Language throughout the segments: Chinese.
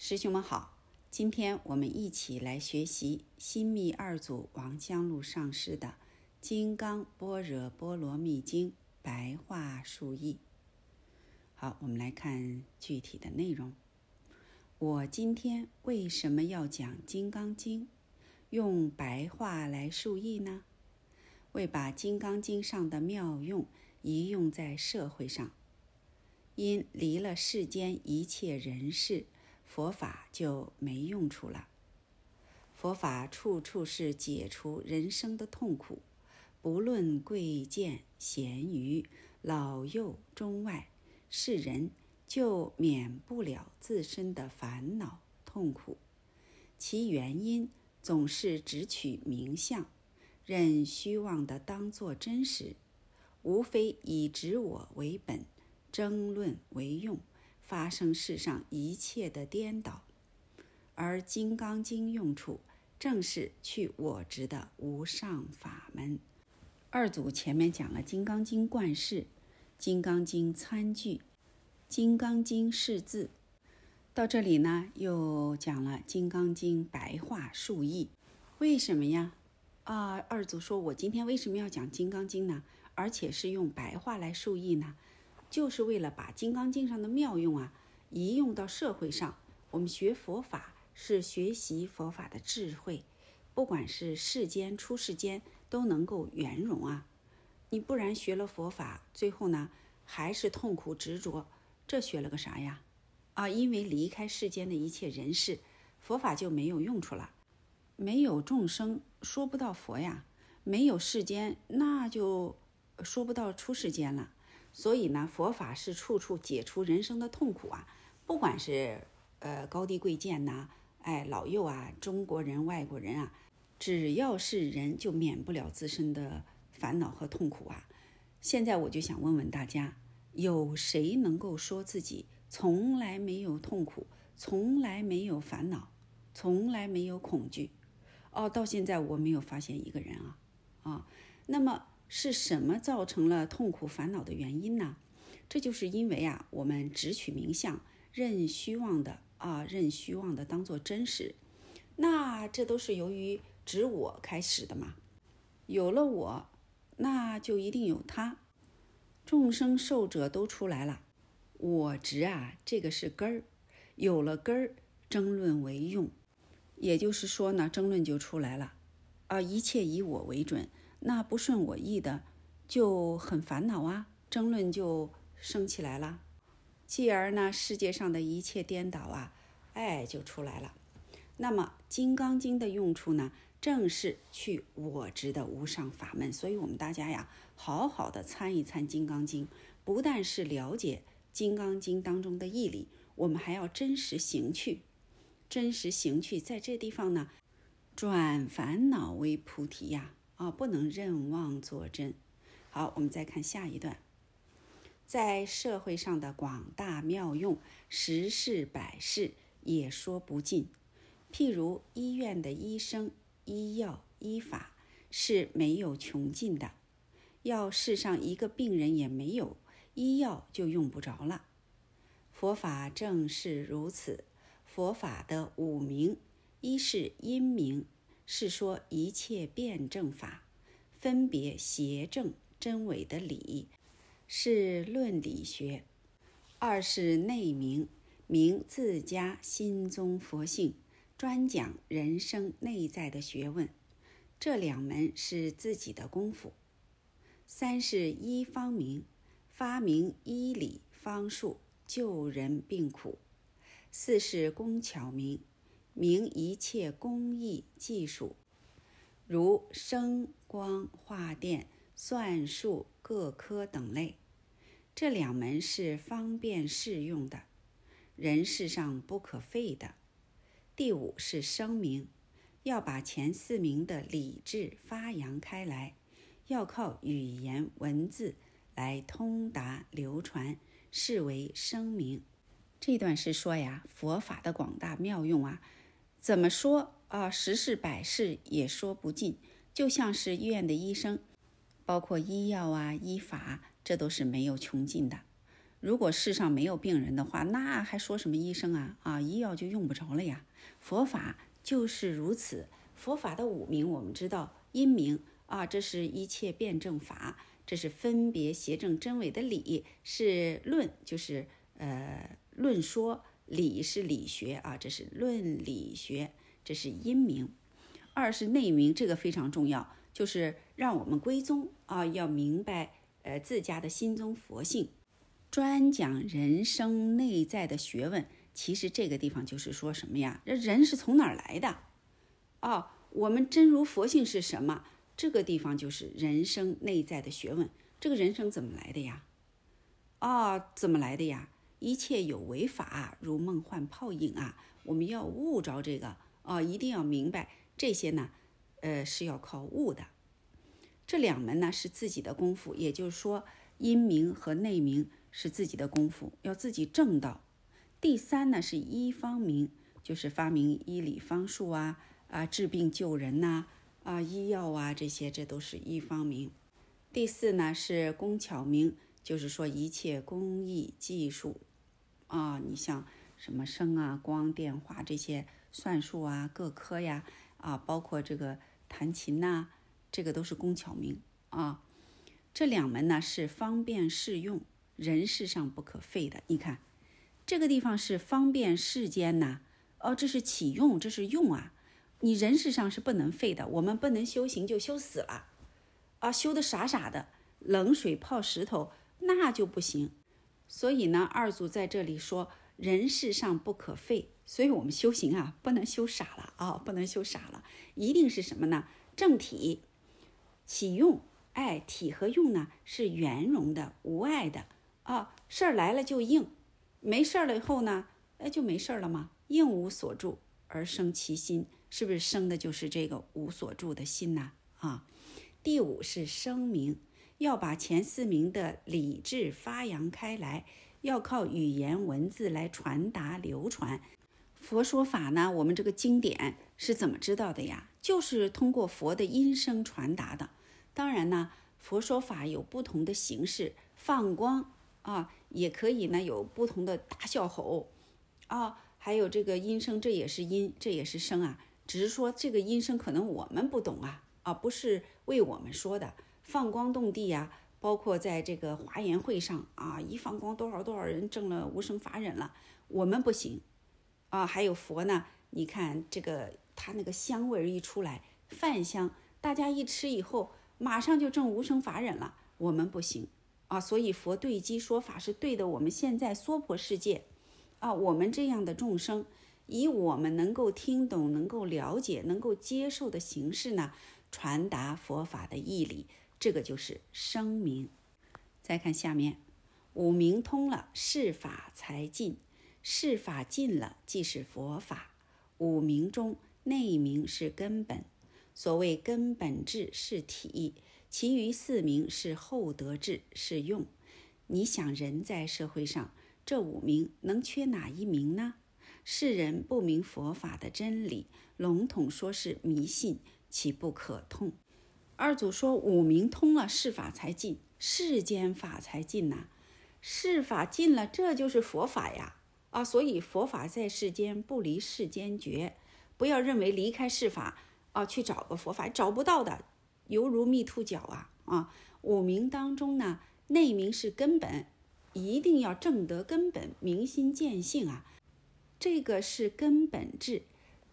师兄们好，今天我们一起来学习新密二祖王香露上师的《金刚般若波罗蜜经》白话述译。好，我们来看具体的内容。我今天为什么要讲《金刚经》，用白话来述译呢？为把《金刚经》上的妙用移用在社会上，因离了世间一切人事。佛法就没用处了。佛法处处是解除人生的痛苦，不论贵贱贤愚、老幼中外，世人就免不了自身的烦恼痛苦。其原因总是只取名相，任虚妄的当作真实，无非以执我为本，争论为用。发生世上一切的颠倒，而《金刚经》用处正是去我执的无上法门。二祖前面讲了《金刚经》观世，《金刚经》参句，《金刚经》释字，到这里呢又讲了《金刚经》白话述义。为什么呀？啊，二祖说我今天为什么要讲《金刚经》呢？而且是用白话来述义呢？就是为了把《金刚经》上的妙用啊，移用到社会上。我们学佛法是学习佛法的智慧，不管是世间出世间，都能够圆融啊。你不然学了佛法，最后呢还是痛苦执着，这学了个啥呀？啊，因为离开世间的一切人事，佛法就没有用处了。没有众生，说不到佛呀；没有世间，那就说不到出世间了。所以呢，佛法是处处解除人生的痛苦啊！不管是呃高低贵贱呐，哎老幼啊，中国人、外国人啊，只要是人，就免不了自身的烦恼和痛苦啊！现在我就想问问大家，有谁能够说自己从来没有痛苦，从来没有烦恼，从来没有恐惧？哦，到现在我没有发现一个人啊啊！那么。是什么造成了痛苦烦恼的原因呢？这就是因为啊，我们只取名相，认虚妄的啊，认虚妄的当做真实。那这都是由于指我开始的嘛。有了我，那就一定有他。众生受者都出来了。我执啊，这个是根儿。有了根儿，争论为用。也就是说呢，争论就出来了。啊，一切以我为准。那不顺我意的就很烦恼啊，争论就生起来了，继而呢，世界上的一切颠倒啊，哎，就出来了。那么《金刚经》的用处呢，正是去我执的无上法门。所以，我们大家呀，好好的参一参《金刚经》，不但是了解《金刚经》当中的义理，我们还要真实行去，真实行去，在这地方呢，转烦恼为菩提呀。啊，不能任妄作真。好，我们再看下一段，在社会上的广大妙用，十事百事也说不尽。譬如医院的医生、医药、医法是没有穷尽的。要世上一个病人也没有，医药就用不着了。佛法正是如此。佛法的五名，一是因明。是说一切辩证法，分别邪正真伪的理，是论理学；二是内明，明自家心中佛性，专讲人生内在的学问，这两门是自己的功夫；三是医方明，发明医理方术，救人病苦；四是工巧明。明一切工艺技术，如声光化电、算术各科等类，这两门是方便适用的，人世上不可废的。第五是声明，要把前四名的理智发扬开来，要靠语言文字来通达流传，视为声明。这段是说呀，佛法的广大妙用啊。怎么说啊？十事百事也说不尽，就像是医院的医生，包括医药啊、医法，这都是没有穷尽的。如果世上没有病人的话，那还说什么医生啊？啊，医药就用不着了呀。佛法就是如此。佛法的五名，我们知道因明啊，这是一切辩证法，这是分别邪正真伪的理，是论，就是呃论说理是理学啊，这是论理学，这是因明。二是内明，这个非常重要，就是让我们归宗啊，要明白呃自家的心中佛性。专讲人生内在的学问，其实这个地方就是说什么呀？这人是从哪儿来的？哦，我们真如佛性是什么？这个地方就是人生内在的学问。这个人生怎么来的呀？哦，怎么来的呀？一切有为法，如梦幻泡影啊！我们要悟着这个啊，一定要明白这些呢。呃，是要靠悟的。这两门呢是自己的功夫，也就是说，阴明和内明。是自己的功夫，要自己正道。第三呢，是医方明，就是发明医理方术啊啊，治病救人呐啊，医药啊这些，这都是医方明。第四呢是工巧明，就是说一切工艺技术啊，你像什么声啊、光电化这些算术啊、各科呀啊，包括这个弹琴呐，这个都是工巧明啊。这两门呢是方便适用。人世上不可废的，你看，这个地方是方便世间呐，哦，这是启用，这是用啊。你人世上是不能废的，我们不能修行就修死了，啊，修的傻傻的，冷水泡石头那就不行。所以呢，二祖在这里说人世上不可废，所以我们修行啊，不能修傻了啊，不能修傻了，一定是什么呢？正体，启用，哎，体和用呢是圆融的，无碍的。啊，事儿来了就应，没事儿了以后呢，哎，就没事儿了吗？应无所住而生其心，是不是生的就是这个无所住的心呐？啊，第五是声明，要把前四名的理智发扬开来，要靠语言文字来传达流传。佛说法呢，我们这个经典是怎么知道的呀？就是通过佛的音声传达的。当然呢，佛说法有不同的形式，放光。啊，也可以呢，有不同的大笑吼，啊，还有这个音声，这也是音，这也是声啊。只是说这个音声可能我们不懂啊，啊，不是为我们说的。放光动地呀，包括在这个华严会上啊，一放光多少多少人证了无生法忍了，我们不行啊。还有佛呢，你看这个他那个香味儿一出来，饭香，大家一吃以后，马上就证无生法忍了，我们不行。啊，所以佛对机说法是对的。我们现在娑婆世界，啊，我们这样的众生，以我们能够听懂、能够了解、能够接受的形式呢，传达佛法的义理，这个就是声明。再看下面，五明通了，世法才尽；世法尽了，即是佛法。五明中，内明是根本。所谓根本智是体。其余四名是后得智，是用。你想，人在社会上，这五名能缺哪一名呢？世人不明佛法的真理，笼统说是迷信，岂不可痛？二祖说五明通了，世法才尽，世间法才尽呐。世法尽了，这就是佛法呀！啊，所以佛法在世间不离世间觉，不要认为离开世法啊，去找个佛法，找不到的。犹如觅兔角啊啊！五明当中呢，内明是根本，一定要正得根本，明心见性啊，这个是根本智。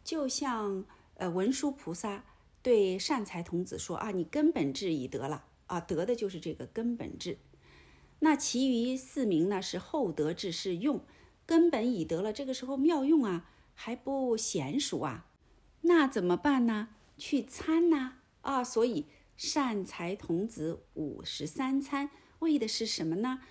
就像呃文殊菩萨对善财童子说啊，你根本智已得了啊，得的就是这个根本智。那其余四名呢，是后得智，是用根本已得了，这个时候妙用啊还不娴熟啊，那怎么办呢？去参呐。啊，所以善财童子五十三参为的是什么呢？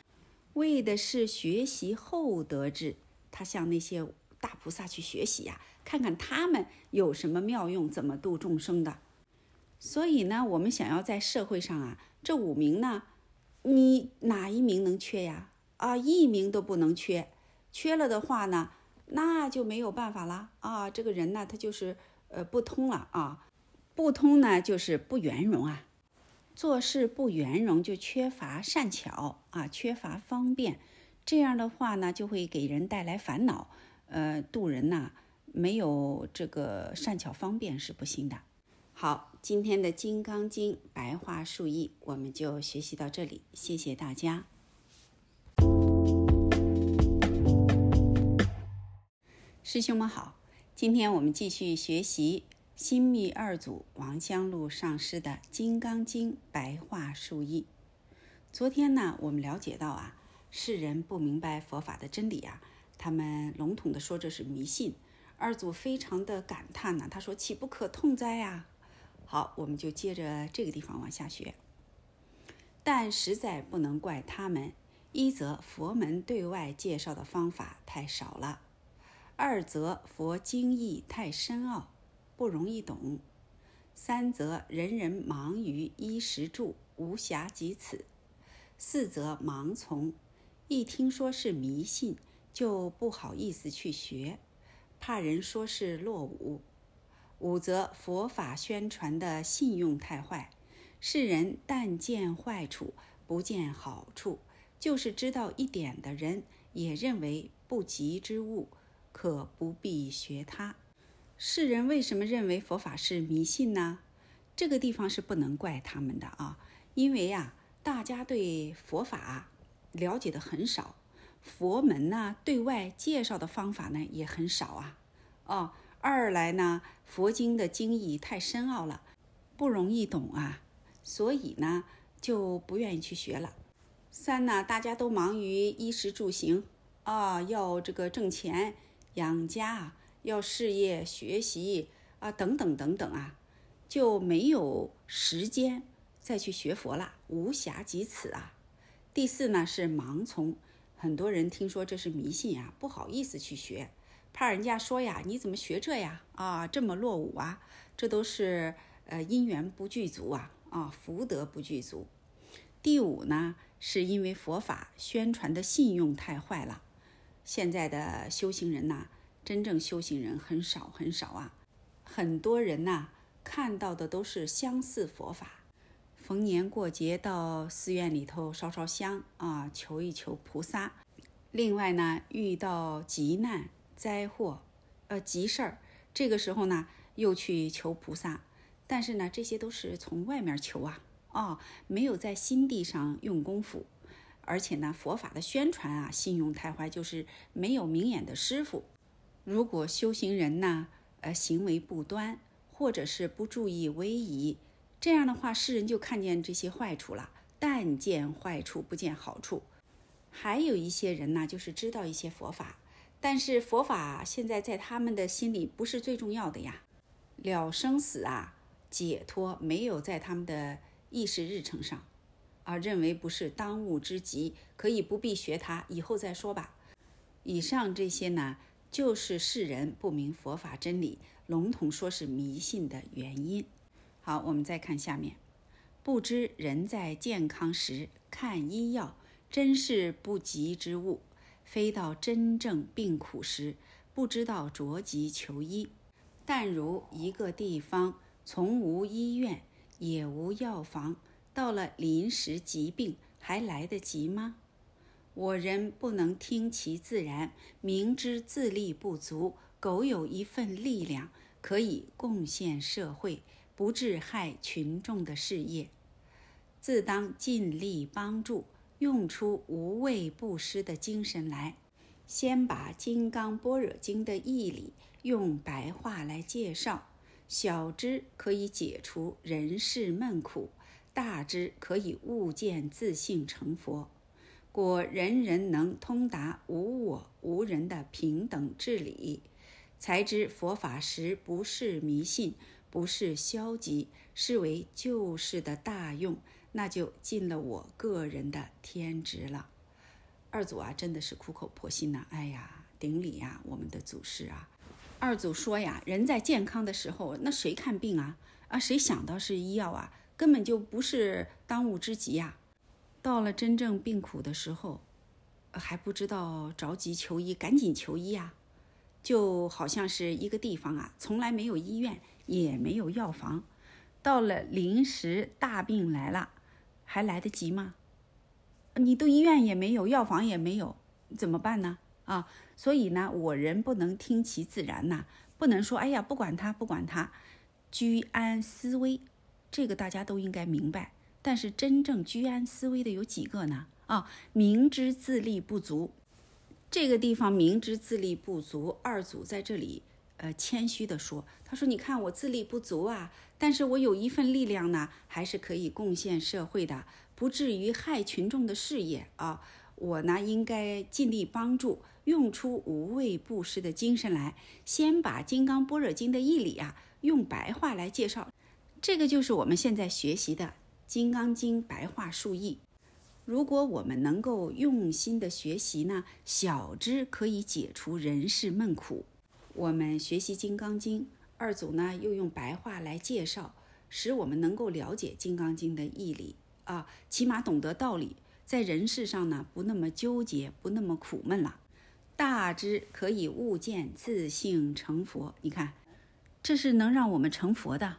为的是学习厚德智。他向那些大菩萨去学习呀，看看他们有什么妙用，怎么度众生的。所以呢，我们想要在社会上啊，这五名呢，你哪一名能缺呀？啊，一名都不能缺。缺了的话呢，那就没有办法了啊。这个人呢，他就是呃不通了啊。不通呢，就是不圆融啊，做事不圆融，就缺乏善巧啊，缺乏方便，这样的话呢，就会给人带来烦恼。呃，渡人呐，没有这个善巧方便是不行的。好，今天的《金刚经》白话述译我们就学习到这里，谢谢大家。师兄们好，今天我们继续学习新密二祖王香露上师的《金刚经》白话述译。昨天呢，我们了解到啊，世人不明白佛法的真理啊，他们笼统的说这是迷信。二祖非常的感叹呢，他说：“岂不可痛哉呀！”好，我们就接着这个地方往下学。但实在不能怪他们：一则佛门对外介绍的方法太少了；二则佛经义太深奥，不容易懂；三则人人忙于衣食住，无暇及此。四则盲从，一听说是迷信，就不好意思去学，怕人说是落伍；五则佛法宣传的信用太坏，世人但见坏处，不见好处，就是知道一点的人，也认为不及之物，可不必学它。世人为什么认为佛法是迷信呢？这个地方是不能怪他们的啊，因为呀。大家对佛法了解的很少，佛门呢对外介绍的方法呢也很少啊。哦，二来呢，佛经的经义太深奥了，不容易懂啊，所以呢就不愿意去学了。三呢，大家都忙于衣食住行啊，要这个挣钱养家，要事业学习啊，等等等等啊，就没有时间。再去学佛了，无暇及此啊。第四呢是盲从，很多人听说这是迷信呀，不好意思去学，怕人家说呀，你怎么学这呀？啊，这么落伍啊，这都是呃因缘不具足啊，啊福德不具足。第五呢，是因为佛法宣传的信用太坏了，现在的修行人呐，真正修行人很少很少啊，很多人呐看到的都是相似佛法。逢年过节到寺院里头烧烧香啊，求一求菩萨。另外呢，遇到急难灾祸，呃急事儿，这个时候呢又去求菩萨。但是呢，这些都是从外面求啊，哦，没有在心地上用功夫。而且呢，佛法的宣传啊，信用太坏，就是没有明眼的师傅。如果修行人呢，呃，行为不端，或者是不注意威仪。这样的话，世人就看见这些坏处了，但见坏处不见好处。还有一些人呢，就是知道一些佛法，但是佛法现在在他们的心里不是最重要的呀。了生死啊，解脱没有在他们的议事日程上，啊，认为不是当务之急，可以不必学它，以后再说吧。以上这些呢，就是世人不明佛法真理，笼统说是迷信的原因。好，我们再看下面。不知人在健康时看医药，真是不急之物；非到真正病苦时，不知道着急求医。但如一个地方从无医院，也无药房，到了临时疾病，还来得及吗？我人不能听其自然，明知自力不足，苟有一份力量，可以贡献社会。不致害群众的事业，自当尽力帮助，用出无畏不施的精神来。先把《金刚般若经》的义理用白话来介绍，小之可以解除人世闷苦，大之可以悟见自性成佛。果人人能通达无我无人的平等治理，才知佛法实不是迷信。不是消极，视为救世的大用，那就尽了我个人的天职了。二祖啊，真的是苦口婆心呐！哎呀，顶礼呀，我们的祖师啊！二祖说呀，人在健康的时候，那谁看病啊？啊，谁想到是医药啊？根本就不是当务之急呀。到了真正病苦的时候，还不知道着急求医，赶紧求医呀！就好像是一个地方啊，从来没有医院。也没有药房，到了临时大病来了，还来得及吗？你都医院也没有，药房也没有，怎么办呢？啊，所以呢，我人不能听其自然呐，不能说哎呀，不管他，不管他，居安思危，这个大家都应该明白。但是真正居安思危的有几个呢？啊，明知自立不足，这个地方明知自立不足，二祖在这里呃谦虚的说，他说你看我自立不足啊，但是我有一份力量呢，还是可以贡献社会的，不至于害群众的事业啊。我呢应该尽力帮助。用出无畏布施的精神来，先把《金刚般若经》的义理啊，用白话来介绍，这个就是我们现在学习的《金刚经》白话述义。如果我们能够用心的学习呢，小知可以解除人世闷苦。我们学习《金刚经》，二祖呢又用白话来介绍，使我们能够了解《金刚经》的义理啊，起码懂得道理，在人世上呢不那么纠结，不那么苦闷了。大知可以悟见自性成佛，你看，这是能让我们成佛的。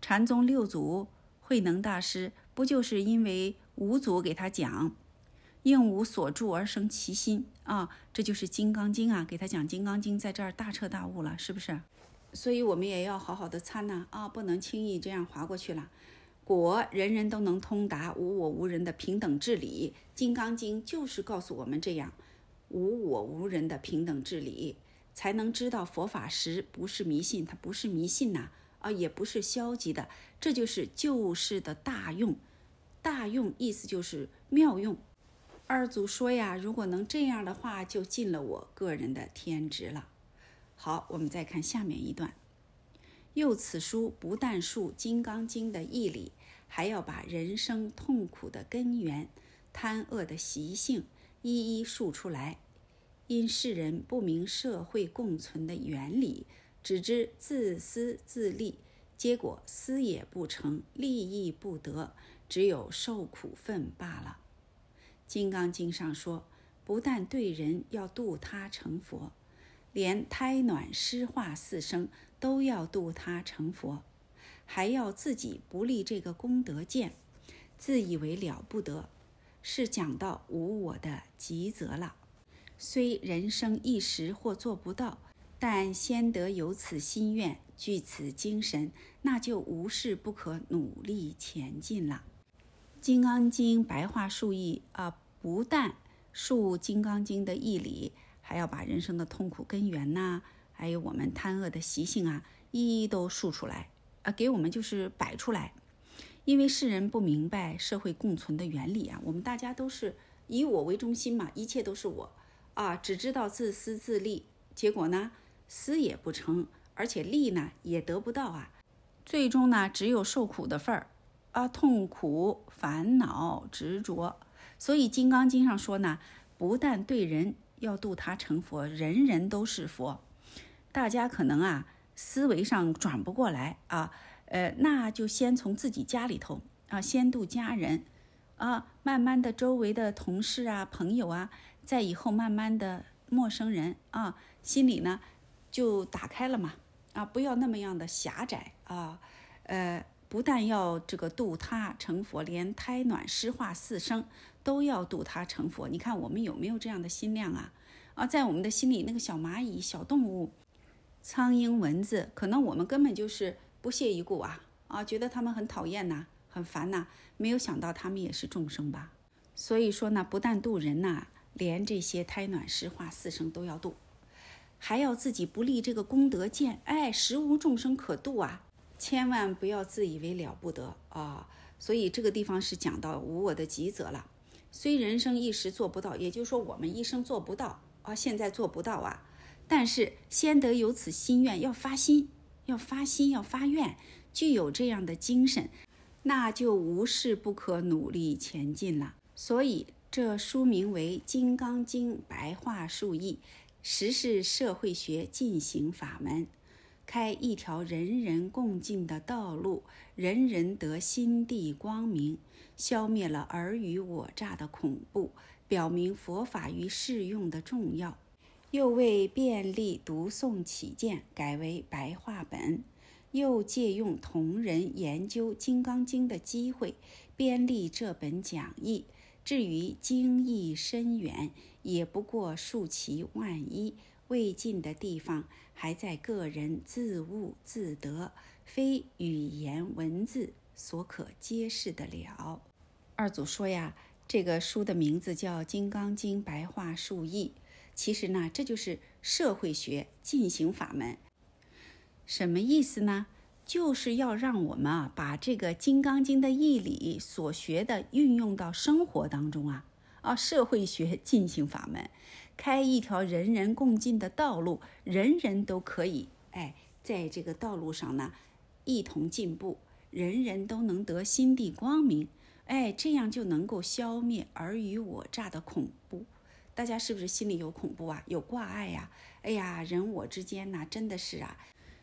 禅宗六祖慧能大师不就是因为五祖给他讲“应无所住而生其心”啊？这就是《金刚经》啊，给他讲《金刚经》，在这儿大彻大悟了，是不是？所以我们也要好好的参呐啊，不能轻易这样划过去了。果人人都能通达无我无人的平等治理，《金刚经》就是告诉我们这样。无我无人的平等治理，才能知道佛法实不是迷信，它不是迷信呐，啊，也不是消极的，这就是救世的大用。大用意思就是妙用。二祖说呀，如果能这样的话，就尽了我个人的天职了。好，我们再看下面一段。又此书不但述《金刚经》的义理，还要把人生痛苦的根源、贪恶的习性一一述出来。因世人不明社会共存的原理，只知自私自利，结果私也不成，利益不得，只有受苦分罢了。《金刚经》上说，不但对人要度他成佛，连胎卵湿化四生都要度他成佛，还要自己不立这个功德见，自以为了不得，是讲到无我的极则了。虽人生一时或做不到，但先得有此心愿，具此精神，那就无事不可努力前进了。《金刚经》白话述义啊，不但述《金刚经》的义理，还要把人生的痛苦根源呐，还有我们贪恶的习性啊，一一都述出来啊，给我们就是摆出来。因为世人不明白社会共存的原理啊，我们大家都是以我为中心嘛，一切都是我。啊，只知道自私自利，结果呢，私也不成，而且利呢也得不到啊，最终呢，只有受苦的份儿啊，痛苦、烦恼、执着。所以《金刚经》上说呢，不但对人要度他成佛，人人都是佛。大家可能啊，思维上转不过来啊，呃，那就先从自己家里头啊，先度家人啊，慢慢的，周围的同事啊、朋友啊。在以后慢慢的，陌生人啊，心里呢就打开了嘛，啊，不要那么样的狭窄啊，呃，不但要这个度他成佛，连胎卵湿化四生都要度他成佛。你看我们有没有这样的心量啊？啊，在我们的心里，那个小蚂蚁、小动物、苍蝇、蚊子，可能我们根本就是不屑一顾啊，啊，觉得他们很讨厌呐，很烦呐，没有想到他们也是众生吧？所以说呢，不但度人呐。连这些胎卵湿化四生都要度，还要自己不立这个功德见，哎，实无众生可度啊！千万不要自以为了不得啊！所以这个地方是讲到无我的极则了。虽人生一时做不到，也就是说我们一生做不到啊，现在做不到啊，但是先得有此心愿，要发心，要发心，要发愿，具有这样的精神，那就无事不可努力前进了。所以。这书名为《金刚经》白话述义，实是社会学进行法门，开一条人人共进的道路，人人得心地光明，消灭了尔虞我诈的恐怖，表明佛法于适用的重要，又为便利读诵起见，改为白话本，又借用同人研究《金刚经》的机会，编立这本讲义。至于精义深远，也不过数其万一。未尽的地方，还在个人自悟自得，非语言文字所可揭示的了。二祖说呀，这个书的名字叫《金刚经》白话述义。其实呢，这就是社会学进行法门。什么意思呢？就是要让我们啊，把这个《金刚经》的义理所学的运用到生活当中啊。啊，社会学进行法门，开一条人人共进的道路，人人都可以哎，在这个道路上呢，一同进步，人人都能得心地光明，哎，这样就能够消灭尔虞我诈的恐怖。大家是不是心里有恐怖啊？有挂碍呀？哎呀，人我之间呐，真的是啊，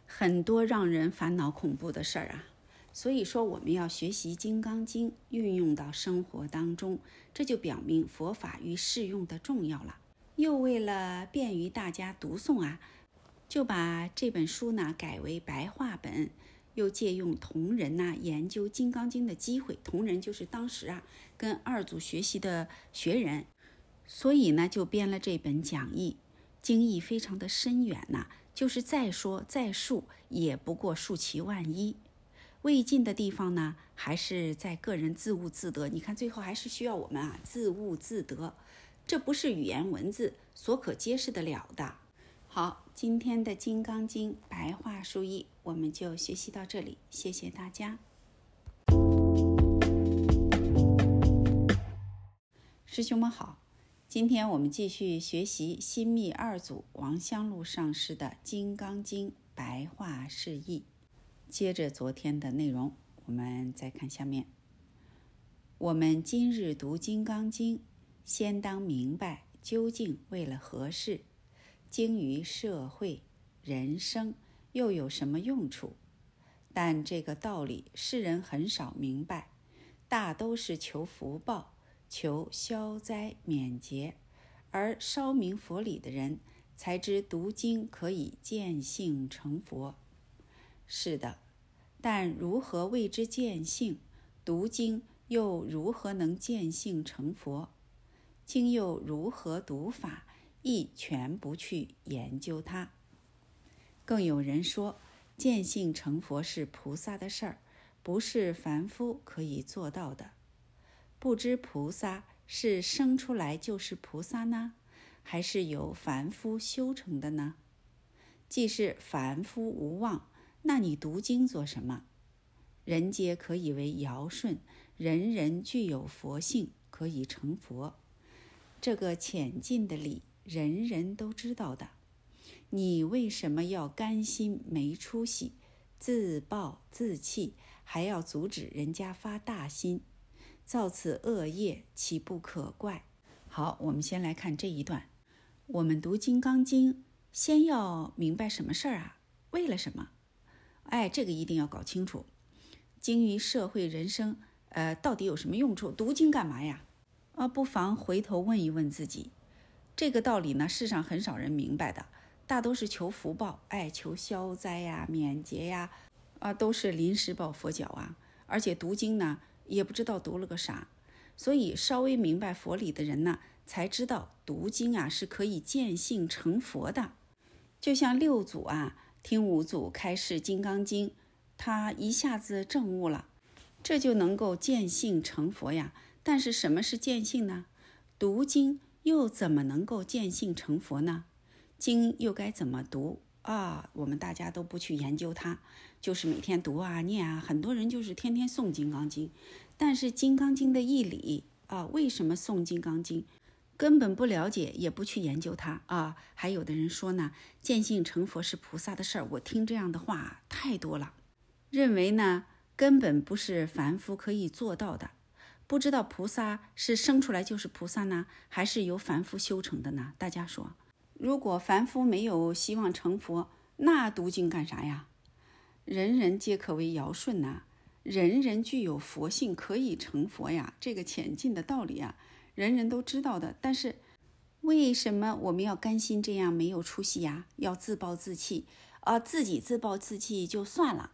很多让人烦恼恐怖的事儿啊。所以说，我们要学习《金刚经》，运用到生活当中，这就表明佛法与适用的重要了。又为了便于大家读诵啊，就把这本书呢改为白话本，又借用同仁呐研究《金刚经》的机会，同仁就是当时啊跟二祖学习的学人。所以呢，就编了这本讲义，经义非常的深远呐。就是再说再述，也不过数其万一。未尽的地方呢，还是在个人自悟自得。你看，最后还是需要我们啊自悟自得，这不是语言文字所可揭示得了的。好，今天的《金刚经》白话书译，我们就学习到这里，谢谢大家。师兄们好。今天我们继续学习新密二祖王香露上师的《金刚经》白话释义。接着昨天的内容，我们再看下面。我们今日读《金刚经》，先当明白究竟为了何事，经于社会、人生又有什么用处？但这个道理世人很少明白，大都是求福报。求消灾免劫，而烧明佛理的人才知读经可以见性成佛。是的，但如何为之见性？读经又如何能见性成佛？经又如何读法？亦全不去研究它。更有人说，见性成佛是菩萨的事儿，不是凡夫可以做到的。不知菩萨是生出来就是菩萨呢，还是由凡夫修成的呢？既是凡夫无望，那你读经做什么？人皆可以为尧舜，人人具有佛性，可以成佛。这个浅近的理，人人都知道的。你为什么要甘心没出息，自暴自弃，还要阻止人家发大心？造此恶业，岂不可怪？好，我们先来看这一段。我们读《金刚经》，先要明白什么事儿啊？为了什么？哎，这个一定要搞清楚。经于社会人生，呃，到底有什么用处？读经干嘛呀？啊，不妨回头问一问自己。这个道理呢，世上很少人明白的，大都是求福报，哎，求消灾呀、免劫呀，啊，都是临时抱佛脚啊。而且读经呢。也不知道读了个啥，所以稍微明白佛理的人呢，才知道读经啊是可以见性成佛的。就像六祖啊，听五祖开示《金刚经》，他一下子证悟了，这就能够见性成佛呀。但是什么是见性呢？读经又怎么能够见性成佛呢？经又该怎么读啊？我们大家都不去研究它。就是每天读啊念啊，很多人就是天天诵《金刚经》，但是《金刚经》的义理啊，为什么诵《金刚经》，根本不了解，也不去研究它啊。还有的人说呢，见性成佛是菩萨的事儿，我听这样的话太多了，认为呢根本不是凡夫可以做到的。不知道菩萨是生出来就是菩萨呢，还是由凡夫修成的呢？大家说，如果凡夫没有希望成佛，那读经干啥呀？人人皆可为尧舜呐，人人具有佛性，可以成佛呀。这个浅近的道理啊，人人都知道的。但是，为什么我们要甘心这样没有出息呀？要自暴自弃啊？自己自暴自弃就算了，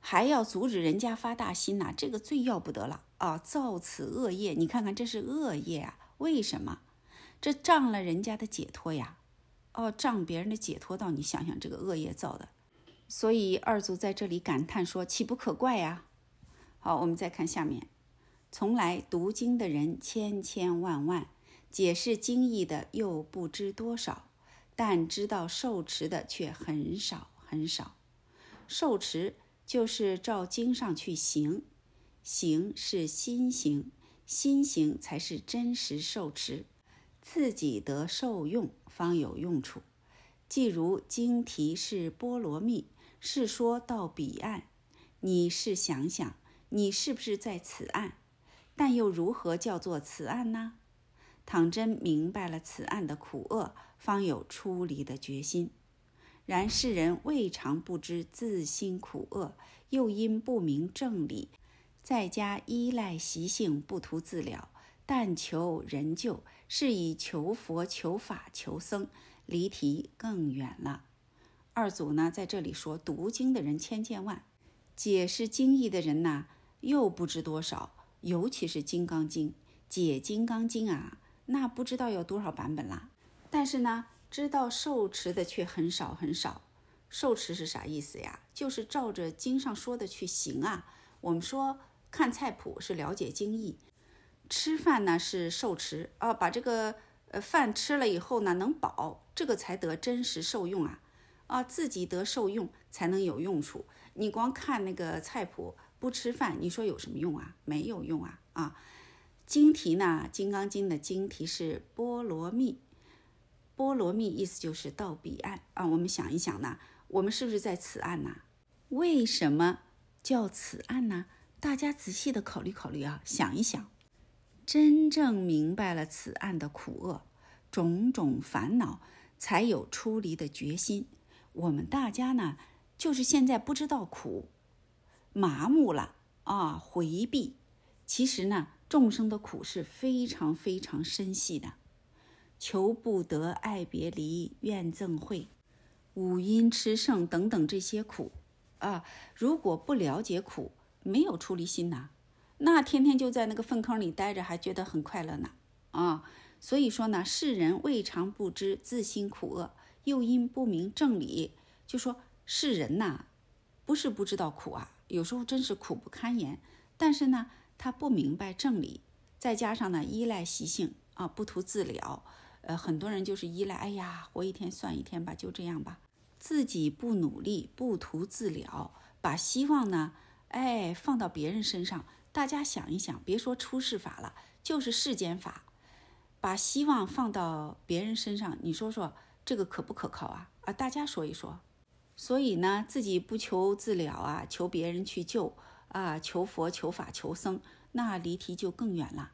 还要阻止人家发大心呐？这个最要不得了啊，造此恶业。你看看，这是恶业啊！为什么？这障了人家的解脱呀！哦，障别人的解脱道，你想想这个恶业造的。所以二祖在这里感叹说：“岂不可怪呀？”好，我们再看下面，从来读经的人千千万万，解释经义的又不知多少，但知道受持的却很少很少。受持就是照经上去行，行是心行，心行才是真实受持，自己得受用方有用处。即如经题是波罗蜜。是说到彼岸，你是想想，你是不是在此岸？但又如何叫做此岸呢？倘真明白了此岸的苦厄，方有出离的决心。然世人未尝不知自心苦厄，又因不明正理，在家依赖习性，不图自了，但求人救，是以求佛、求法、求僧，离题更远了。二祖呢，在这里说，读经的人千千万，解释经义的人呢又不知多少。尤其是《金刚经》，解《金刚经》啊，那不知道有多少版本啦。但是呢，知道受持的却很少很少。受持是啥意思呀？就是照着经上说的去行啊。我们说看菜谱是了解经义，吃饭呢是受持啊，把这个呃饭吃了以后呢能饱，这个才得真实受用啊。啊，自己得受用才能有用处。你光看那个菜谱不吃饭，你说有什么用啊？没有用啊！啊，经题呢，《金刚经》的经题是波罗蜜，波罗蜜意思就是到彼岸啊。我们想一想呢，我们是不是在此岸呢？为什么叫此岸呢？大家仔细的考虑考虑啊，想一想，真正明白了此案的苦厄，种种烦恼，才有出离的决心。我们大家呢，就是现在不知道苦，麻木了啊，回避。其实呢，众生的苦是非常非常深细的，求不得、爱别离、怨憎会、五阴炽盛等等这些苦啊。如果不了解苦，没有出离心呐，那天天就在那个粪坑里待着，还觉得很快乐呢啊。所以说呢，世人未尝不知自心苦厄。又因不明正理，就说世人呐，不是不知道苦啊，有时候真是苦不堪言。但是呢，他不明白正理，再加上呢依赖习性啊，不图自了。呃，很多人就是依赖，哎呀，活一天算一天吧，就这样吧，自己不努力，不图自了，把希望呢，哎，放到别人身上。大家想一想，别说出世法了，就是世间法，把希望放到别人身上，你说说。这个可不可靠啊？啊，大家说一说。所以呢，自己不求自了啊，求别人去救啊，求佛、求法、求僧，那离题就更远了。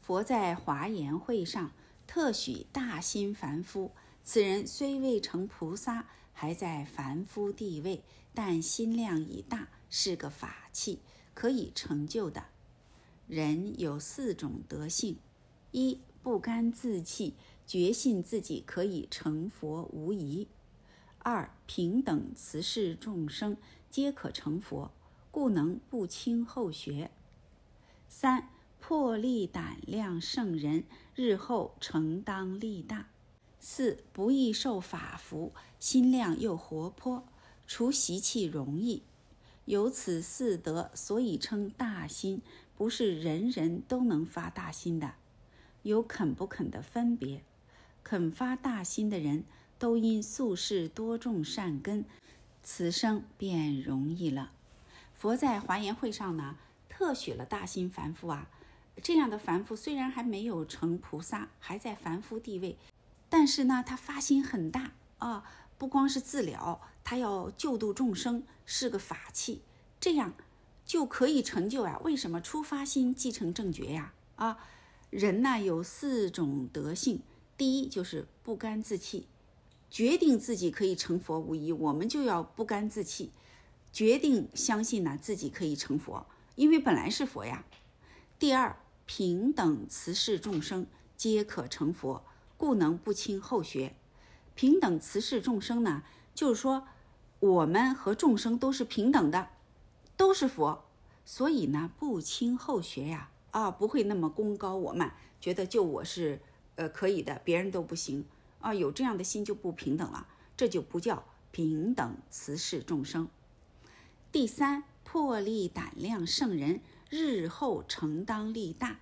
佛在华严会上特许大心凡夫，此人虽未成菩萨，还在凡夫地位，但心量已大，是个法器，可以成就的。人有四种德性：一不甘自弃。决信自己可以成佛无疑。二平等慈视众生皆可成佛，故能不轻后学。三魄力胆量胜人，日后承当力大。四不易受法服，心量又活泼，除习气容易。有此四德，所以称大心。不是人人都能发大心的，有肯不肯的分别。肯发大心的人，都因宿世多种善根，此生便容易了。佛在华严会上呢，特许了大心凡夫啊。这样的凡夫虽然还没有成菩萨，还在凡夫地位，但是呢，他发心很大啊，不光是自了，他要救度众生，是个法器，这样就可以成就啊。为什么出发心继承正觉呀？啊，人呢有四种德性。第一就是不甘自弃，决定自己可以成佛无疑，我们就要不甘自弃，决定相信呢自己可以成佛，因为本来是佛呀。第二，平等慈世众生皆可成佛，故能不轻后学。平等慈世众生呢，就是说我们和众生都是平等的，都是佛，所以呢，不轻后学呀，啊，不会那么功高我慢，觉得就我是呃可以的，别人都不行啊，有这样的心就不平等了，这就不叫平等慈视众生。第三，魄力胆量胜人，日后承当力大。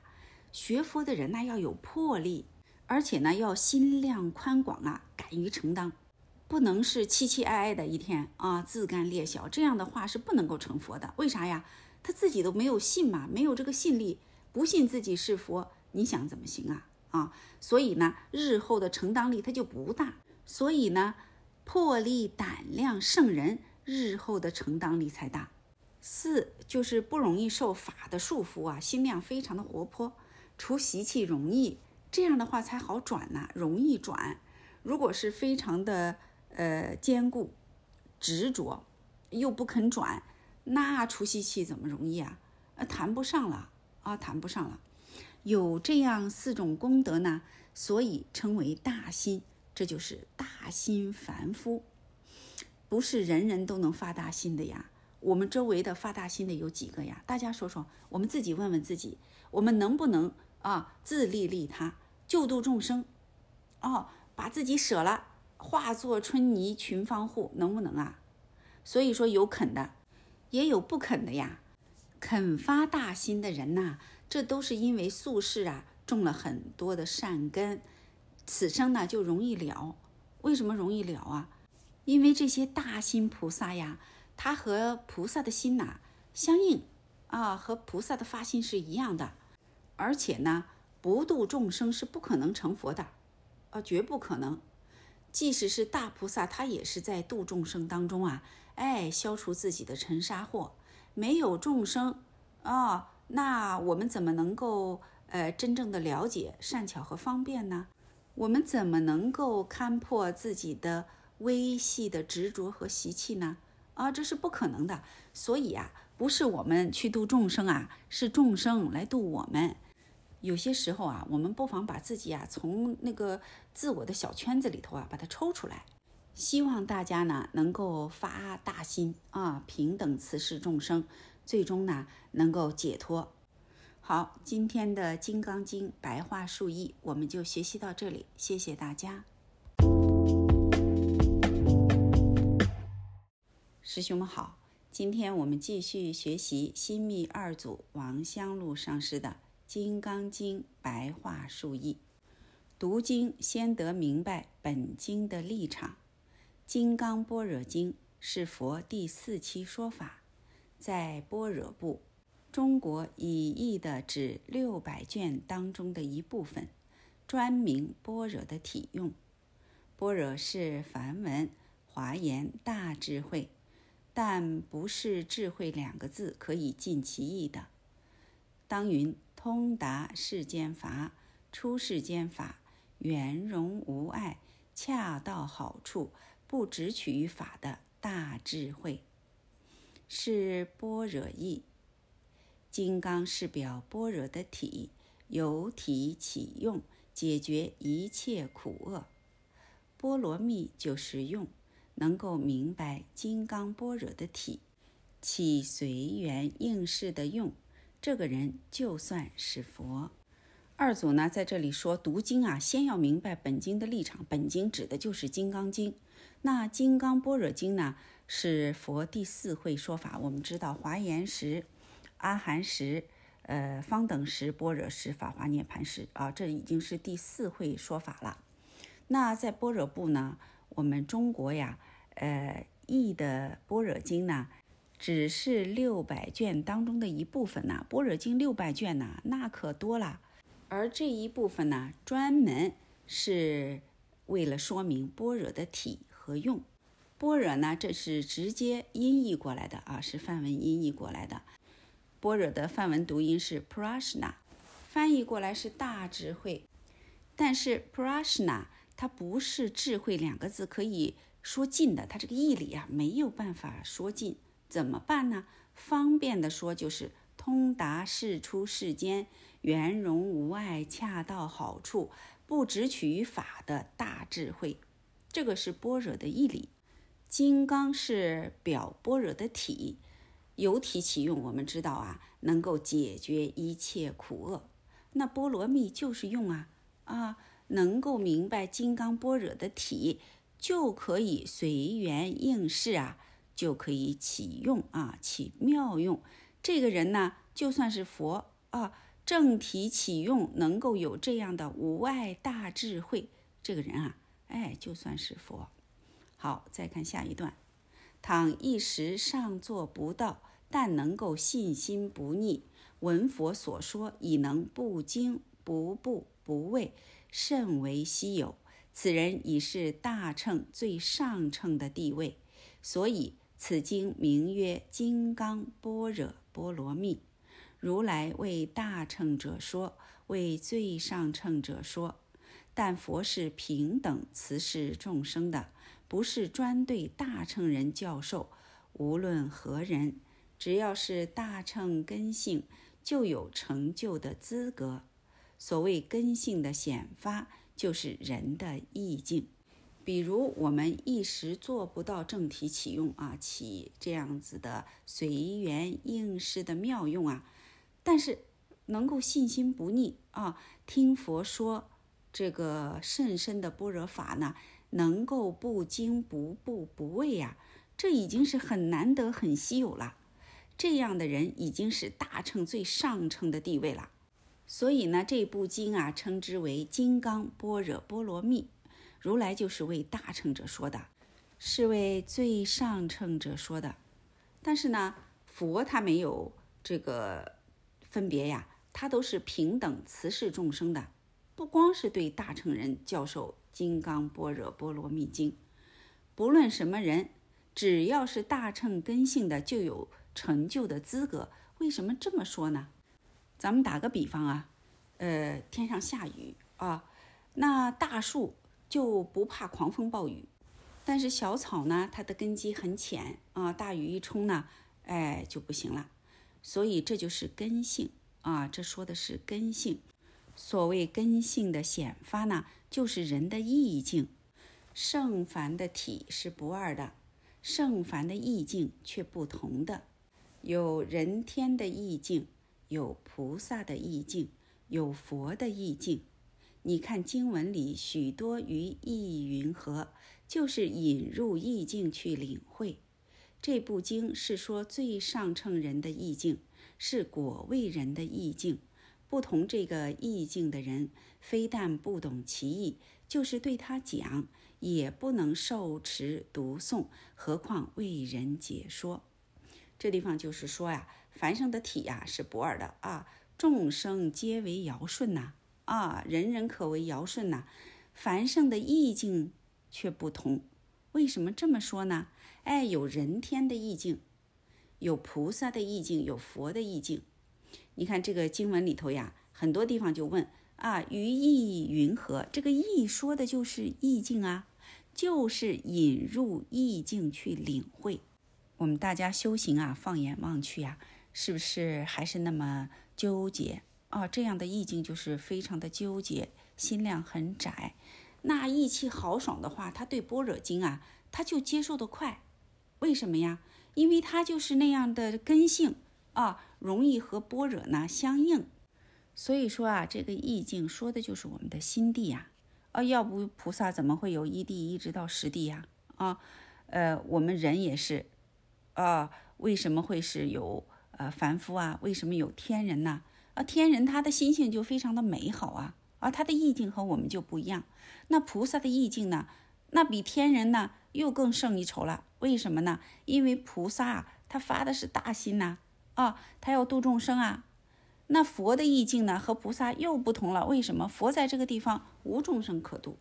学佛的人呢，要有魄力，而且呢，要心量宽广啊，敢于承当，不能是凄凄哀哀的一天啊，自甘劣小，这样的话是不能够成佛的。为啥呀？他自己都没有信嘛，没有这个信力，不信自己是佛，你想怎么行啊？啊，所以呢，日后的承当力他就不大。所以呢，魄力胆量胜人，日后的承当力才大。四就是不容易受法的束缚啊，心量非常的活泼。除习气容易，这样的话才好转呢，容易转。如果是非常的呃坚固、执着，又不肯转，那除习气怎么容易啊？呃，谈不上了啊，谈不上了。有这样四种功德呢，所以称为大心，这就是大心凡夫，不是人人都能发大心的呀。我们周围的发大心的有几个呀？大家说说，我们自己问问自己，我们能不能？啊，自利利他，救度众生，哦，把自己舍了，化作春泥群芳护，能不能啊？所以说有肯的，也有不肯的呀。肯发大心的人呐，这都是因为宿世啊种了很多的善根，此生呢就容易了。为什么容易了啊？因为这些大心菩萨呀，他和菩萨的心呐相应啊，和菩萨的发心是一样的。而且呢，不度众生是不可能成佛的，啊，绝不可能。即使是大菩萨，他也是在度众生当中啊，哎，消除自己的尘沙祸。没有众生啊，那我们怎么能够呃真正的了解善巧和方便呢？我们怎么能够看破自己的微细的执着和习气呢？啊，这是不可能的。所以啊，不是我们去度众生啊，是众生来度我们。有些时候啊，我们不妨把自己啊从那个自我的小圈子里头啊把它抽出来，希望大家呢能够发大心啊，平等慈视众生，最终呢能够解脱。好，今天的《金刚经》白话述译我们就学习到这里，谢谢大家。师兄们好，今天我们继续学习新密二祖王香露上师的。《金刚经》白话述译：读经先得明白本经的立场。《金刚般若经》是佛第四期说法，在般若部，中国以译的指六百卷当中的一部分，专明般若的体用。般若是梵文，华严大智慧，但不是智慧两个字可以尽其意的。当云。通达世间法，出世间法，圆融无碍，恰到好处，不执取于法的大智慧，是般若意。金刚是表般若的体，由体起用，解决一切苦厄。波罗蜜就是用，能够明白金刚般若的体，起随缘应试的用。这个人就算是佛。二祖呢，在这里说读经啊，先要明白本经的立场。本经指的就是《金刚经》。那《金刚般若经》呢，是佛第四会说法。我们知道华严时、阿含时、呃方等时、般若时、法华涅盘时啊，这已经是第四会说法了。那在般若部呢，我们中国呀，呃译的般若经呢。只是六百卷当中的一部分呐，《般若经》六百卷呐，那可多了。而这一部分呢，专门是为了说明般若的体和用。般若呢，这是直接音译过来的啊，是梵文音译过来的。般若的梵文读音是 prashna，翻译过来是大智慧。但是 prashna 它不是智慧两个字可以说尽的，它这个义理啊，没有办法说尽。怎么办呢？方便的说，就是通达世出世间，圆融无碍，恰到好处，不执取于法的大智慧。这个是般若的义理。金刚是表般若的体，有体起用，我们知道啊，能够解决一切苦厄。那波罗蜜就是用啊啊，能够明白金刚般若的体，就可以随缘应事啊，就可以启用啊，起妙用。这个人呢，就算是佛啊，正体启用，能够有这样的无碍大智慧，这个人啊，哎，就算是佛。好，再看下一段。倘一时尚做不到，但能够信心不逆，闻佛所说，已能不惊不怖不畏，甚为稀有。此人已是大乘最上乘的地位，所以此经名曰《金刚般若波罗蜜》。如来为大乘者说，为最上乘者说。但佛是平等慈视众生的。不是专对大乘人教授，无论何人，只要是大乘根性，就有成就的资格。所谓根性的显发，就是人的意境。比如我们一时做不到正体启用啊，起这样子的随缘应事的妙用啊，但是能够信心不逆啊，听佛说这个甚深的般若法呢。能够不惊不怖不畏呀，这已经是很难得、很稀有了。这样的人已经是大乘最上乘的地位了。所以呢，这部经啊，称之为《金刚般若波罗蜜》。如来就是为大乘者说的，是为最上乘者说的。但是呢，佛他没有这个分别呀，他都是平等慈视众生的，不光是对大乘人教授。《金刚般若波罗蜜经》，不论什么人，只要是大乘根性的，就有成就的资格。为什么这么说呢？咱们打个比方啊，呃，天上下雨啊，那大树就不怕狂风暴雨，但是小草呢，它的根基很浅啊，大雨一冲呢，哎，就不行了。所以这就是根性啊，这说的是根性。所谓根性的显发呢？就是人的意境，圣凡的体是不二的，圣凡的意境却不同的。有人天的意境，有菩萨的意境，有佛的意境。你看经文里许多于意云何，就是引入意境去领会。这部经是说最上乘人的意境，是果位人的意境。不同这个意境的人，非但不懂其意，就是对他讲，也不能受持读诵，何况为人解说。这地方就是说呀，凡圣的体呀是不二的啊，众生皆为尧舜呐，啊人人可为尧舜呐。凡圣的意境却不同，为什么这么说呢？哎，有人天的意境，有菩萨的意境，有佛的意境。你看这个经文里头呀，很多地方就问啊，于意云何？这个意说的就是意境啊，就是引入意境去领会。我们大家修行啊，放眼望去呀，是不是还是那么纠结啊？这样的意境就是非常的纠结，心量很窄。那意气豪爽的话，他对般若经啊，他就接受的快。为什么呀？因为他就是那样的根性啊。容易和般若呢相应，所以说啊，这个意境说的就是我们的心地呀。啊，要不菩萨怎么会有一地一直到十地呀？啊，呃，我们人也是，啊，为什么会是有呃凡夫啊？为什么有天人呢？天人他的心性就非常的美好啊，啊，他的意境和我们就不一样。那菩萨的意境呢，那比天人呢又更胜一筹了。为什么呢？因为菩萨啊，他发的是大心呐。啊，他要度众生啊，那佛的意境呢和菩萨又不同了。为什么佛在这个地方无众生可度，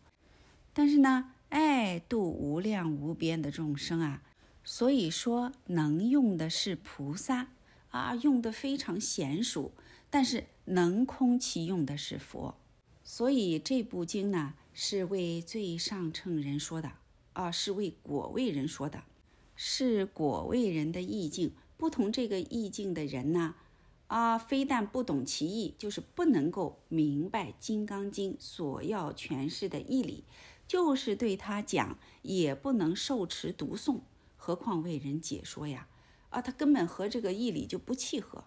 但是呢，哎，度无量无边的众生啊。所以说能用的是菩萨啊，用的非常娴熟，但是能空其用的是佛。所以这部经呢是为最上乘人说的啊，是为果位人说的，是果位人的意境。不同这个意境的人呢，啊，非但不懂其意，就是不能够明白《金刚经》所要诠释的义理，就是对他讲也不能受持读诵，何况为人解说呀？啊，他根本和这个义理就不契合。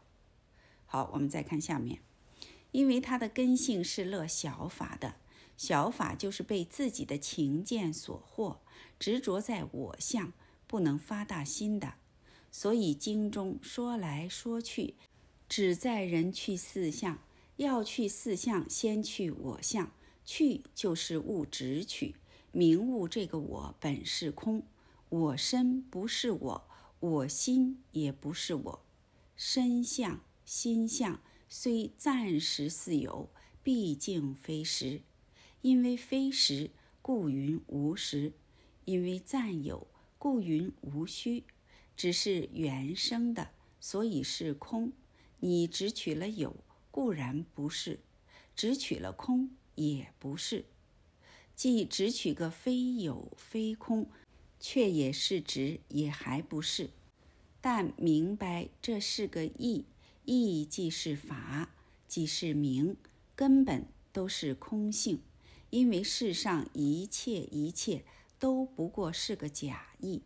好，我们再看下面，因为它的根性是乐小法的，小法就是被自己的情见所惑，执着在我相，不能发大心的，所以经中说来说去，只在人去四相，要去四相，先去我相，去就是物直取，明悟这个我本是空，我身不是我，我心也不是我，身相。心相虽暂时似有，毕竟非实。因为非实，故云无实；因为暂有，故云无虚。只是原生的，所以是空。你只取了有，固然不是；只取了空，也不是。即只取个非有非空，却也是执，也还不是。但明白这是个义。义即是法，即是名，根本都是空性。因为世上一切一切都不过是个假意、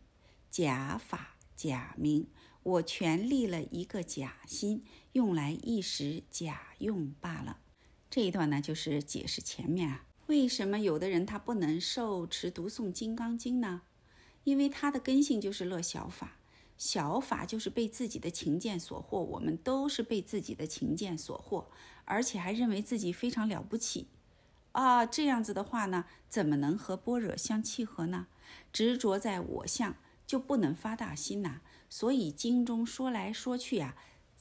假法、假名。我全立了一个假心，用来一时假用罢了。这一段呢，就是解释前面啊，为什么有的人他不能受持读诵《金刚经》呢？因为他的根性就是乐小法。小法就是被自己的情见所惑，我们都是被自己的情见所惑，而且还认为自己非常了不起，啊，这样子的话呢，怎么能和般若相契合呢？执着在我相，就不能发大心呐。所以经中说来说去呀，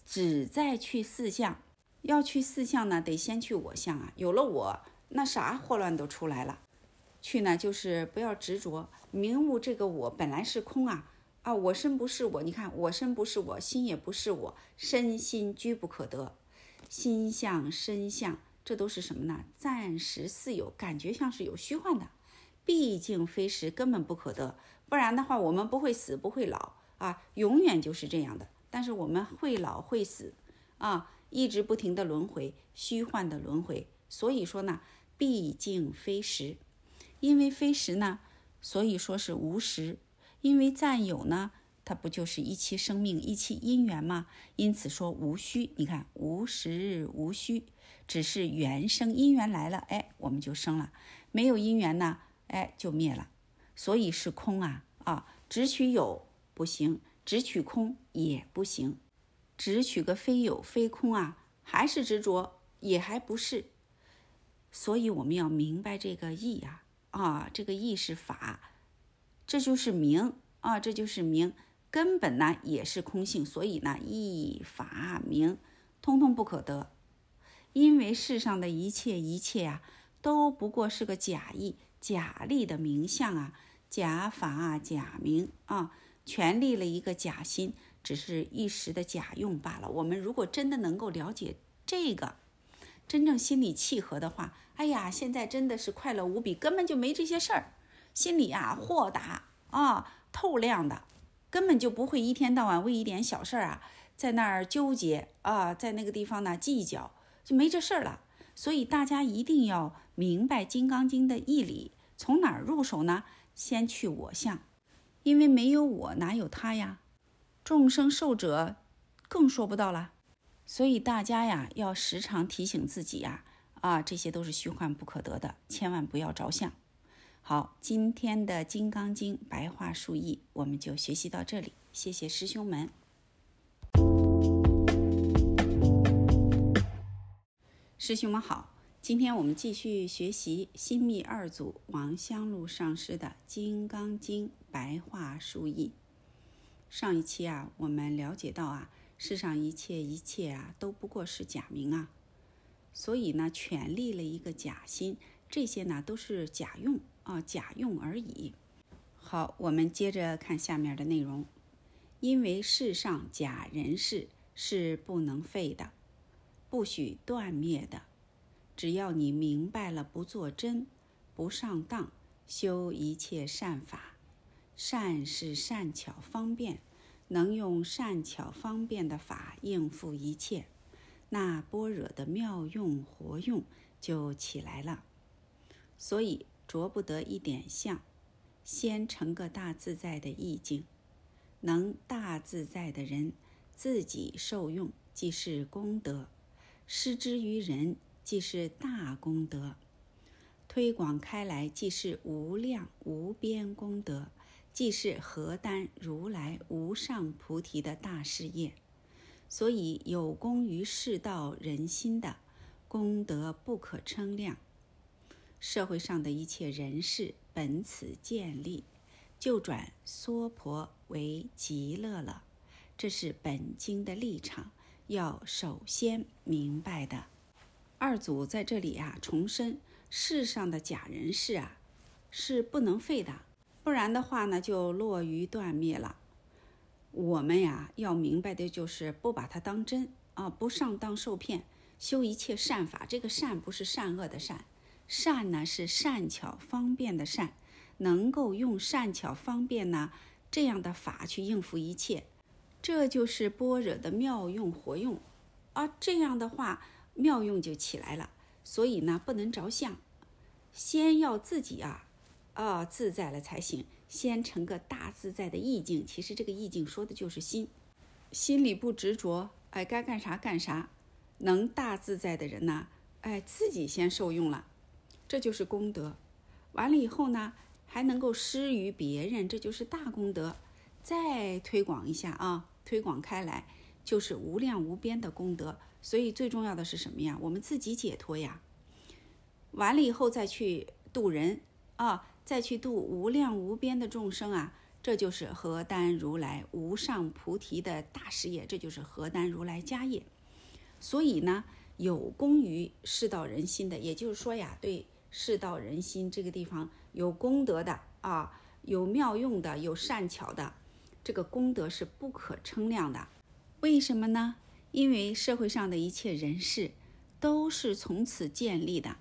只在去四相，要去四相呢，得先去我相啊。有了我，那啥祸乱都出来了。去呢，就是不要执着，明悟这个我本来是空啊。啊，我身不是我，你看我身不是我，心也不是我，身心居不可得，心相身相，这都是什么呢？暂时似有，感觉像是有虚幻的，毕竟非实，根本不可得。不然的话，我们不会死，不会老啊，永远就是这样的。但是我们会老会死啊，一直不停的轮回，虚幻的轮回。所以说呢，毕竟非实，因为非实呢，所以说是无实。因为暂有呢，它不就是一期生命，一期因缘吗？因此说无虚。你看无实无虚，只是缘生因缘来了，哎，我们就生了；没有因缘呢，哎，就灭了。所以是空啊啊！只取有不行，只取空也不行，只取个非有非空啊，还是执着，也还不是。所以我们要明白这个义呀啊，这个义是法。这就是名啊，这就是名，根本呢也是空性，所以呢一法名通通不可得，因为世上的一切一切呀，都不过是个假意、假立的名相啊，假法啊、假名啊，全立了一个假心，只是一时的假用罢了。我们如果真的能够了解这个，真正心里契合的话，哎呀，现在真的是快乐无比，根本就没这些事儿。心里啊豁达啊透亮的，根本就不会一天到晚为一点小事儿啊在那儿纠结啊，在那个地方呢计较，就没这事儿了。所以大家一定要明白《金刚经》的义理，从哪儿入手呢？先去我相，因为没有我哪有他呀？众生受者更说不到了。所以大家呀要时常提醒自己呀啊，这些都是虚幻不可得的，千万不要着相。好，今天的《金刚经》白话述译我们就学习到这里，谢谢师兄们。师兄们好，今天我们继续学习新密二祖王香露上师的《金刚经》白话述译。上一期啊，我们了解到啊，世上一切一切啊，都不过是假名啊，所以呢，全立了一个假心，这些呢都是假用。啊，假用而已。好，我们接着看下面的内容。因为世上假人事是不能废的，不许断灭的。只要你明白了，不做真，不上当，修一切善法。善是善巧方便，能用善巧方便的法应付一切，那般若的妙用活用就起来了。所以。着不得一点相，先成个大自在的意境。能大自在的人，自己受用即是功德；施之于人，即是大功德；推广开来，即是无量无边功德，即是何丹如来无上菩提的大事业。所以，有功于世道人心的功德不可称量。社会上的一切人事，本此建立，就转娑婆为极乐了。这是本经的立场，要首先明白的。二祖在这里啊，重申世上的假人事啊，是不能废的，不然的话呢，就落于断灭了。我们呀，要明白的就是不把它当真啊，不上当受骗，修一切善法。这个善不是善恶的善。善呢是善巧方便的善，能够用善巧方便呢这样的法去应付一切，这就是般若的妙用活用，啊，这样的话妙用就起来了。所以呢不能着相，先要自己啊，啊自在了才行。先成个大自在的意境，其实这个意境说的就是心，心里不执着，哎，该干啥干啥，能大自在的人呢，哎，自己先受用了。这就是功德，完了以后呢，还能够施于别人，这就是大功德。再推广一下啊，推广开来就是无量无边的功德。所以最重要的是什么呀？我们自己解脱呀。完了以后再去度人啊，再去度无量无边的众生啊，这就是何丹如来无上菩提的大事业，这就是何丹如来家业。所以呢，有功于世道人心的，也就是说呀，对。世道人心这个地方有功德的啊，有妙用的，有善巧的，这个功德是不可称量的。为什么呢？因为社会上的一切人事都是从此建立的，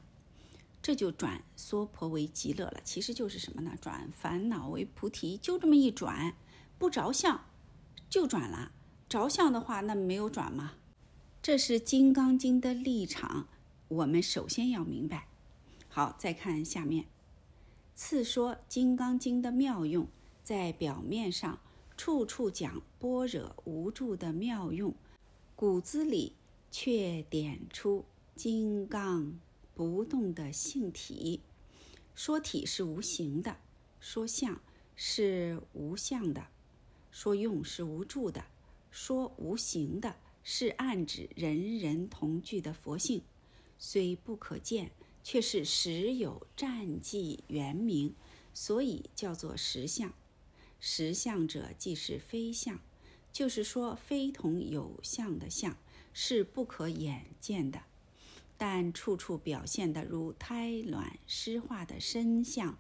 这就转娑婆为极乐了。其实就是什么呢？转烦恼为菩提，就这么一转，不着相就转了。着相的话，那没有转吗？这是《金刚经》的立场，我们首先要明白。好，再看下面。次说《金刚经》的妙用，在表面上处处讲般若无住的妙用，骨子里却点出金刚不动的性体。说体是无形的，说相是无相的，说用是无助的，说无形的是暗指人人同具的佛性，虽不可见。却是实有战绩原名，所以叫做实相。实相者即是非相，就是说非同有相的相是不可眼见的，但处处表现的如胎卵湿化的身相、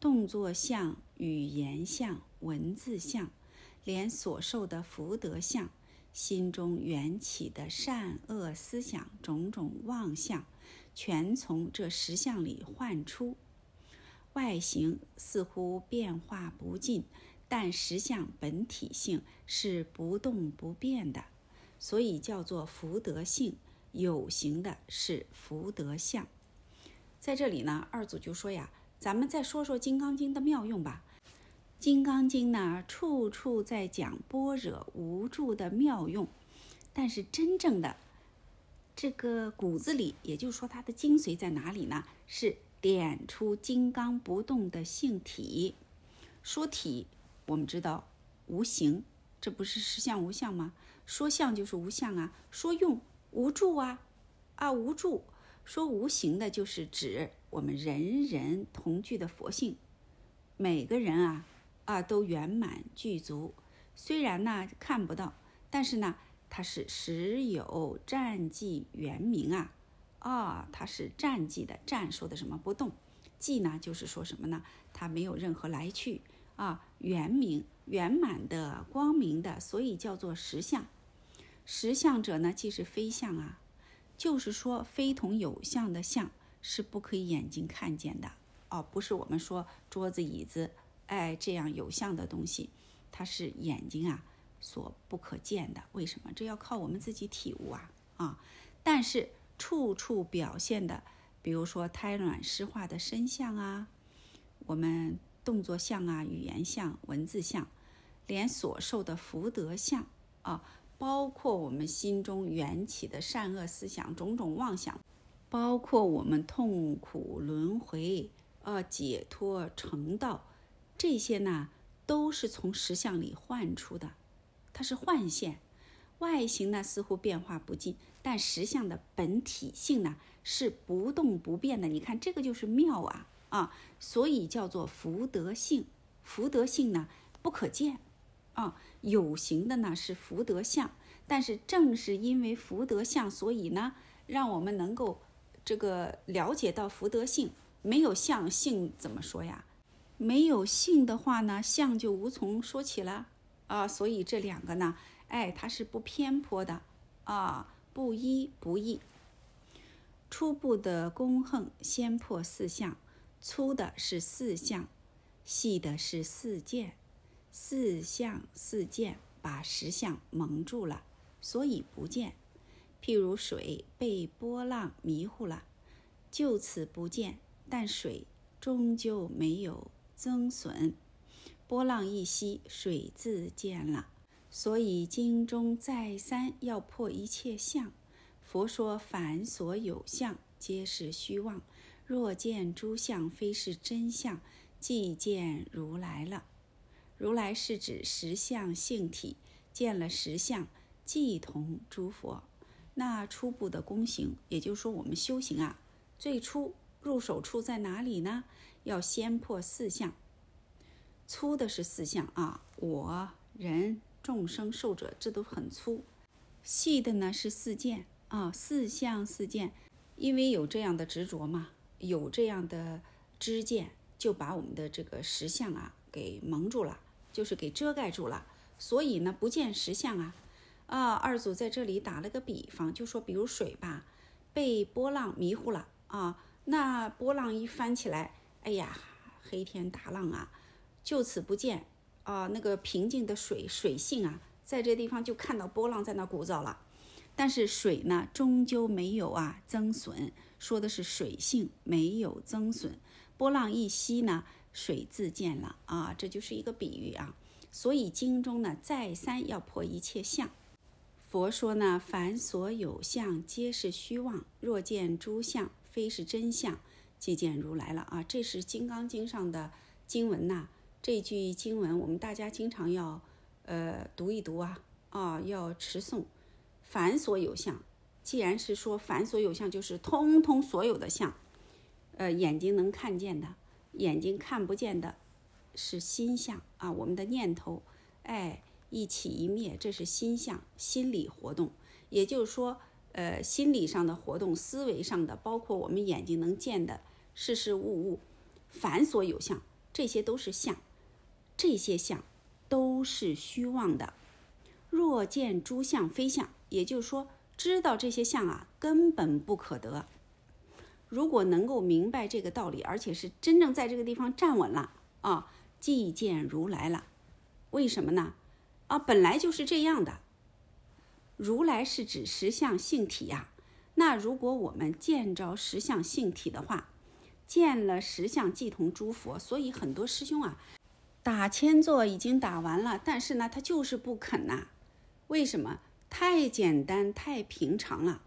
动作相、语言相、文字相，连所受的福德相、心中缘起的善恶思想种种妄相。全从这实相里幻出，外形似乎变化不尽，但实相本体性是不动不变的，所以叫做福德性。有形的是福德相。在这里呢，二祖就说呀，咱们再说说《金刚经》的妙用吧。《金刚经》呢，处处在讲般若无住的妙用，但是真正的。这个骨子里，也就是说，它的精髓在哪里呢？是点出金刚不动的性体。说体，我们知道无形，这不是实相无相吗？说相就是无相啊。说用无住啊，啊无住。说无形的，就是指我们人人同具的佛性，每个人啊啊都圆满具足。虽然呢看不到，但是呢。它是实有战绩原名啊，啊，它是战绩的战说的什么不动，绩呢就是说什么呢？它没有任何来去啊，原名圆满的光明的，所以叫做实相。实相者呢，即是非相啊，就是说非同有相的相是不可以眼睛看见的哦，不是我们说桌子椅子哎这样有相的东西，它是眼睛啊。所不可见的，为什么？这要靠我们自己体悟啊啊！但是处处表现的，比如说胎卵湿化的身相啊，我们动作相啊、语言相、文字相，连所受的福德相啊，包括我们心中缘起的善恶思想、种种妄想，包括我们痛苦轮回、啊解脱成道，这些呢，都是从实相里幻出的，它是幻现。外形呢似乎变化不尽，但实相的本体性呢是不动不变的。你看这个就是妙啊啊！所以叫做福德性。福德性呢不可见啊，有形的呢是福德相。但是正是因为福德相，所以呢让我们能够这个了解到福德性。没有相性怎么说呀？没有性的话呢，相就无从说起了啊。所以这两个呢。哎，它是不偏颇的啊，不一不异。初步的功横先破四相，粗的是四相，细的是四见，四相四见把实相蒙住了，所以不见。譬如水被波浪迷糊了，就此不见，但水终究没有增损，波浪一息，水自见了。所以经中再三要破一切相。佛说凡所有相，皆是虚妄。若见诸相非是真相，即见如来了。如来是指实相性体，见了实相，即同诸佛。那初步的功行，也就是说我们修行啊，最初入手处在哪里呢？要先破四相。粗的是四相啊，我人。众生受者，这都很粗；细的呢是四见啊，四相四见，因为有这样的执着嘛，有这样的知见，就把我们的这个实相啊给蒙住了，就是给遮盖住了，所以呢不见实相啊。啊，二祖在这里打了个比方，就说比如水吧，被波浪迷糊了啊，那波浪一翻起来，哎呀，黑天大浪啊，就此不见。啊，那个平静的水水性啊，在这地方就看到波浪在那鼓噪了，但是水呢，终究没有啊增损，说的是水性没有增损。波浪一息呢，水自见了啊，这就是一个比喻啊。所以经中呢，再三要破一切相。佛说呢，凡所有相，皆是虚妄。若见诸相非是真相，即见如来了啊。这是《金刚经》上的经文呐。这句经文，我们大家经常要，呃，读一读啊，啊，要持诵。凡所有相，既然是说凡所有相，就是通通所有的相，呃，眼睛能看见的，眼睛看不见的，是心相啊。我们的念头，哎，一起一灭，这是心相，心理活动。也就是说，呃，心理上的活动，思维上的，包括我们眼睛能见的事事物物，凡所有相，这些都是相。这些相都是虚妄的。若见诸相非相，也就是说，知道这些相啊根本不可得。如果能够明白这个道理，而且是真正在这个地方站稳了啊，即见如来了。为什么呢？啊，本来就是这样的。如来是指实相性体呀。那如果我们见着实相性体的话，见了实相即同诸佛。所以很多师兄啊。打千座已经打完了，但是呢，他就是不肯呐。为什么？太简单，太平常了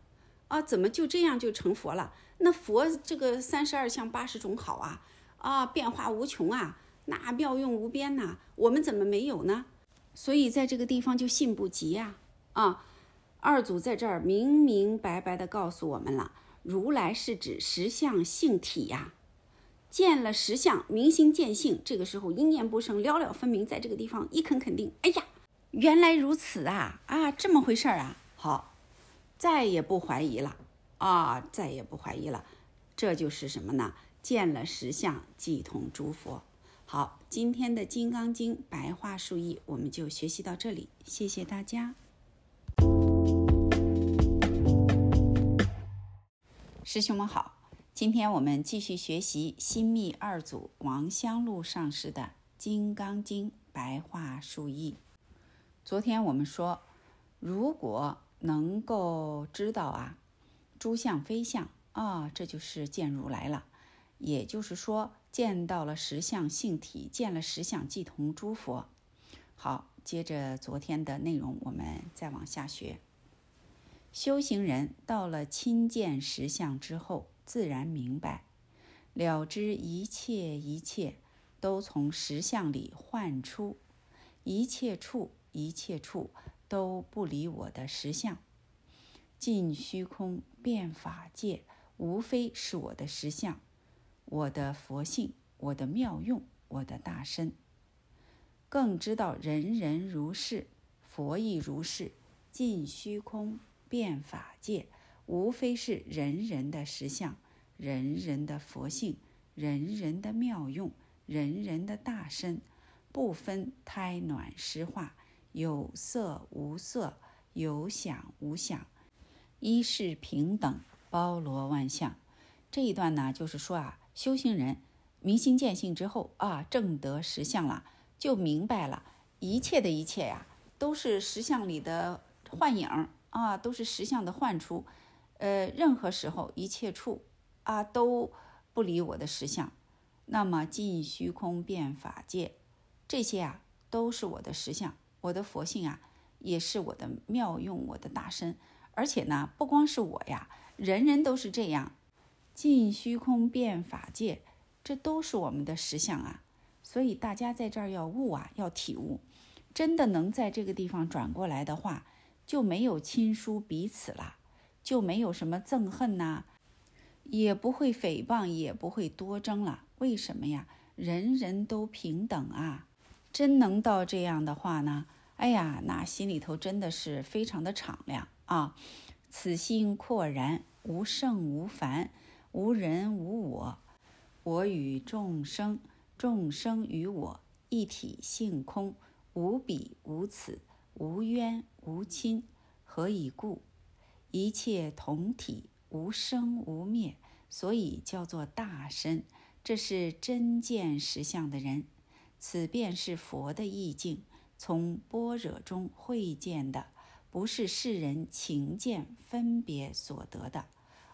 啊！怎么就这样就成佛了？那佛这个三十二相八十种好啊啊，变化无穷啊，那妙用无边呐。我们怎么没有呢？所以在这个地方就信不及呀啊！二祖在这儿明明白白的告诉我们了：如来是指实相性体呀。见了实相，明心见性，这个时候因缘不生，了了分明，在这个地方一肯肯定，哎呀，原来如此啊啊，这么回事儿啊，好，再也不怀疑了啊，再也不怀疑了，这就是什么呢？见了实相，即同诸佛。好，今天的《金刚经》白话述译我们就学习到这里，谢谢大家，师兄们好。今天我们继续学习新密二祖王香露上师的《金刚经》白话述译。昨天我们说，如果能够知道啊，诸相非相啊，这就是见如来了。也就是说，见到了实相性体，见了实相即同诸佛。好，接着昨天的内容，我们再往下学。修行人到了亲见实相之后，自然明白，了知一切一切都从实相里幻出，一切处一切处都不离我的实相。尽虚空遍法界，无非是我的实相，我的佛性，我的妙用，我的大身。更知道人人如是，佛亦如是。尽虚空，遍法界，无非是人人的实相，人人的佛性，人人的妙用，人人的大身，不分胎暖湿化，有色无色，有想无想，一是平等，包罗万象。这一段呢，就是说啊，修行人明心见性之后啊，正得实相了。就明白了，一切的一切呀，都是实相里的幻影啊，都是实相的幻出。呃，任何时候，一切处啊，都不离我的实相。那么，尽虚空遍法界，这些啊，都是我的实相。我的佛性啊，也是我的妙用，我的大身。而且呢，不光是我呀，人人都是这样。尽虚空遍法界，这都是我们的实相啊。所以大家在这儿要悟啊，要体悟，真的能在这个地方转过来的话，就没有亲疏彼此了，就没有什么憎恨呐，也不会诽谤，也不会多争了。为什么呀？人人都平等啊！真能到这样的话呢？哎呀，那心里头真的是非常的敞亮啊！此心阔然，无圣无凡，无人无我，我与众生。众生与我一体性空，无彼无此，无冤无亲，何以故？一切同体，无生无灭，所以叫做大身。这是真见实相的人，此便是佛的意境，从般若中会见的，不是世人情见分别所得的。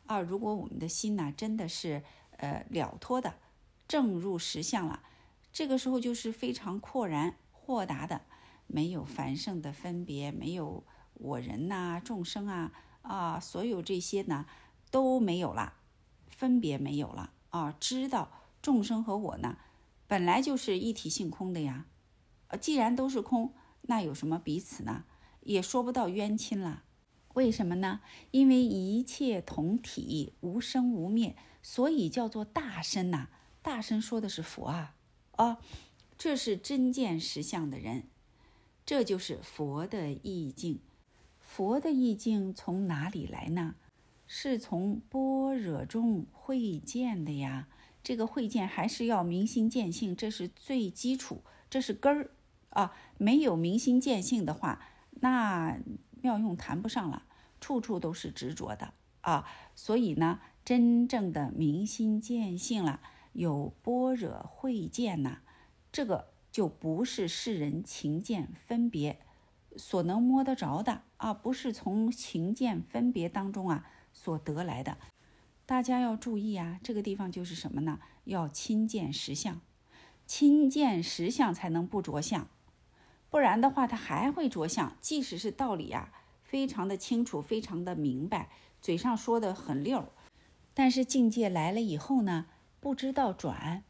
啊，如果我们的心呐，真的是呃了脱的。正入实相了，这个时候就是非常豁然豁达的，没有繁盛的分别，没有我人呐、众生啊啊，所有这些呢都没有了，分别没有了啊。知道众生和我呢，本来就是一体性空的呀。呃，既然都是空，那有什么彼此呢？也说不到冤亲了。为什么呢？因为一切同体，无生无灭，所以叫做大身呐。大身说的是佛啊，啊，这是真见实相的人，这就是佛的意境。佛的意境从哪里来呢？是从般若中会见的呀。这个会见还是要明心见性，这是最基础，这是根儿啊。没有明心见性的话，那妙用谈不上了，处处都是执着的啊。所以呢，真正的明心见性了。有般若慧见呐，这个就不是世人情见分别所能摸得着的啊，不是从情见分别当中啊所得来的。大家要注意啊，这个地方就是什么呢？要亲见实相，亲见实相才能不着相，不然的话他还会着相。即使是道理啊，非常的清楚，非常的明白，嘴上说的很溜，但是境界来了以后呢？不知道转，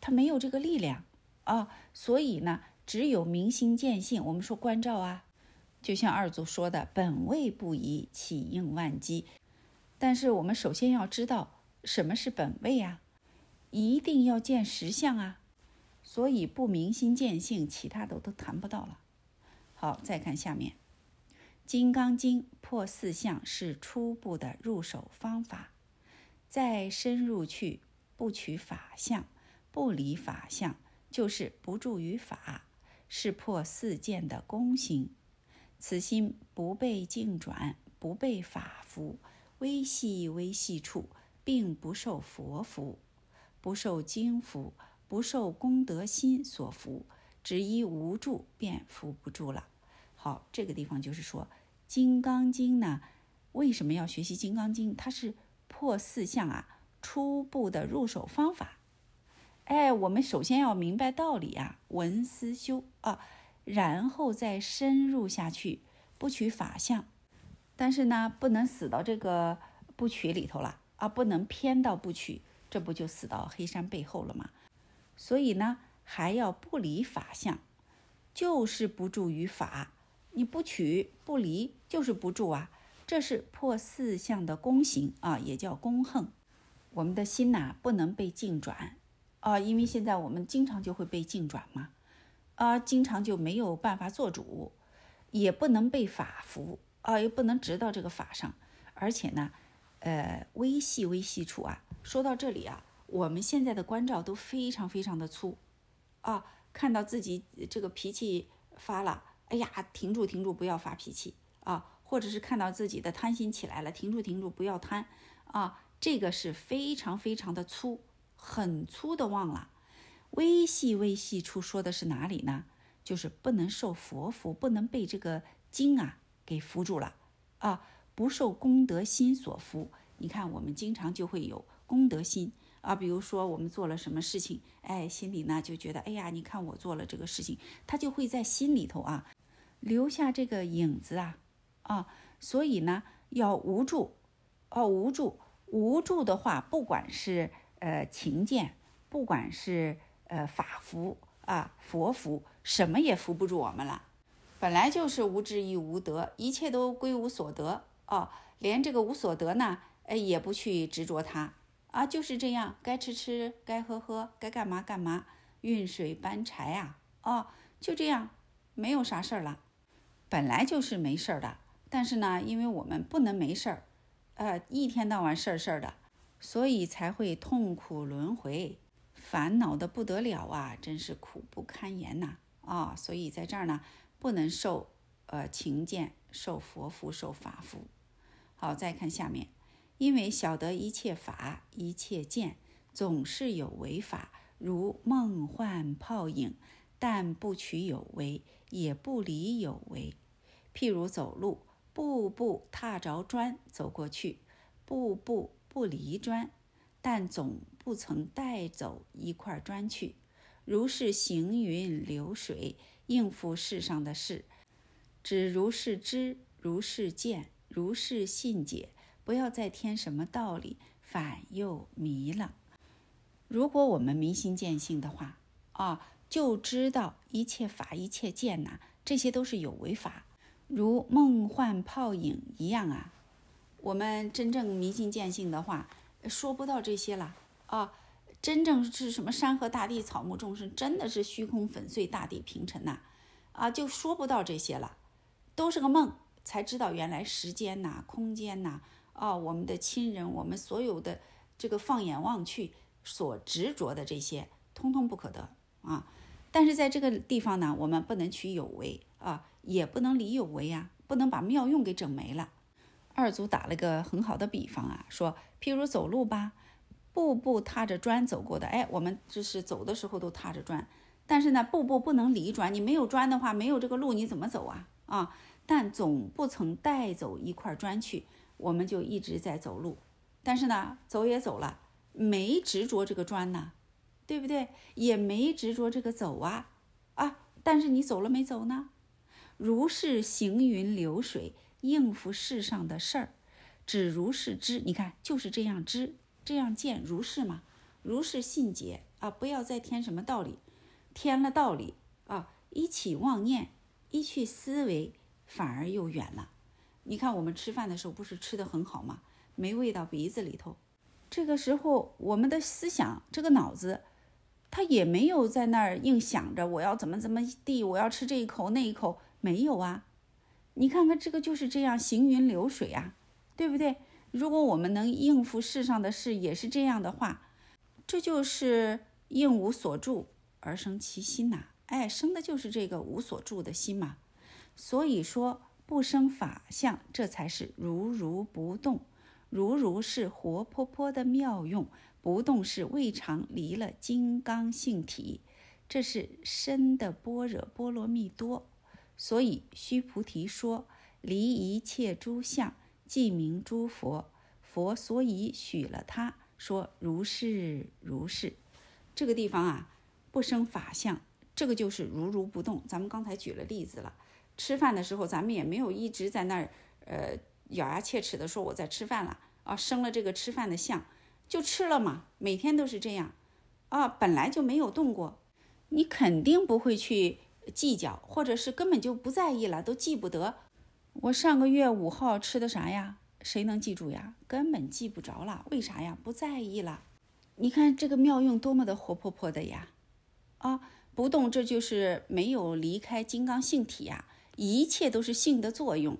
他没有这个力量啊，所以呢，只有明心见性。我们说关照啊，就像二祖说的“本位不移，起应万机”。但是我们首先要知道什么是本位啊，一定要见实相啊。所以不明心见性，其他的都谈不到了。好，再看下面，《金刚经》破四相是初步的入手方法，再深入去。不取法相，不离法相，就是不住于法，是破四见的功行。此心不被境转，不被法服，微细微细处，并不受佛服，不受经服，不受功德心所服，只依无助便扶不住了。好，这个地方就是说，《金刚经》呢，为什么要学习《金刚经》？它是破四相啊。初步的入手方法，哎，我们首先要明白道理啊，闻思修啊，然后再深入下去，不取法相。但是呢，不能死到这个不取里头了啊，不能偏到不取，这不就死到黑山背后了吗？所以呢，还要不离法相，就是不住于法。你不取不离，就是不住啊。这是破四相的功行啊，也叫功横。我们的心呐，不能被境转啊，因为现在我们经常就会被境转嘛，啊，经常就没有办法做主，也不能被法服。啊，又不能直到这个法上，而且呢，呃，微细微细处啊。说到这里啊，我们现在的关照都非常非常的粗，啊，看到自己这个脾气发了，哎呀，停住停住，不要发脾气啊，或者是看到自己的贪心起来了，停住停住，不要贪啊，这个是非常非常的粗，很粗的忘了。微细微细处说的是哪里呢？就是不能受佛福，不能被这个经啊。给扶住了啊！不受功德心所扶。你看，我们经常就会有功德心啊。比如说，我们做了什么事情，哎，心里呢就觉得，哎呀，你看我做了这个事情，他就会在心里头啊留下这个影子啊啊。所以呢，要无助哦，无助无助的话，不管是呃情见，不管是呃法福啊佛福，什么也扶不住我们了。本来就是无智亦无德，一切都归无所得哦，连这个无所得呢，哎，也不去执着它啊，就是这样，该吃吃，该喝喝，该干嘛干嘛，运水搬柴啊，哦，就这样，没有啥事儿了。本来就是没事儿的，但是呢，因为我们不能没事儿，呃，一天到晚事儿事儿的，所以才会痛苦轮回，烦恼的不得了啊，真是苦不堪言呐啊，所以在这儿呢。不能受，呃，情见，受佛福，受法福。好，再看下面，因为晓得一切法，一切见，总是有为法，如梦幻泡影，但不取有为，也不离有为。譬如走路，步步踏着砖走过去，步步不离砖，但总不曾带走一块砖去。如是行云流水。应付世上的事，只如是知，如是见，如是信解，不要再添什么道理，反又迷了。如果我们明心见性的话，啊，就知道一切法、一切见呐，这些都是有为法，如梦幻泡影一样啊。我们真正明心见性的话，说不到这些了啊。真正是什么山河大地、草木众生，真的是虚空粉碎、大地平沉呐，啊，就说不到这些了，都是个梦，才知道原来时间呐、空间呐，啊，我们的亲人，我们所有的这个放眼望去所执着的这些，通通不可得啊。但是在这个地方呢，我们不能取有为啊，也不能离有为呀，不能把妙用给整没了。二祖打了个很好的比方啊，说，譬如走路吧。步步踏着砖走过的，哎，我们就是走的时候都踏着砖，但是呢，步步不能离砖。你没有砖的话，没有这个路，你怎么走啊？啊，但总不曾带走一块砖去，我们就一直在走路。但是呢，走也走了，没执着这个砖呢，对不对？也没执着这个走啊啊！但是你走了没走呢？如是行云流水，应付世上的事儿，只如是知。你看，就是这样知。这样见如是嘛？如是信解啊！不要再添什么道理，添了道理啊，一起妄念，一去思维，反而又远了。你看我们吃饭的时候不是吃的很好吗？没味到鼻子里头，这个时候我们的思想，这个脑子，他也没有在那儿硬想着我要怎么怎么地，我要吃这一口那一口，没有啊。你看看这个就是这样行云流水啊，对不对？如果我们能应付世上的事也是这样的话，这就是应无所住而生其心呐。哎，生的就是这个无所住的心嘛。所以说不生法相，这才是如如不动。如如是活泼泼的妙用，不动是未尝离了金刚性体。这是深的般若波罗蜜多。所以须菩提说：离一切诸相。即名诸佛，佛所以许了他，说如是如是。这个地方啊，不生法相，这个就是如如不动。咱们刚才举了例子了，吃饭的时候咱们也没有一直在那儿呃咬牙切齿的说我在吃饭了啊，生了这个吃饭的相，就吃了嘛，每天都是这样啊，本来就没有动过，你肯定不会去计较，或者是根本就不在意了，都记不得。我上个月五号吃的啥呀？谁能记住呀？根本记不着了。为啥呀？不在意了。你看这个妙用多么的活泼泼的呀！啊，不动，这就是没有离开金刚性体呀。一切都是性的作用，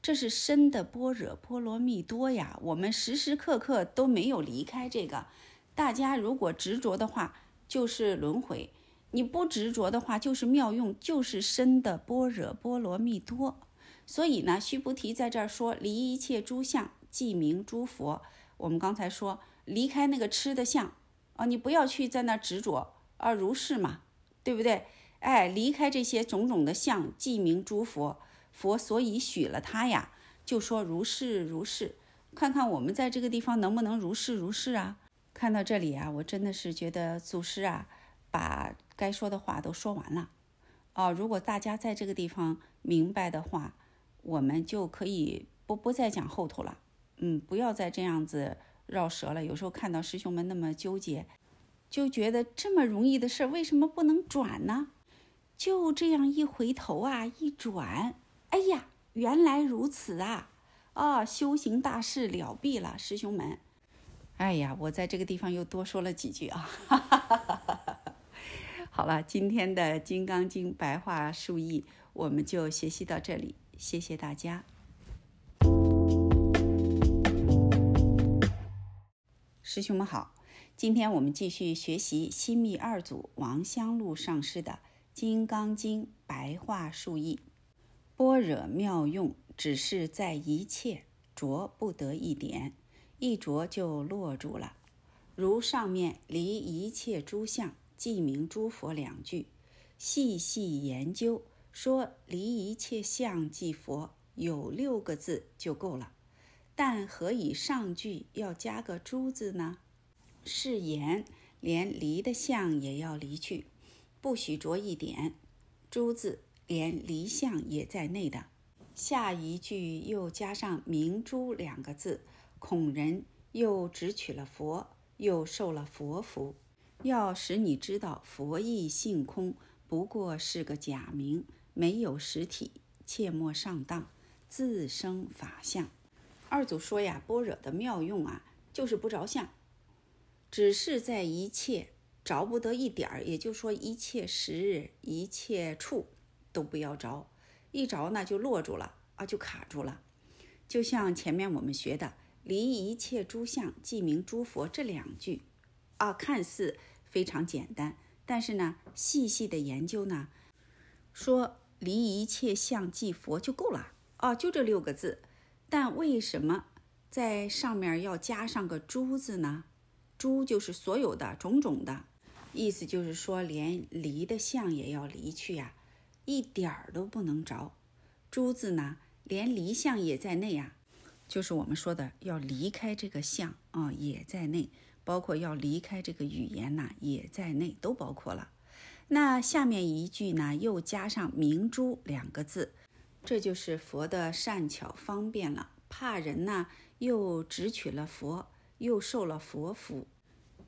这是身的般若波罗蜜多呀。我们时时刻刻都没有离开这个。大家如果执着的话，就是轮回；你不执着的话，就是妙用，就是身的般若波罗蜜多。所以呢，须菩提在这儿说：“离一切诸相，即名诸佛。”我们刚才说，离开那个吃的相啊，你不要去在那执着啊，如是嘛，对不对？哎，离开这些种种的相，即名诸佛。佛所以许了他呀，就说如是如是。看看我们在这个地方能不能如是如是啊？看到这里啊，我真的是觉得祖师啊，把该说的话都说完了。哦，如果大家在这个地方明白的话。我们就可以不不再讲后头了，嗯，不要再这样子绕舌了。有时候看到师兄们那么纠结，就觉得这么容易的事为什么不能转呢？就这样一回头啊，一转，哎呀，原来如此啊！啊，修行大事了毕了，师兄们。哎呀，我在这个地方又多说了几句啊。好了，今天的《金刚经》白话述译我们就学习到这里。谢谢大家，师兄们好。今天我们继续学习新密二祖王香露上师的《金刚经》白话述译。般若妙用，只是在一切着不得一点，一着就落住了。如上面离一切诸相，即名诸佛两句，细细研究。说离一切相即佛，有六个字就够了，但何以上句要加个诸字呢？是言连离的相也要离去，不许着一点。诸字连离相也在内的。下一句又加上明珠两个字，恐人又只取了佛，又受了佛福，要使你知道佛意性空，不过是个假名。没有实体，切莫上当，自生法相。二祖说呀，般若的妙用啊，就是不着相，只是在一切着不得一点儿，也就是说一切时、一切处都不要着，一着呢就落住了啊，就卡住了。就像前面我们学的“离一切诸相，即名诸佛”这两句啊，看似非常简单，但是呢，细细的研究呢。说离一切相即佛就够了啊，就这六个字。但为什么在上面要加上个诸字呢？诸就是所有的种种的，意思就是说连离的相也要离去呀，一点儿都不能着。诸字呢，连离相也在内呀，就是我们说的要离开这个相啊，也在内，包括要离开这个语言呐，也在内，都包括了。那下面一句呢，又加上“明珠”两个字，这就是佛的善巧方便了。怕人呢，又只取了佛，又受了佛福。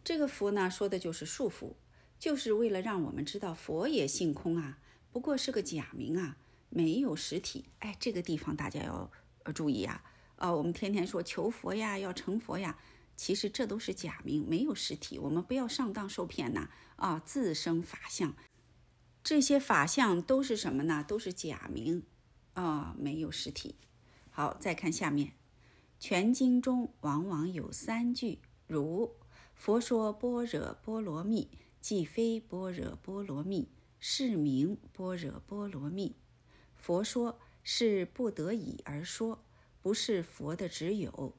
这个福呢，说的就是束缚，就是为了让我们知道佛也性空啊，不过是个假名啊，没有实体。哎，这个地方大家要呃注意啊。呃，我们天天说求佛呀，要成佛呀。其实这都是假名，没有实体。我们不要上当受骗呐！啊，自生法相，这些法相都是什么呢？都是假名，啊，没有实体。好，再看下面，全经中往往有三句，如佛说般若波罗蜜，即非般若波罗蜜，是名般若波罗蜜。佛说是不得已而说，不是佛的只有，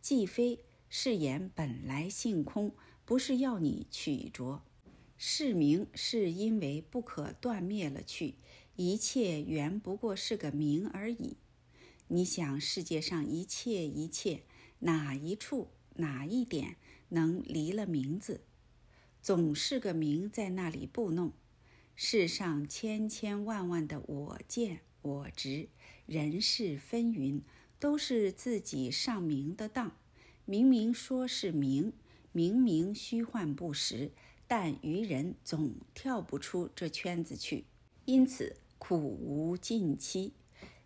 既非。是言本来性空，不是要你取着。是名是因为不可断灭了去，一切原不过是个名而已。你想世界上一切一切，哪一处哪一点能离了名字？总是个名在那里布弄。世上千千万万的我见我执，人事纷纭，都是自己上名的当。明明说是明，明明虚幻不实，但愚人总跳不出这圈子去，因此苦无尽期。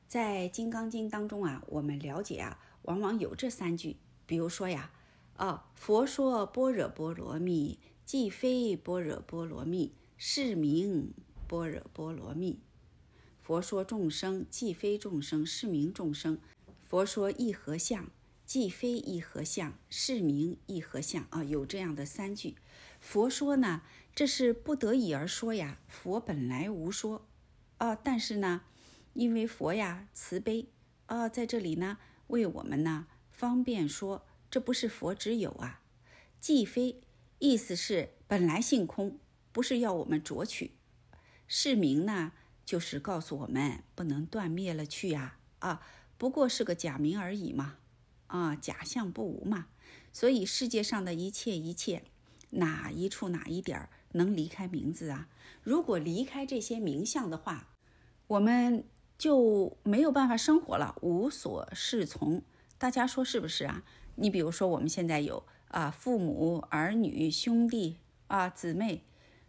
在《金刚经》当中啊，我们了解啊，往往有这三句，比如说呀，啊，佛说般若波罗蜜，既非般若波罗蜜。是名般若波罗蜜。佛说众生既非众生，是名众生。佛说一合相，既非一合相，是名一合相。啊，有这样的三句。佛说呢，这是不得已而说呀。佛本来无说，啊，但是呢，因为佛呀慈悲，啊，在这里呢为我们呢方便说，这不是佛之有啊。既非，意思是本来性空。不是要我们着取，是名呢，就是告诉我们不能断灭了去呀啊，不过是个假名而已嘛，啊，假象不无嘛，所以世界上的一切一切，哪一处哪一点儿能离开名字啊？如果离开这些名相的话，我们就没有办法生活了，无所适从。大家说是不是啊？你比如说我们现在有啊，父母、儿女、兄弟啊、姊妹。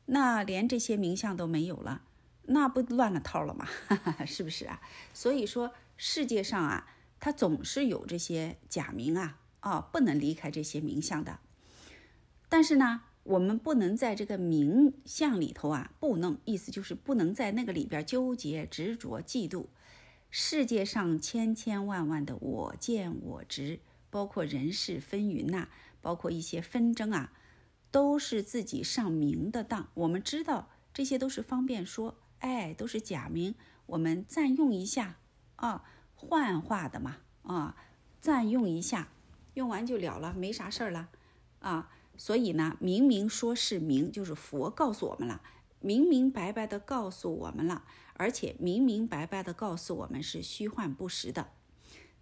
那连这些名相都没有了，那不乱了套了吗？是不是啊？所以说世界上啊，它总是有这些假名啊，啊，不能离开这些名相的。但是呢，我们不能在这个名相里头啊，不能，意思就是不能在那个里边纠结、执着、嫉妒。世界上千千万万的我见我执，包括人事纷纭呐，包括一些纷争啊。都是自己上名的当，我们知道这些都是方便说，哎，都是假名，我们暂用一下啊，幻化的嘛啊，暂用一下，用完就了了，没啥事儿了啊。所以呢，明明说是明，就是佛告诉我们了，明明白白的告诉我们了，而且明明白白的告诉我们是虚幻不实的。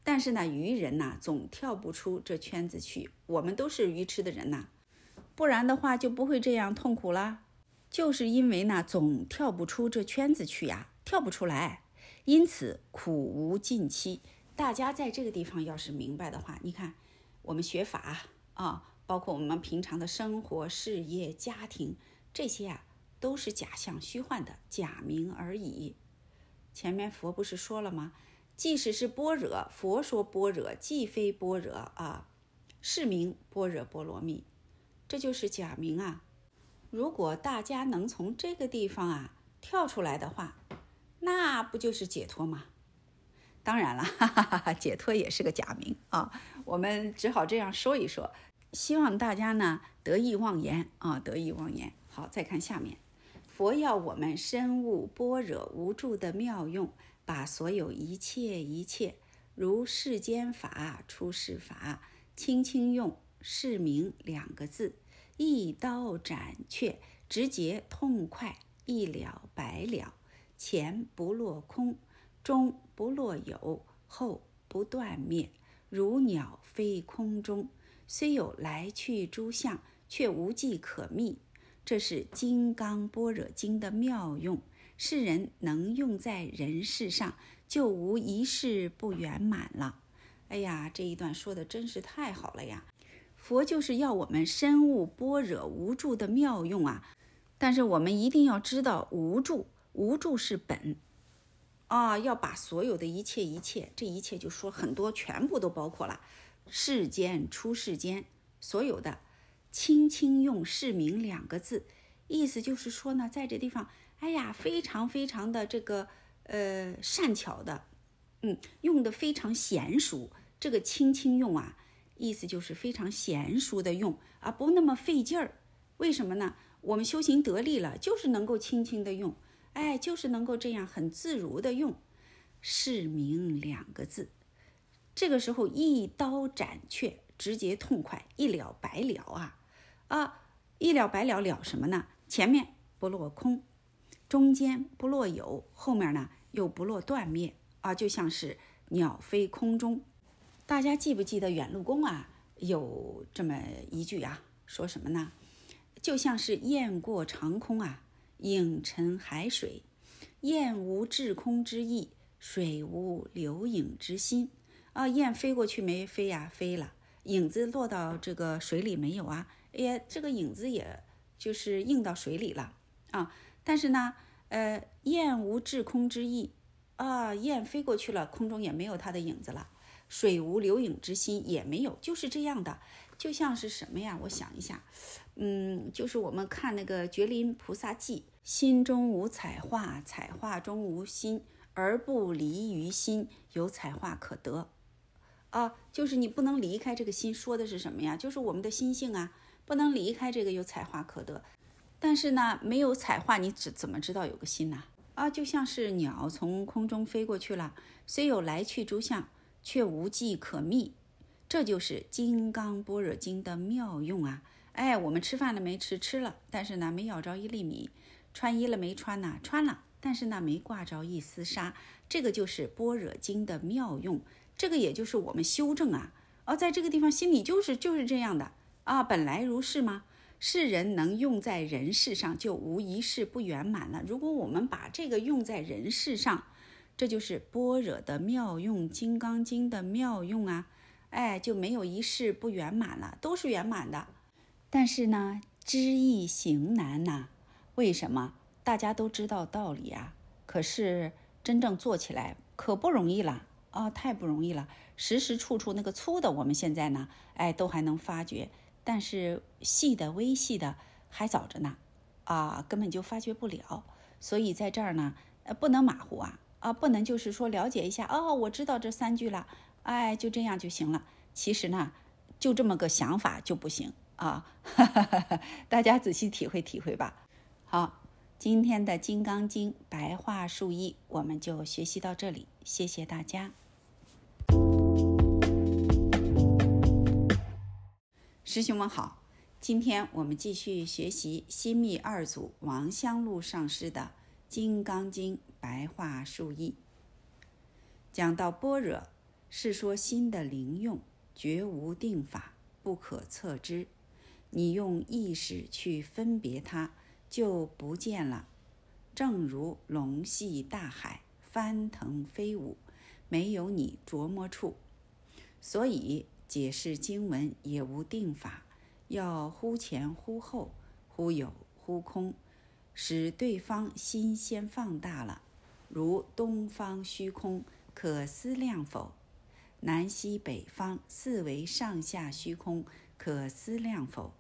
但是呢，愚人呐，总跳不出这圈子去。我们都是愚痴的人呐。不然的话就不会这样痛苦了，就是因为呢总跳不出这圈子去呀，跳不出来，因此苦无尽期。大家在这个地方要是明白的话，你看我们学法啊，包括我们平常的生活、事业、家庭这些啊，都是假象、虚幻的假名而已。前面佛不是说了吗？即使是般若，佛说般若既非般若啊，是名般若波罗蜜。这就是假名啊！如果大家能从这个地方啊跳出来的话，那不就是解脱吗？当然了，哈哈哈哈解脱也是个假名啊！我们只好这样说一说，希望大家呢得意忘言啊，得意忘言。好，再看下面，佛要我们深悟般若无住的妙用，把所有一切一切，如世间法、出世法，轻轻用“是名”两个字。一刀斩却，直接痛快，一了百了。前不落空，中不落有，后不断灭。如鸟飞空中，虽有来去诸相，却无迹可觅。这是《金刚般若经》的妙用，世人能用在人世上，就无一事不圆满了。哎呀，这一段说的真是太好了呀！佛就是要我们深悟般若无住的妙用啊！但是我们一定要知道无住，无助是本啊！要把所有的一切一切，这一切就说很多，全部都包括了世间、出世间所有的，轻轻用“是名”两个字，意思就是说呢，在这地方，哎呀，非常非常的这个呃善巧的，嗯，用的非常娴熟，这个轻轻用啊。意思就是非常娴熟的用啊，不那么费劲儿。为什么呢？我们修行得力了，就是能够轻轻的用，哎，就是能够这样很自如的用“是名”两个字。这个时候一刀斩却，直接痛快，一了百了啊啊！一了百了了什么呢？前面不落空，中间不落有，后面呢又不落断灭啊，就像是鸟飞空中。大家记不记得远路公啊？有这么一句啊，说什么呢？就像是雁过长空啊，影沉海水。雁无滞空之意，水无留影之心。啊，雁飞过去没飞呀？飞了。影子落到这个水里没有啊？哎呀，这个影子也就是映到水里了啊。但是呢，呃，雁无滞空之意啊，雁飞过去了，空中也没有它的影子了。水无留影之心也没有，就是这样的，就像是什么呀？我想一下，嗯，就是我们看那个《觉林菩萨记》。心中无彩画，彩画中无心，而不离于心，有彩画可得。啊，就是你不能离开这个心，说的是什么呀？就是我们的心性啊，不能离开这个有彩画可得。但是呢，没有彩画，你怎怎么知道有个心呢？啊，就像是鸟从空中飞过去了，虽有来去诸相，却无迹可觅。这就是《金刚般若经》的妙用啊！哎，我们吃饭了没吃？吃了，但是呢，没咬着一粒米。穿衣了没穿呢？穿了，但是呢没挂着一丝纱。这个就是般若经的妙用，这个也就是我们修正啊。哦，在这个地方心里就是就是这样的啊，本来如是吗？世人能用在人世上，就无一事不圆满了。如果我们把这个用在人世上，这就是般若的妙用，《金刚经》的妙用啊。哎，就没有一事不圆满了，都是圆满的。但是呢，知易行难呐。为什么大家都知道道理啊？可是真正做起来可不容易了啊，太不容易了。时时处处那个粗的，我们现在呢，哎，都还能发觉，但是细的、微细的还早着呢，啊，根本就发觉不了。所以在这儿呢，呃，不能马虎啊，啊，不能就是说了解一下，哦，我知道这三句了，哎，就这样就行了。其实呢，就这么个想法就不行啊，大家仔细体会体会吧。好，今天的《金刚经》白话述译我们就学习到这里，谢谢大家。师兄们好，今天我们继续学习新密二祖王香露上师的《金刚经》白话述译。讲到般若，是说心的灵用，绝无定法，不可测知。你用意识去分别它。就不见了，正如龙戏大海，翻腾飞舞，没有你琢磨处。所以解释经文也无定法，要忽前忽后，忽有忽空，使对方心先放大了。如东方虚空，可思量否？南西北方四维上下虚空，可思量否？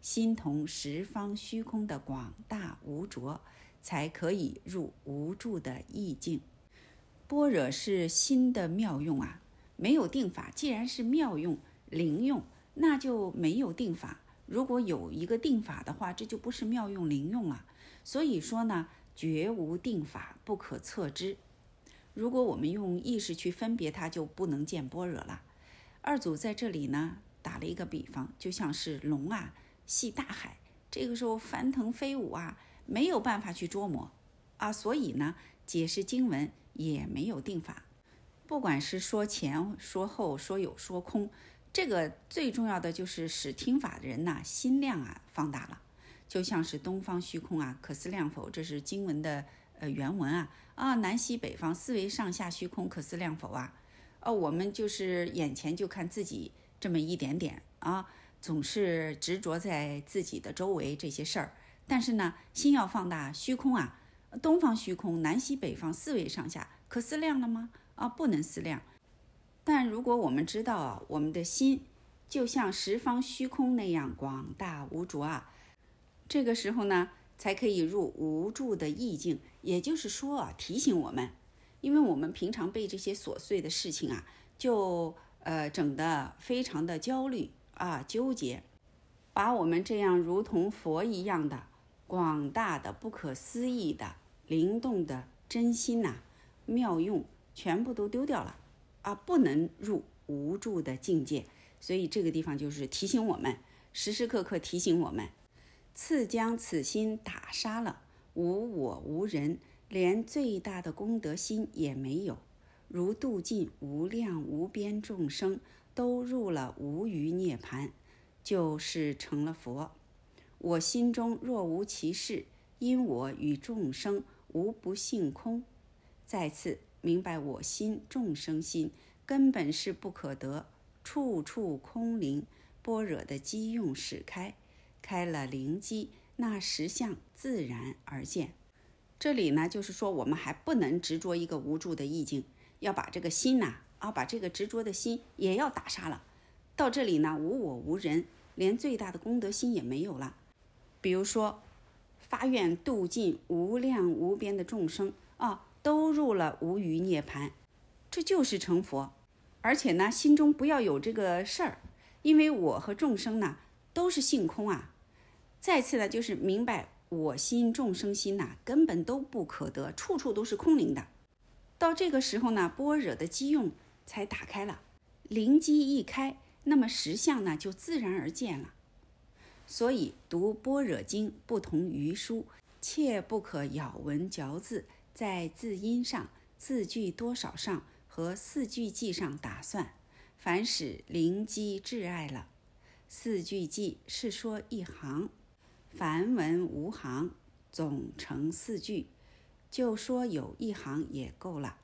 心同十方虚空的广大无着，才可以入无住的意境。般若是心的妙用啊，没有定法。既然是妙用、灵用，那就没有定法。如果有一个定法的话，这就不是妙用、灵用了。所以说呢，绝无定法，不可测知。如果我们用意识去分别它，就不能见般若了。二祖在这里呢，打了一个比方，就像是龙啊。系大海，这个时候翻腾飞舞啊，没有办法去捉摸啊，所以呢，解释经文也没有定法。不管是说前说后，说有说空，这个最重要的就是使听法的人呐，心量啊放大了。就像是东方虚空啊，可思量否？这是经文的呃原文啊啊，南西北方四维上下虚空，可思量否啊？哦，我们就是眼前就看自己这么一点点啊。总是执着在自己的周围这些事儿，但是呢，心要放大虚空啊，东方虚空、南西北方四维上下，可思量了吗？啊，不能思量。但如果我们知道啊，我们的心就像十方虚空那样广大无着啊，这个时候呢，才可以入无住的意境。也就是说啊，提醒我们，因为我们平常被这些琐碎的事情啊，就呃整得非常的焦虑。啊，纠结，把我们这样如同佛一样的广大的、不可思议的、灵动的真心呐，妙用全部都丢掉了啊，不能入无助的境界。所以这个地方就是提醒我们，时时刻刻提醒我们，次将此心打杀了，无我无人，连最大的功德心也没有，如度尽无量无边众生。都入了无余涅盘，就是成了佛。我心中若无其事，因我与众生无不性空。再次明白我心、众生心根本是不可得，处处空灵。般若的机用使开，开了灵机，那实相自然而见。这里呢，就是说我们还不能执着一个无助的意境，要把这个心呐，啊把这个执着的心也要打杀了。到这里呢，无我无人，连最大的功德心也没有了。比如说，发愿度尽无量无边的众生啊，都入了无余涅槃，这就是成佛。而且呢，心中不要有这个事儿，因为我和众生呢都是性空啊。再次呢，就是明白。我心众生心呐，根本都不可得，处处都是空灵的。到这个时候呢，般若的机用才打开了，灵机一开，那么实相呢就自然而见了。所以读般若经不同于书，切不可咬文嚼字，在字音上、字句多少上和四句记上打算，凡使灵机挚爱了。四句记是说一行。梵文无行，总成四句，就说有一行也够了。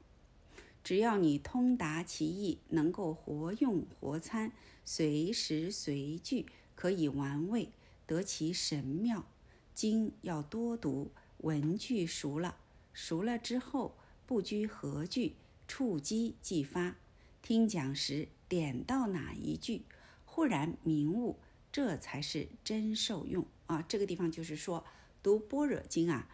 只要你通达其意，能够活用活参，随时随句可以玩味，得其神妙。经要多读，文句熟了，熟了之后不拘何句，触机即发。听讲时点到哪一句，忽然明悟，这才是真受用。啊，这个地方就是说，读般若经啊，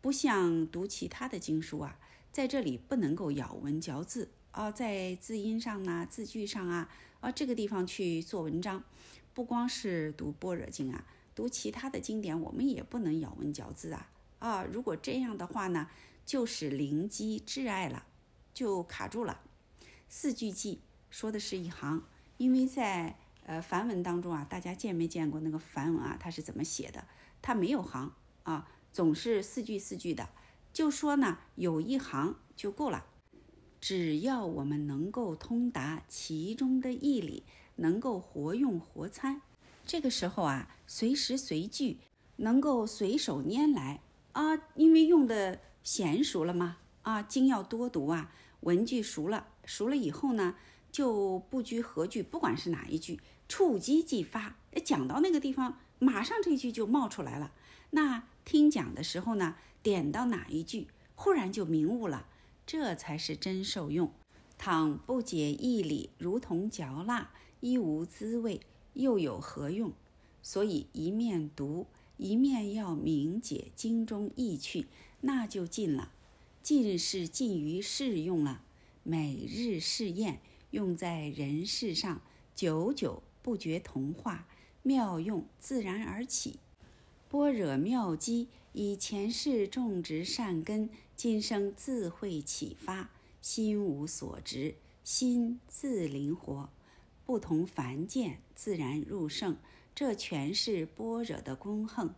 不像读其他的经书啊，在这里不能够咬文嚼字啊，在字音上呢、字句上啊，啊这个地方去做文章。不光是读般若经啊，读其他的经典，我们也不能咬文嚼字啊啊！如果这样的话呢，就是灵机挚爱了，就卡住了。四句记说的是一行，因为在。呃，梵文当中啊，大家见没见过那个梵文啊？它是怎么写的？它没有行啊，总是四句四句的。就说呢，有一行就够了。只要我们能够通达其中的义理，能够活用活参，这个时候啊，随时随句能够随手拈来啊，因为用的娴熟了嘛啊，经要多读啊，文句熟了，熟了以后呢，就不拘何句，不管是哪一句。触机即发，讲到那个地方，马上这句就冒出来了。那听讲的时候呢，点到哪一句，忽然就明悟了，这才是真受用。倘不解义理，如同嚼蜡，一无滋味，又有何用？所以一面读，一面要明解经中意趣，那就尽了。尽是尽于适用了，每日试验，用在人世上，久久。不觉同化，妙用自然而起。般若妙机以前世种植善根，今生自会启发。心无所执，心自灵活，不同凡见，自然入圣。这全是般若的功横，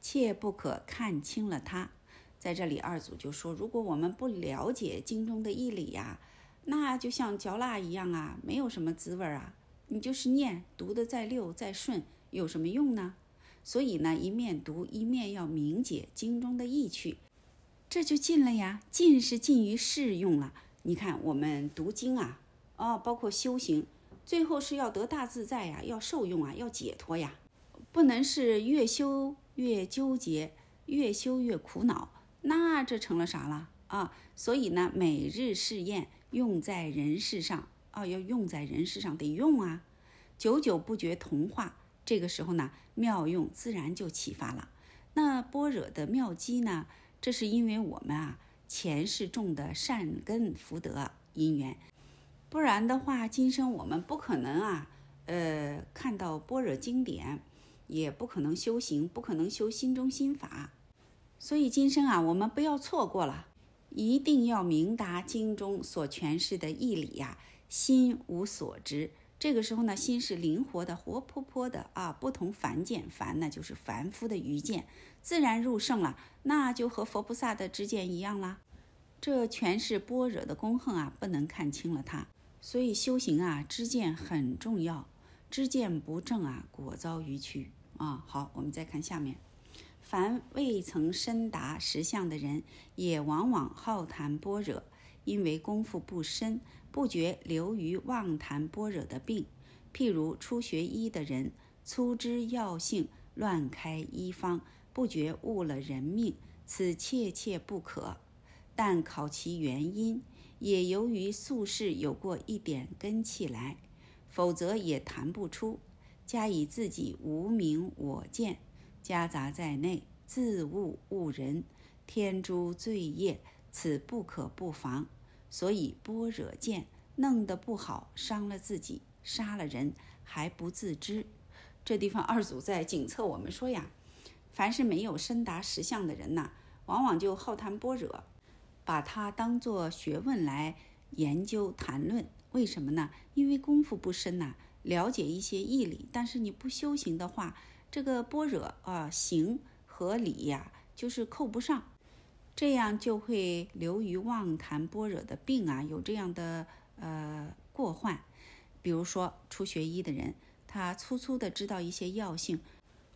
切不可看清了它。在这里，二祖就说：如果我们不了解经中的义理呀，那就像嚼蜡一样啊，没有什么滋味啊。你就是念读的再溜再顺，有什么用呢？所以呢，一面读一面要明解经中的意趣，这就尽了呀。尽是尽于适用了。你看我们读经啊，哦，包括修行，最后是要得大自在呀，要受用啊，要解脱呀，不能是越修越纠结，越修越苦恼，那这成了啥了啊？所以呢，每日试验用在人世上。啊，要用在人世上得用啊，久久不觉同化，这个时候呢，妙用自然就启发了。那般若的妙机呢，这是因为我们啊前世种的善根福德因缘，不然的话，今生我们不可能啊，呃，看到般若经典，也不可能修行，不可能修心中心法。所以今生啊，我们不要错过了，一定要明达经中所诠释的义理呀。心无所执，这个时候呢，心是灵活的、活泼泼的啊，不同凡见，凡呢就是凡夫的愚见，自然入圣了，那就和佛菩萨的知见一样啦。这全是般若的功横啊，不能看清了它。所以修行啊，知见很重要，知见不正啊，果遭愚曲啊。好，我们再看下面，凡未曾深达实相的人，也往往好谈般若，因为功夫不深，不觉流于妄谈般若的病。譬如初学医的人，粗知药性，乱开医方，不觉误了人命，此切切不可。但考其原因，也由于宿世有过一点根气来，否则也谈不出。加以自己无名我见。夹杂在内，自误误人，天诛罪业，此不可不防。所以般若见弄得不好，伤了自己，杀了人还不自知。这地方二祖在警策我们说呀，凡是没有深达实相的人呐，往往就好谈般若，把它当做学问来研究谈论。为什么呢？因为功夫不深呐，了解一些义理，但是你不修行的话。这个般若啊，行和理呀，就是扣不上，这样就会流于妄谈般若的病啊，有这样的呃过患。比如说初学医的人，他粗粗的知道一些药性，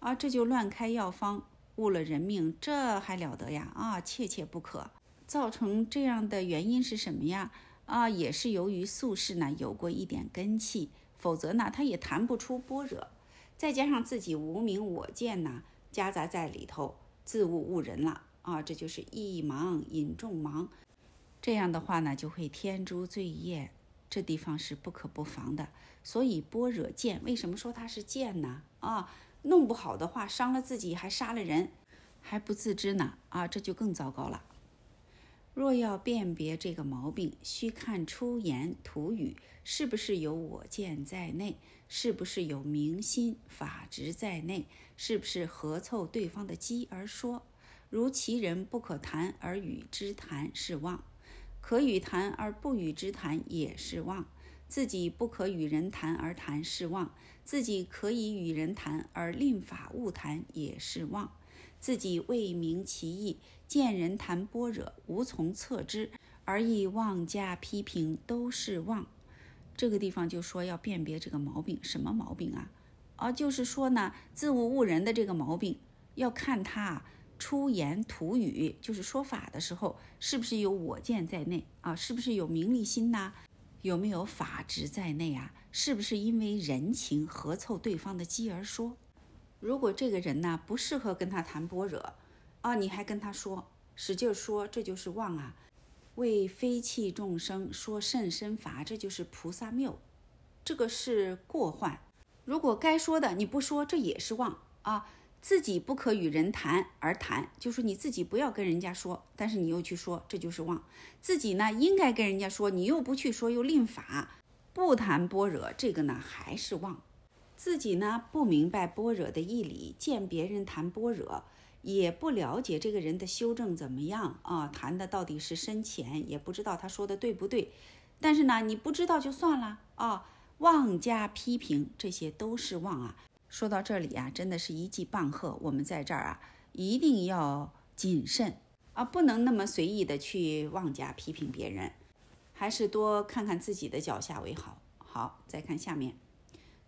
啊，这就乱开药方，误了人命，这还了得呀？啊，切切不可。造成这样的原因是什么呀？啊，也是由于宿世呢有过一点根气，否则呢他也谈不出般若。再加上自己无名我见呐，夹杂在里头，自误误人了啊！这就是一盲引众盲，这样的话呢，就会天诛罪业，这地方是不可不防的。所以般若见，为什么说它是见呢？啊，弄不好的话，伤了自己，还杀了人，还不自知呢啊！这就更糟糕了。若要辨别这个毛病，需看出言吐语是不是有我见在内，是不是有明心法执在内，是不是合凑对方的机而说。如其人不可谈而与之谈是妄，可与谈而不与之谈也是妄。自己不可与人谈而谈是妄，自己可以与人谈而令法勿谈也是妄。自己未明其意，见人谈般若，无从测之，而亦妄加批评，都是妄。这个地方就说要辨别这个毛病，什么毛病啊？啊，就是说呢，自误误人的这个毛病，要看他出言吐语，就是说法的时候，是不是有我见在内啊？是不是有名利心呐？有没有法执在内啊？是不是因为人情合凑对方的机而说？如果这个人呢不适合跟他谈般若，啊，你还跟他说，使劲说，这就是妄啊！为非气众生说甚深法，这就是菩萨谬，这个是过患。如果该说的你不说，这也是妄啊！自己不可与人谈而谈，就是你自己不要跟人家说，但是你又去说，这就是妄。自己呢应该跟人家说，你又不去说，又令法不谈般若，这个呢还是妄。自己呢不明白般若的义理，见别人谈般若，也不了解这个人的修正怎么样啊？谈的到底是深浅，也不知道他说的对不对。但是呢，你不知道就算了啊，妄加批评，这些都是妄啊。说到这里啊，真的是一记棒喝。我们在这儿啊，一定要谨慎啊，不能那么随意的去妄加批评别人，还是多看看自己的脚下为好。好，再看下面。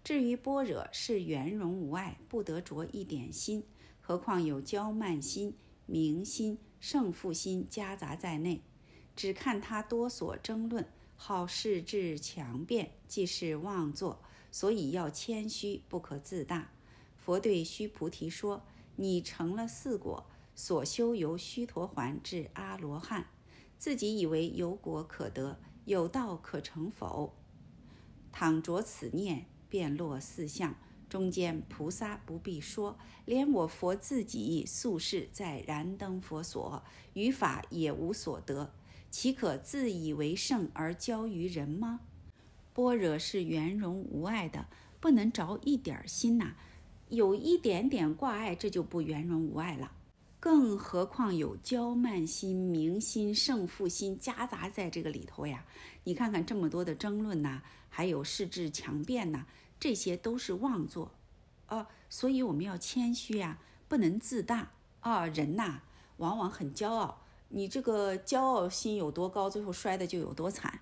至于般若是圆融无碍，不得着一点心，何况有骄慢心、明心、胜负心夹杂在内。只看他多所争论，好事智强辩，即是妄作。所以要谦虚，不可自大。佛对须菩提说：“你成了四果，所修由须陀环至阿罗汉，自己以为有果可得，有道可成否？倘着此念。”便落四相，中间菩萨不必说，连我佛自己宿世在燃灯佛所，于法也无所得，岂可自以为圣而教于人吗？般若是圆融无碍的，不能着一点心呐，有一点点挂碍，这就不圆融无碍了。更何况有骄慢心、明心、胜负心夹杂在这个里头呀？你看看这么多的争论呐，还有势智强辩呐，这些都是妄作，啊，所以我们要谦虚呀，不能自大啊。人呐，往往很骄傲，你这个骄傲心有多高，最后摔的就有多惨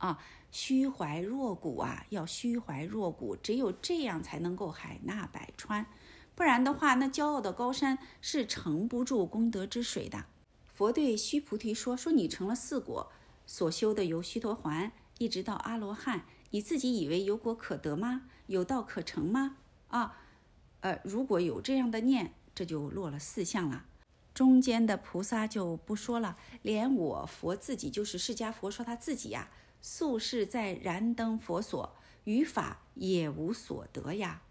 啊。虚怀若谷啊，要虚怀若谷，只有这样才能够海纳百川。不然的话，那骄傲的高山是盛不住功德之水的。佛对须菩提说：“说你成了四果，所修的由须陀环一直到阿罗汉，你自己以为有果可得吗？有道可成吗？啊，呃，如果有这样的念，这就落了四相了。中间的菩萨就不说了，连我佛自己就是释迦佛说他自己呀，宿世在燃灯佛所，于法也无所得呀。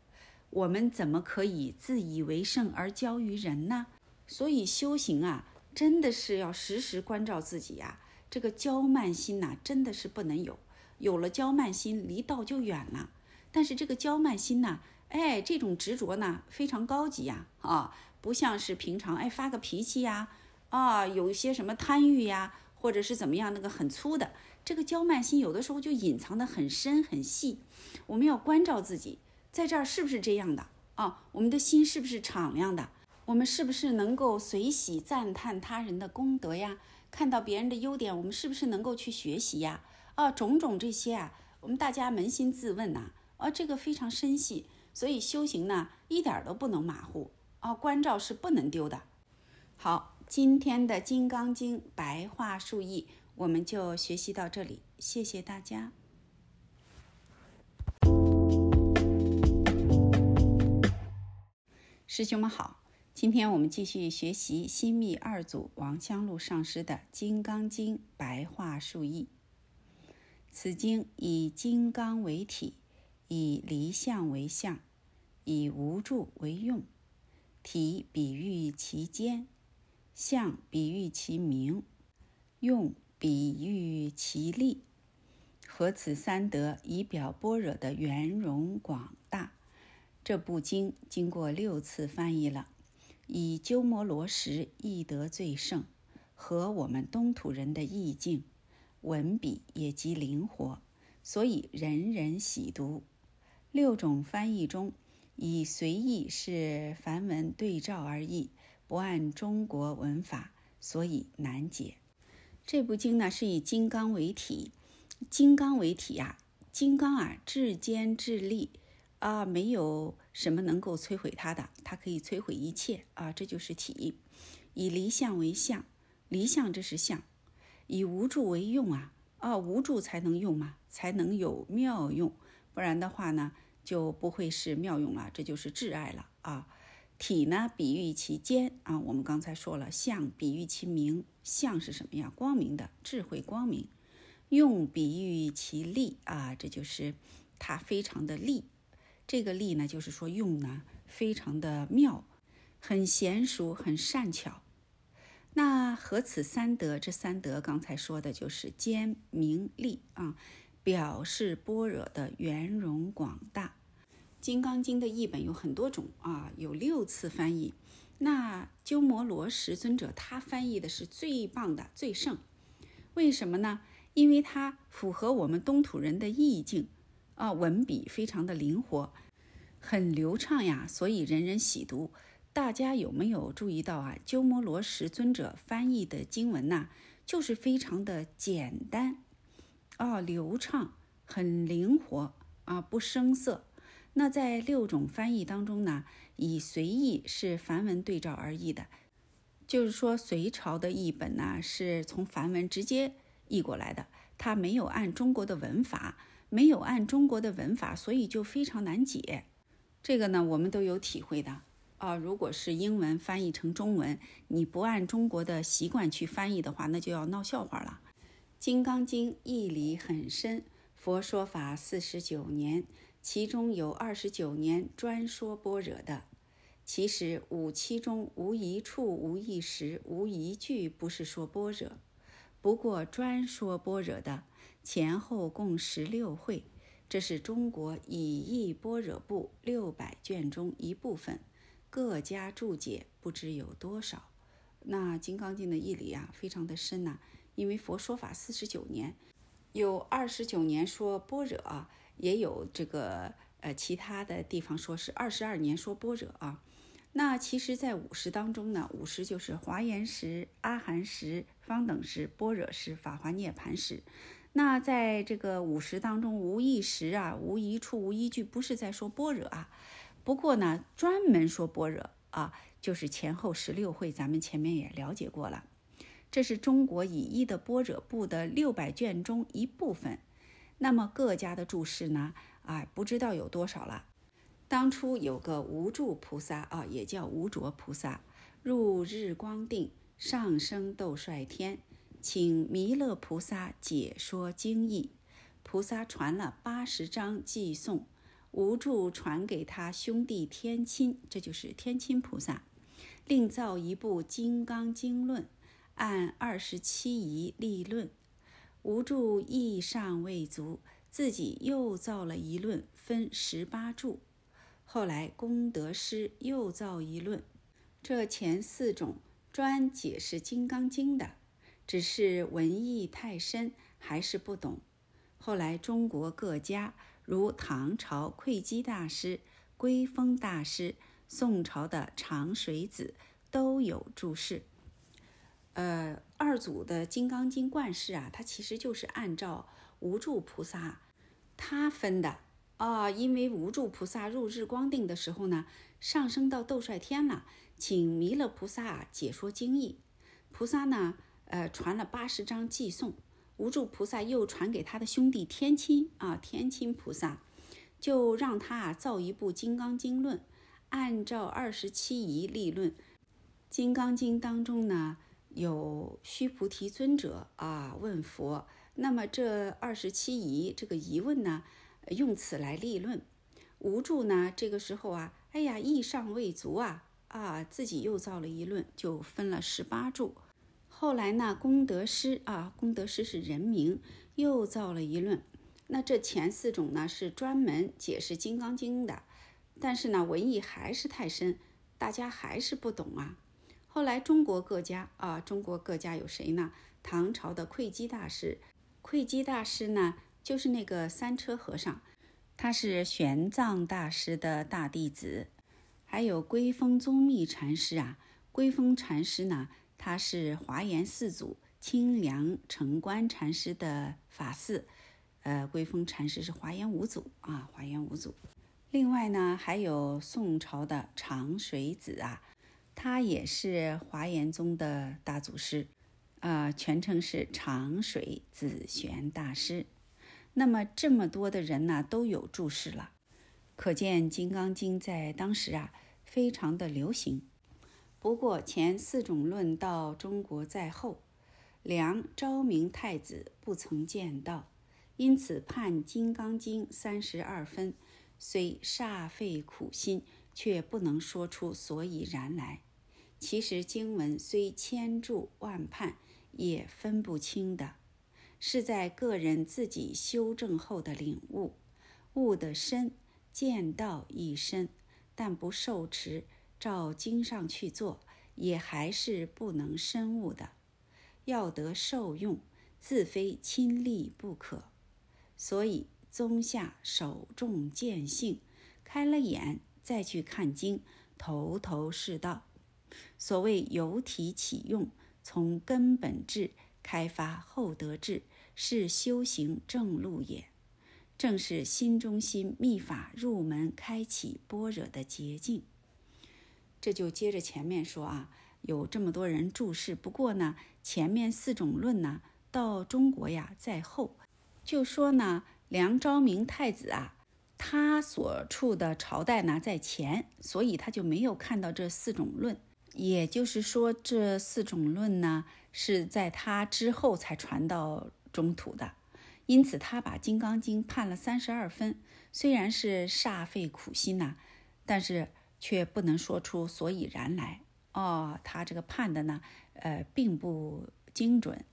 我们怎么可以自以为圣而骄于人呢？所以修行啊。”真的是要时时关照自己呀，这个骄慢心呐，真的是不能有。有了骄慢心，离道就远了。但是这个骄慢心呢，哎，这种执着呢，非常高级呀，啊，不像是平常哎发个脾气呀，啊，有一些什么贪欲呀，或者是怎么样，那个很粗的。这个娇慢心有的时候就隐藏的很深很细。我们要关照自己，在这儿是不是这样的啊？我们的心是不是敞亮的？我们是不是能够随喜赞叹他人的功德呀？看到别人的优点，我们是不是能够去学习呀？啊，种种这些啊，我们大家扪心自问呐，啊，这个非常深细，所以修行呢，一点都不能马虎啊，关照是不能丢的。好，今天的《金刚经》白话述译，我们就学习到这里，谢谢大家，师兄们好。今天我们继续学习新密二祖王香露上师的《金刚经》白话述译。此经以金刚为体，以离相为相，以无住为用。体比喻其坚，相比喻其明，用比喻其利。合此三德，以表般若的圆融广大。这部经经过六次翻译了。以鸠摩罗什译得最胜，和我们东土人的意境，文笔也极灵活，所以人人喜读。六种翻译中，以随意是梵文对照而译，不按中国文法，所以难解。这部经呢是以金刚为体，金刚为体呀，金刚啊至坚至利。啊，没有什么能够摧毁它的，它可以摧毁一切啊！这就是体。以离相为相，离相这是相；以无助为用啊，啊，无助才能用嘛，才能有妙用，不然的话呢，就不会是妙用了，这就是挚爱了啊。体呢，比喻其坚啊，我们刚才说了，相比喻其明，相是什么呀？光明的，智慧光明。用比喻其利啊，这就是它非常的利。这个力呢，就是说用呢，非常的妙，很娴熟，很善巧。那何此三德，这三德刚才说的就是坚、明、利啊，表示般若的圆融广大。《金刚经》的译本有很多种啊，有六次翻译。那鸠摩罗什尊者他翻译的是最棒的、最胜。为什么呢？因为它符合我们东土人的意境。啊，文笔非常的灵活，很流畅呀，所以人人喜读。大家有没有注意到啊？鸠摩罗什尊者翻译的经文呐，就是非常的简单，啊，流畅，很灵活啊，不生涩。那在六种翻译当中呢，以随意是梵文对照而译的，就是说隋朝的译本呢，是从梵文直接译过来的，它没有按中国的文法。没有按中国的文法，所以就非常难解。这个呢，我们都有体会的啊。如果是英文翻译成中文，你不按中国的习惯去翻译的话，那就要闹笑话了。《金刚经》义理很深，佛说法四十九年，其中有二十九年专说般若的。其实五七中无一处、无一时、无一句不是说般若，不过专说般若的。前后共十六会，这是中国以义般若部六百卷中一部分，各家注解不知有多少。那《金刚经》的义理啊，非常的深呐。因为佛说法四十九年，有二十九年说般若啊，也有这个呃其他的地方说是二十二年说般若啊。那其实，在五十当中呢，五十就是华严时、阿含时、方等时、般若时、法华涅盘时。那在这个五十当中，无一时啊，无一处，无一句，不是在说般若啊，不过呢，专门说般若啊，就是前后十六会，咱们前面也了解过了。这是中国以一的般若部的六百卷中一部分。那么各家的注释呢？啊，不知道有多少了。当初有个无住菩萨啊，也叫无着菩萨，入日光定，上升斗率天，请弥勒菩萨解说经义。菩萨传了八十章寄送，无住传给他兄弟天亲，这就是天亲菩萨，另造一部《金刚经论》，按二十七仪立论。无住意尚未足，自己又造了一论，分十八注。后来功德师又造一论，这前四种专解释《金刚经》的，只是文艺太深，还是不懂。后来中国各家，如唐朝慧基大师、归峰大师，宋朝的长水子都有注释。呃，二祖的《金刚经》观释啊，它其实就是按照无住菩萨他分的。啊，因为无住菩萨入日光定的时候呢，上升到斗率天了，请弥勒菩萨解说经义。菩萨呢，呃，传了八十章寄送。无住菩萨又传给他的兄弟天亲啊，天亲菩萨就让他啊造一部《金刚经论》，按照二十七仪立论。《金刚经》当中呢，有须菩提尊者啊问佛，那么这二十七疑这个疑问呢？用此来立论，无助呢？这个时候啊，哎呀，意尚未足啊啊，自己又造了一论，就分了十八注。后来呢，功德师啊，功德师是人名，又造了一论。那这前四种呢，是专门解释《金刚经》的，但是呢，文艺还是太深，大家还是不懂啊。后来中国各家啊，中国各家有谁呢？唐朝的慧基大师，慧基大师呢？就是那个三车和尚，他是玄奘大师的大弟子，还有归峰宗密禅师啊。归峰禅师呢，他是华严四祖清凉城关禅师的法嗣，呃，归峰禅师是华严五祖啊，华严五祖。另外呢，还有宋朝的长水子啊，他也是华严宗的大祖师，啊，全称是长水紫玄大师。那么这么多的人呢都有注释了，可见《金刚经》在当时啊非常的流行。不过前四种论到中国在后，梁昭明太子不曾见到，因此判《金刚经》三十二分，虽煞费苦心，却不能说出所以然来。其实经文虽千注万判，也分不清的。是在个人自己修正后的领悟，悟的深，见道亦深，但不受持，照经上去做，也还是不能深悟的。要得受用，自非亲历不可。所以宗下首重见性，开了眼再去看经，头头是道。所谓由体起用，从根本智。开发后得智，是修行正路也。正是心中心密法入门，开启般若的捷径。这就接着前面说啊，有这么多人注释。不过呢，前面四种论呢，到中国呀在后。就说呢，梁昭明太子啊，他所处的朝代呢在前，所以他就没有看到这四种论。也就是说，这四种论呢。是在他之后才传到中土的，因此他把《金刚经》判了三十二分，虽然是煞费苦心呐，但是却不能说出所以然来。哦，他这个判的呢，呃，并不精准。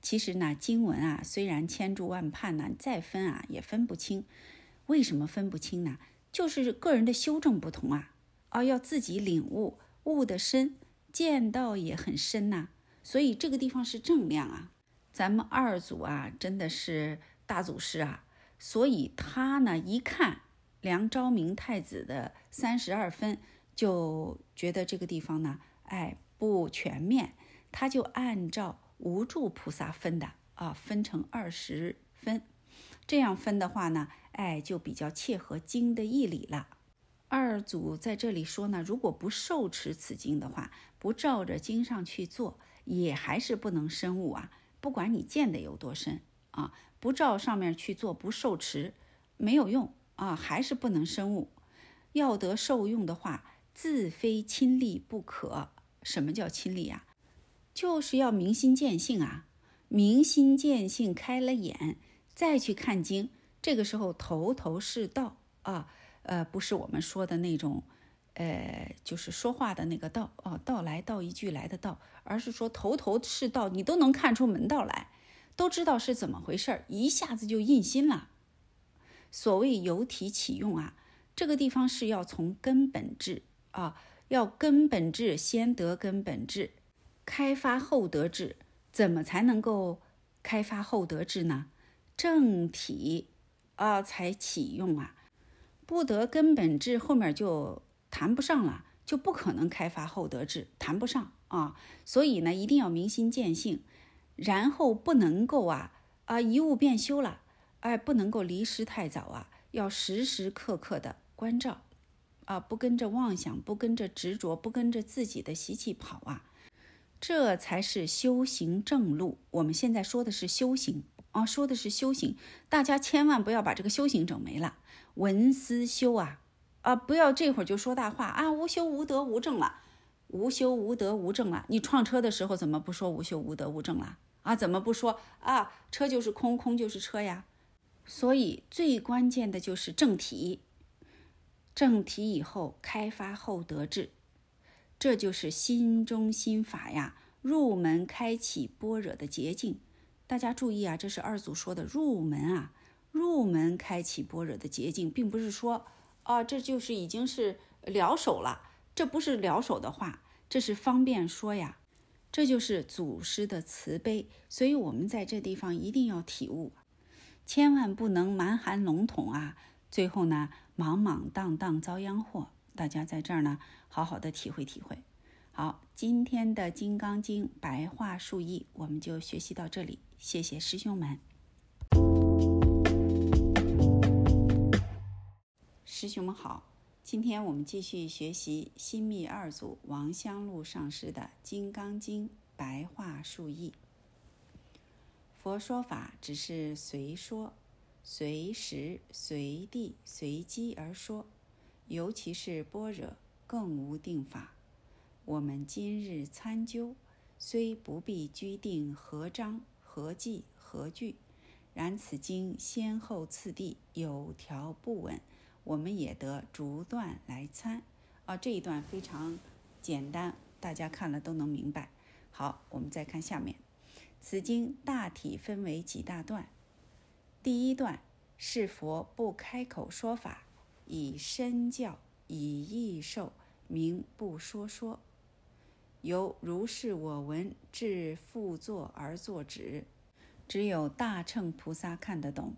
其实呢，经文啊，虽然千注万判呢，再分啊也分不清。为什么分不清呢？就是个人的修正不同啊。哦，要自己领悟，悟得深，见到也很深呐。所以这个地方是正量啊，咱们二祖啊真的是大祖师啊，所以他呢一看梁昭明太子的三十二分，就觉得这个地方呢，哎不全面，他就按照无住菩萨分的啊，分成二十分，这样分的话呢，哎就比较切合经的义理了。二祖在这里说呢，如果不受持此经的话，不照着经上去做，也还是不能生悟啊。不管你见得有多深啊，不照上面去做，不受持，没有用啊，还是不能生悟。要得受用的话，自非亲历不可。什么叫亲历呀？就是要明心见性啊，明心见性开了眼，再去看经，这个时候头头是道啊。呃，不是我们说的那种，呃，就是说话的那个道哦，道来道一句来的道，而是说头头是道，你都能看出门道来，都知道是怎么回事儿，一下子就印心了。所谓由体起用啊，这个地方是要从根本治啊，要根本治先得根本治，开发后得治，怎么才能够开发后得治呢？正体啊才起用啊。不得根本智，后面就谈不上了，就不可能开发后得智，谈不上啊。所以呢，一定要明心见性，然后不能够啊啊一悟变修了，哎，不能够离失太早啊，要时时刻刻的关照啊，不跟着妄想，不跟着执着，不跟着自己的习气跑啊，这才是修行正路。我们现在说的是修行啊，说的是修行，大家千万不要把这个修行整没了。文思修啊，啊，不要这会儿就说大话啊！无修无德无正了，无修无德无正了。你创车的时候怎么不说无修无德无正了啊？怎么不说啊？车就是空，空就是车呀。所以最关键的就是正体，正体以后开发后得智，这就是心中心法呀，入门开启般若的捷径。大家注意啊，这是二祖说的入门啊。入门开启般若的捷径，并不是说，啊，这就是已经是了手了，这不是了手的话，这是方便说呀，这就是祖师的慈悲，所以我们在这地方一定要体悟，千万不能蛮含笼统啊，最后呢，莽莽荡荡遭殃祸。大家在这儿呢，好好的体会体会。好，今天的《金刚经》白话述译我们就学习到这里，谢谢师兄们。师兄们好，今天我们继续学习新密二祖王香露上师的《金刚经》白话述译。佛说法只是随说、随时、随地、随机而说，尤其是般若，更无定法。我们今日参究，虽不必拘定何章、何计、何句，然此经先后次第有条不紊。我们也得逐段来参啊，这一段非常简单，大家看了都能明白。好，我们再看下面，此经大体分为几大段。第一段是佛不开口说法，以身教，以意受，名不说说。由如是我闻至复作而作止，只有大乘菩萨看得懂。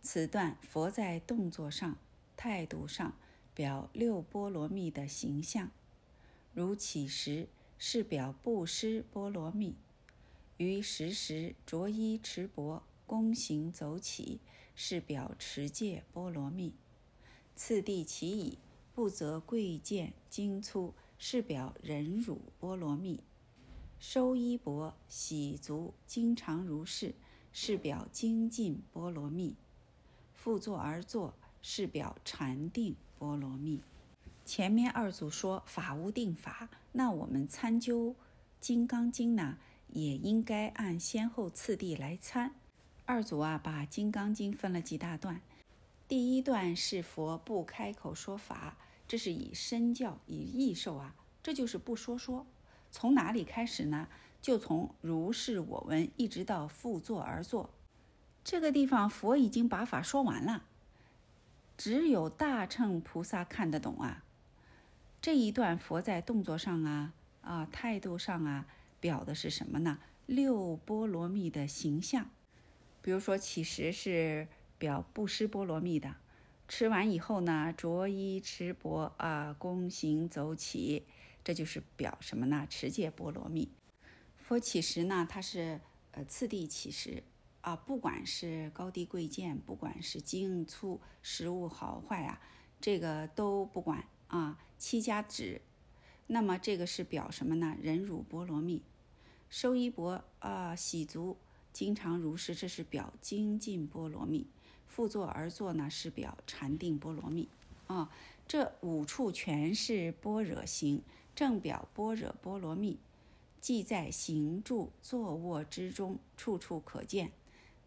此段佛在动作上。态度上表六波罗蜜的形象，如起时是表布施波罗蜜，于时时着衣持钵躬行走起是表持戒波罗蜜，次第其已不择贵贱精粗是表忍辱波罗蜜，收衣钵洗足经常如是是表精进波罗蜜，复坐而坐。是表禅定波罗蜜。前面二组说法无定法，那我们参究《金刚经》呢，也应该按先后次第来参。二组啊，把《金刚经》分了几大段。第一段是佛不开口说法，这是以身教以意受啊，这就是不说说。从哪里开始呢？就从如是我闻，一直到复坐而坐。这个地方佛已经把法说完了。只有大乘菩萨看得懂啊！这一段佛在动作上啊、啊态度上啊，表的是什么呢？六波罗蜜的形象。比如说起时是表布施波罗蜜的，吃完以后呢，着衣持钵啊，躬行走起，这就是表什么呢？持戒波罗蜜。佛起时呢，它是呃次第起时。啊，不管是高低贵贱，不管是精粗食物好坏啊，这个都不管啊，七加止。那么这个是表什么呢？忍辱波罗蜜。收衣钵啊，洗足，经常如是，这是表精进波罗蜜。复坐而坐呢，是表禅定波罗蜜。啊，这五处全是般若行，正表般若波罗蜜。即在行住坐卧之中，处处可见，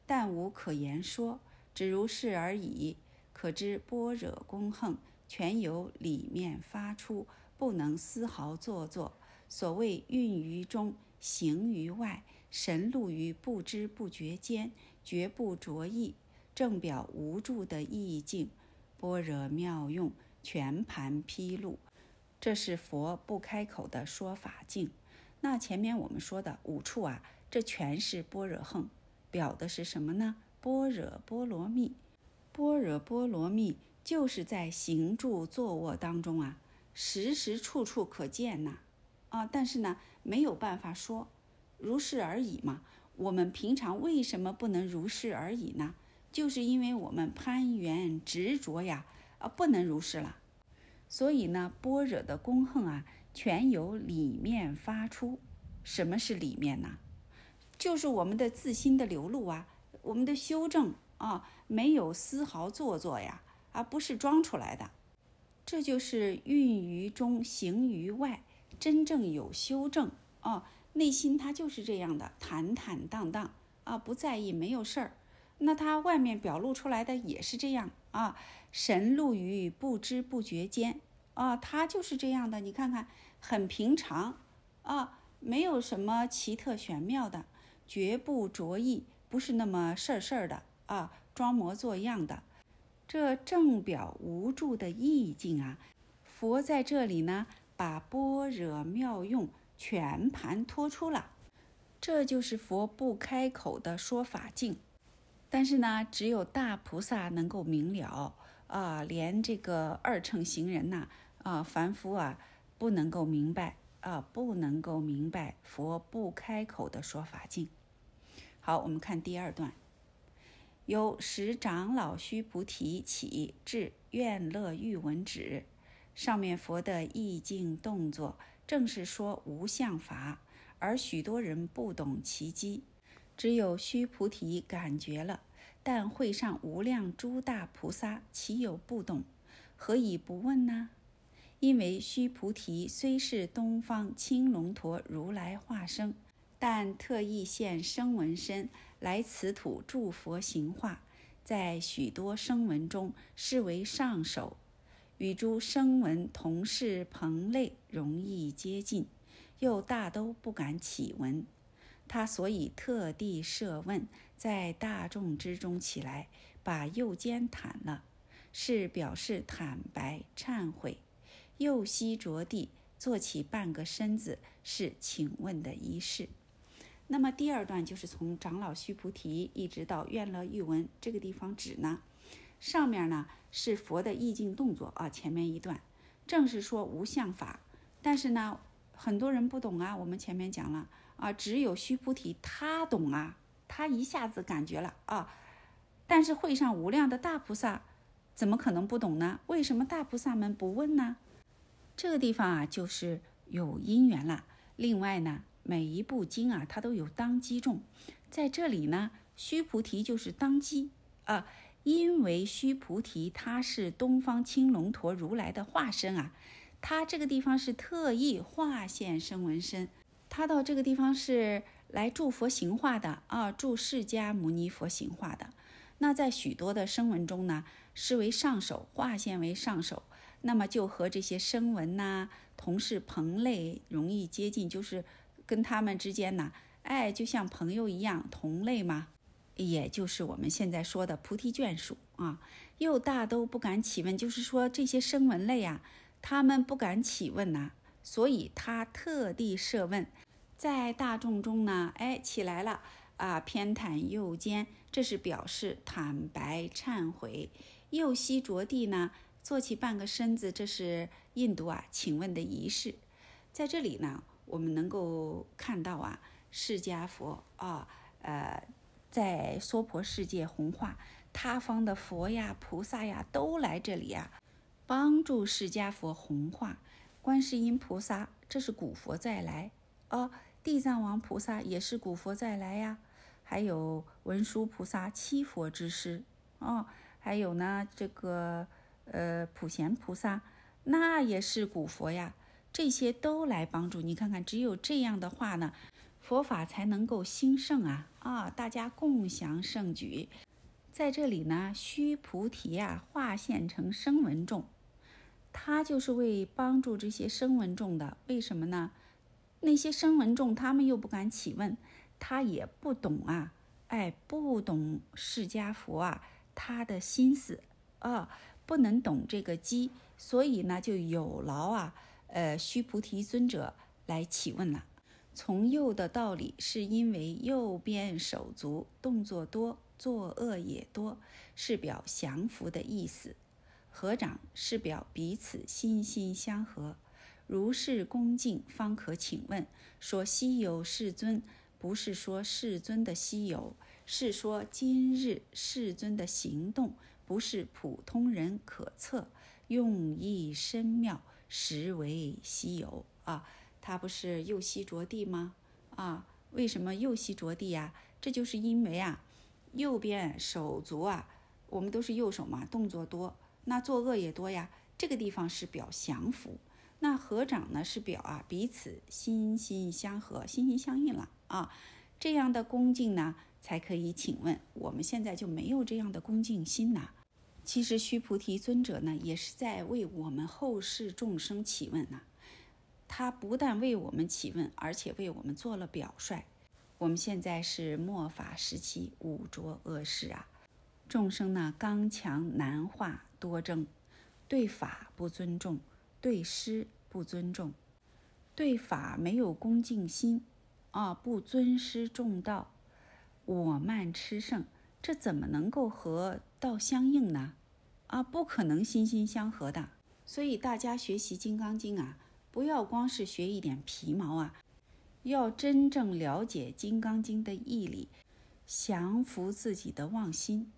但无可言说，只如是而已。可知般若功横，全由里面发出，不能丝毫做作。所谓运于中，行于外，神露于不知不觉间，绝不着意，正表无助的意境。般若妙用，全盘披露，这是佛不开口的说法境。那前面我们说的五处啊，这全是般若横，表的是什么呢？般若波罗蜜，般若波罗蜜就是在行住坐卧当中啊，时时处处可见呐，啊，但是呢没有办法说，如是而已嘛。我们平常为什么不能如是而已呢？就是因为我们攀缘执着呀，啊，不能如是了。所以呢，般若的功横啊。全由里面发出，什么是里面呢？就是我们的自心的流露啊，我们的修正啊，没有丝毫做作呀，而不是装出来的。这就是运于中，行于外，真正有修正啊，内心它就是这样的坦坦荡荡啊，不在意，没有事儿。那它外面表露出来的也是这样啊，神露于不知不觉间啊，它就是这样的。你看看。很平常，啊，没有什么奇特玄妙的，绝不着意，不是那么事儿事儿的啊，装模作样的，这正表无助的意境啊。佛在这里呢，把般若妙用全盘托出了，这就是佛不开口的说法境。但是呢，只有大菩萨能够明了啊，连这个二乘行人呐，啊，凡夫啊。不能够明白啊，不能够明白佛不开口的说法境。好，我们看第二段，由十长老须菩提起至愿乐欲闻止，上面佛的意境动作，正是说无相法，而许多人不懂其机，只有须菩提感觉了，但会上无量诸大菩萨岂有不懂？何以不问呢？因为须菩提虽是东方青龙陀如来化身，但特意现声闻身来此土助佛行化，在许多声闻中视为上首，与诸声闻同是朋类，容易接近，又大都不敢起闻。他所以特地设问，在大众之中起来，把右肩袒了，是表示坦白忏悔。右膝着地，坐起半个身子，是请问的仪式。那么第二段就是从长老须菩提一直到愿乐欲闻这个地方指呢。上面呢是佛的意境动作啊，前面一段正是说无相法，但是呢很多人不懂啊。我们前面讲了啊，只有须菩提他懂啊，他一下子感觉了啊。但是会上无量的大菩萨怎么可能不懂呢？为什么大菩萨们不问呢？这个地方啊，就是有因缘了。另外呢，每一部经啊，它都有当机众，在这里呢，须菩提就是当机啊，因为须菩提他是东方青龙陀如来的化身啊，他这个地方是特意化现声闻身，他到这个地方是来助佛行化的啊，助释迦牟尼佛行化的。那在许多的声闻中呢，视为上首，化现为上首。那么就和这些声闻呐同是朋类，容易接近，就是跟他们之间呢，哎，就像朋友一样，同类嘛，也就是我们现在说的菩提眷属啊。又大都不敢起问，就是说这些声闻类啊，他们不敢起问呐，所以他特地设问，在大众中呢，哎，起来了啊，偏袒右肩，这是表示坦白忏悔，右膝着地呢。坐起半个身子，这是印度啊，请问的仪式。在这里呢，我们能够看到啊，释迦佛啊，呃，在娑婆世界弘化，他方的佛呀、菩萨呀都来这里啊，帮助释迦佛弘化。观世音菩萨这是古佛再来哦，地藏王菩萨也是古佛再来呀。还有文殊菩萨七佛之师哦，还有呢这个呃普贤菩萨，那也是古佛呀。这些都来帮助你看看，只有这样的话呢，佛法才能够兴盛啊啊！大家共享盛举。在这里呢，须菩提呀化现成声闻众，他就是为帮助这些声闻众的。为什么呢？那些声闻众他们又不敢起问。他也不懂啊，哎，不懂释迦佛啊，他的心思啊，不能懂这个机，所以呢，就有劳啊，呃，须菩提尊者来起问了。从右的道理，是因为右边手足动作多，作恶也多，是表降伏的意思；合掌是表彼此心心相合，如是恭敬，方可请问，说西游世尊。不是说世尊的稀有，是说今日世尊的行动不是普通人可测，用意深妙，实为稀有啊！他不是右膝着地吗？啊，为什么右膝着地呀？这就是因为啊，右边手足啊，我们都是右手嘛，动作多，那作恶也多呀。这个地方是表降服。那合掌呢，是表啊彼此心心相合，心心相印了啊。这样的恭敬呢，才可以。请问我们现在就没有这样的恭敬心呐？其实须菩提尊者呢，也是在为我们后世众生起问呐。他不但为我们起问，而且为我们做了表率。我们现在是末法时期，五浊恶世啊，众生呢刚强难化，多争，对法不尊重。对师不尊重，对法没有恭敬心，啊，不尊师重道，我慢吃剩，这怎么能够和道相应呢？啊，不可能心心相合的。所以大家学习《金刚经》啊，不要光是学一点皮毛啊，要真正了解《金刚经》的义理，降服自己的妄心。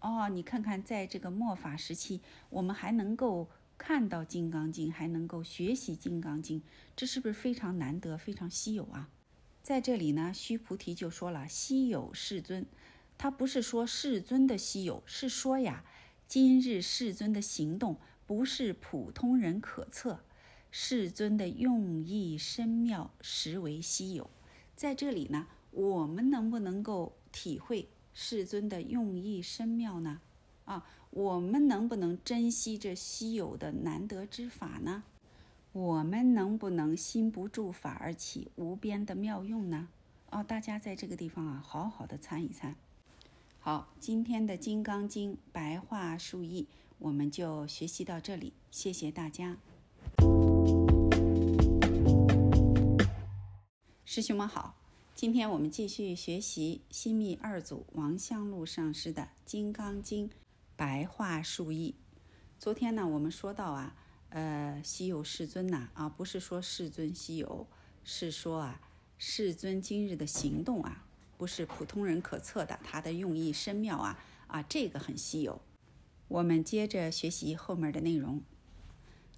哦，你看看，在这个末法时期，我们还能够。看到《金刚经》还能够学习《金刚经》，这是不是非常难得、非常稀有啊？在这里呢，须菩提就说了：“稀有世尊，他不是说世尊的稀有，是说呀，今日世尊的行动不是普通人可测，世尊的用意深妙，实为稀有。在这里呢，我们能不能够体会世尊的用意深妙呢？啊？”我们能不能珍惜这稀有的难得之法呢？我们能不能心不住法而起无边的妙用呢？哦，大家在这个地方啊，好好的参一参。好，今天的《金刚经》白话述译我们就学习到这里，谢谢大家。师兄们好，今天我们继续学习新密二祖王香露上师的《金刚经》。白话述译。昨天呢，我们说到啊，呃，稀有世尊呐，啊，不是说世尊稀有，是说啊，世尊今日的行动啊，不是普通人可测的，他的用意深妙啊，啊，这个很稀有。我们接着学习后面的内容。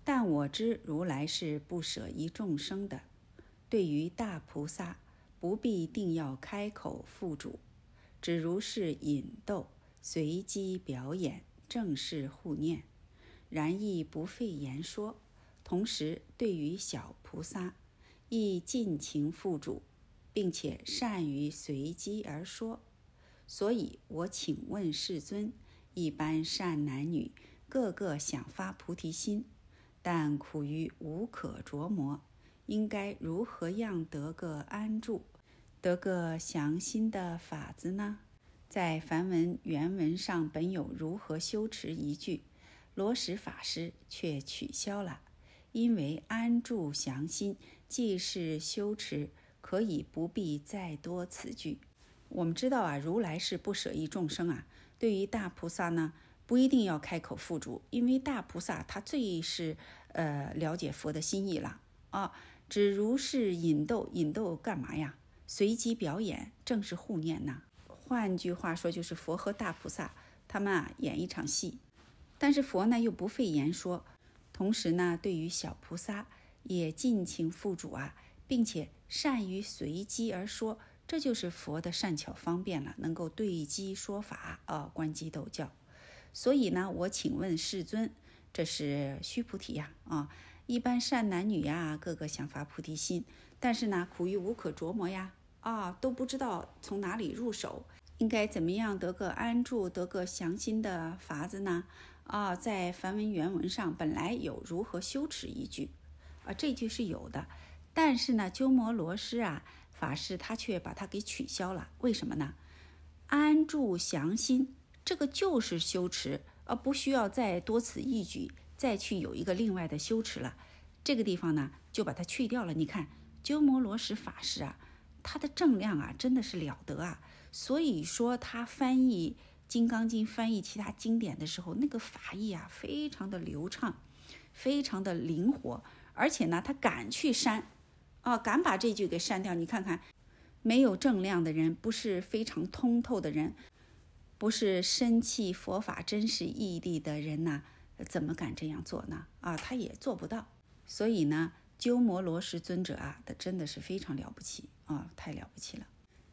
但我知如来是不舍一众生的，对于大菩萨，不必定要开口付嘱，只如是引逗。随机表演，正是护念，然亦不费言说。同时，对于小菩萨，亦尽情付嘱，并且善于随机而说。所以我请问世尊：一般善男女，个个想发菩提心，但苦于无可琢磨，应该如何样得个安住，得个降心的法子呢？在梵文原文上本有如何修持一句，罗什法师却取消了，因为安住降心既是修持，可以不必再多此句。我们知道啊，如来是不舍一众生啊。对于大菩萨呢，不一定要开口付嘱，因为大菩萨他最是呃了解佛的心意了啊。只如是引逗，引逗干嘛呀？随机表演，正是护念呐。换句话说，就是佛和大菩萨他们啊演一场戏，但是佛呢又不费言说，同时呢，对于小菩萨也尽情付主啊，并且善于随机而说，这就是佛的善巧方便了，能够对机说法啊，观机斗教。所以呢，我请问世尊，这是须菩提呀啊，一般善男女呀，个个想发菩提心，但是呢，苦于无可琢磨呀啊，都不知道从哪里入手，应该怎么样得个安住，得个详心的法子呢？啊，在梵文原文上本来有如何修持一句，啊，这句是有的，但是呢，鸠摩罗什啊法师他却把它给取消了，为什么呢？安住详心。这个就是修持，而不需要再多此一举，再去有一个另外的修持了。这个地方呢，就把它去掉了。你看，鸠摩罗什法师啊，他的正量啊，真的是了得啊。所以说，他翻译《金刚经》、翻译其他经典的时候，那个法义啊，非常的流畅，非常的灵活，而且呢，他敢去删，啊，敢把这句给删掉。你看看，没有正量的人，不是非常通透的人。不是深契佛法真实义谛的人呐，怎么敢这样做呢？啊，他也做不到。所以呢，鸠摩罗什尊者啊，他真的是非常了不起啊，太了不起了。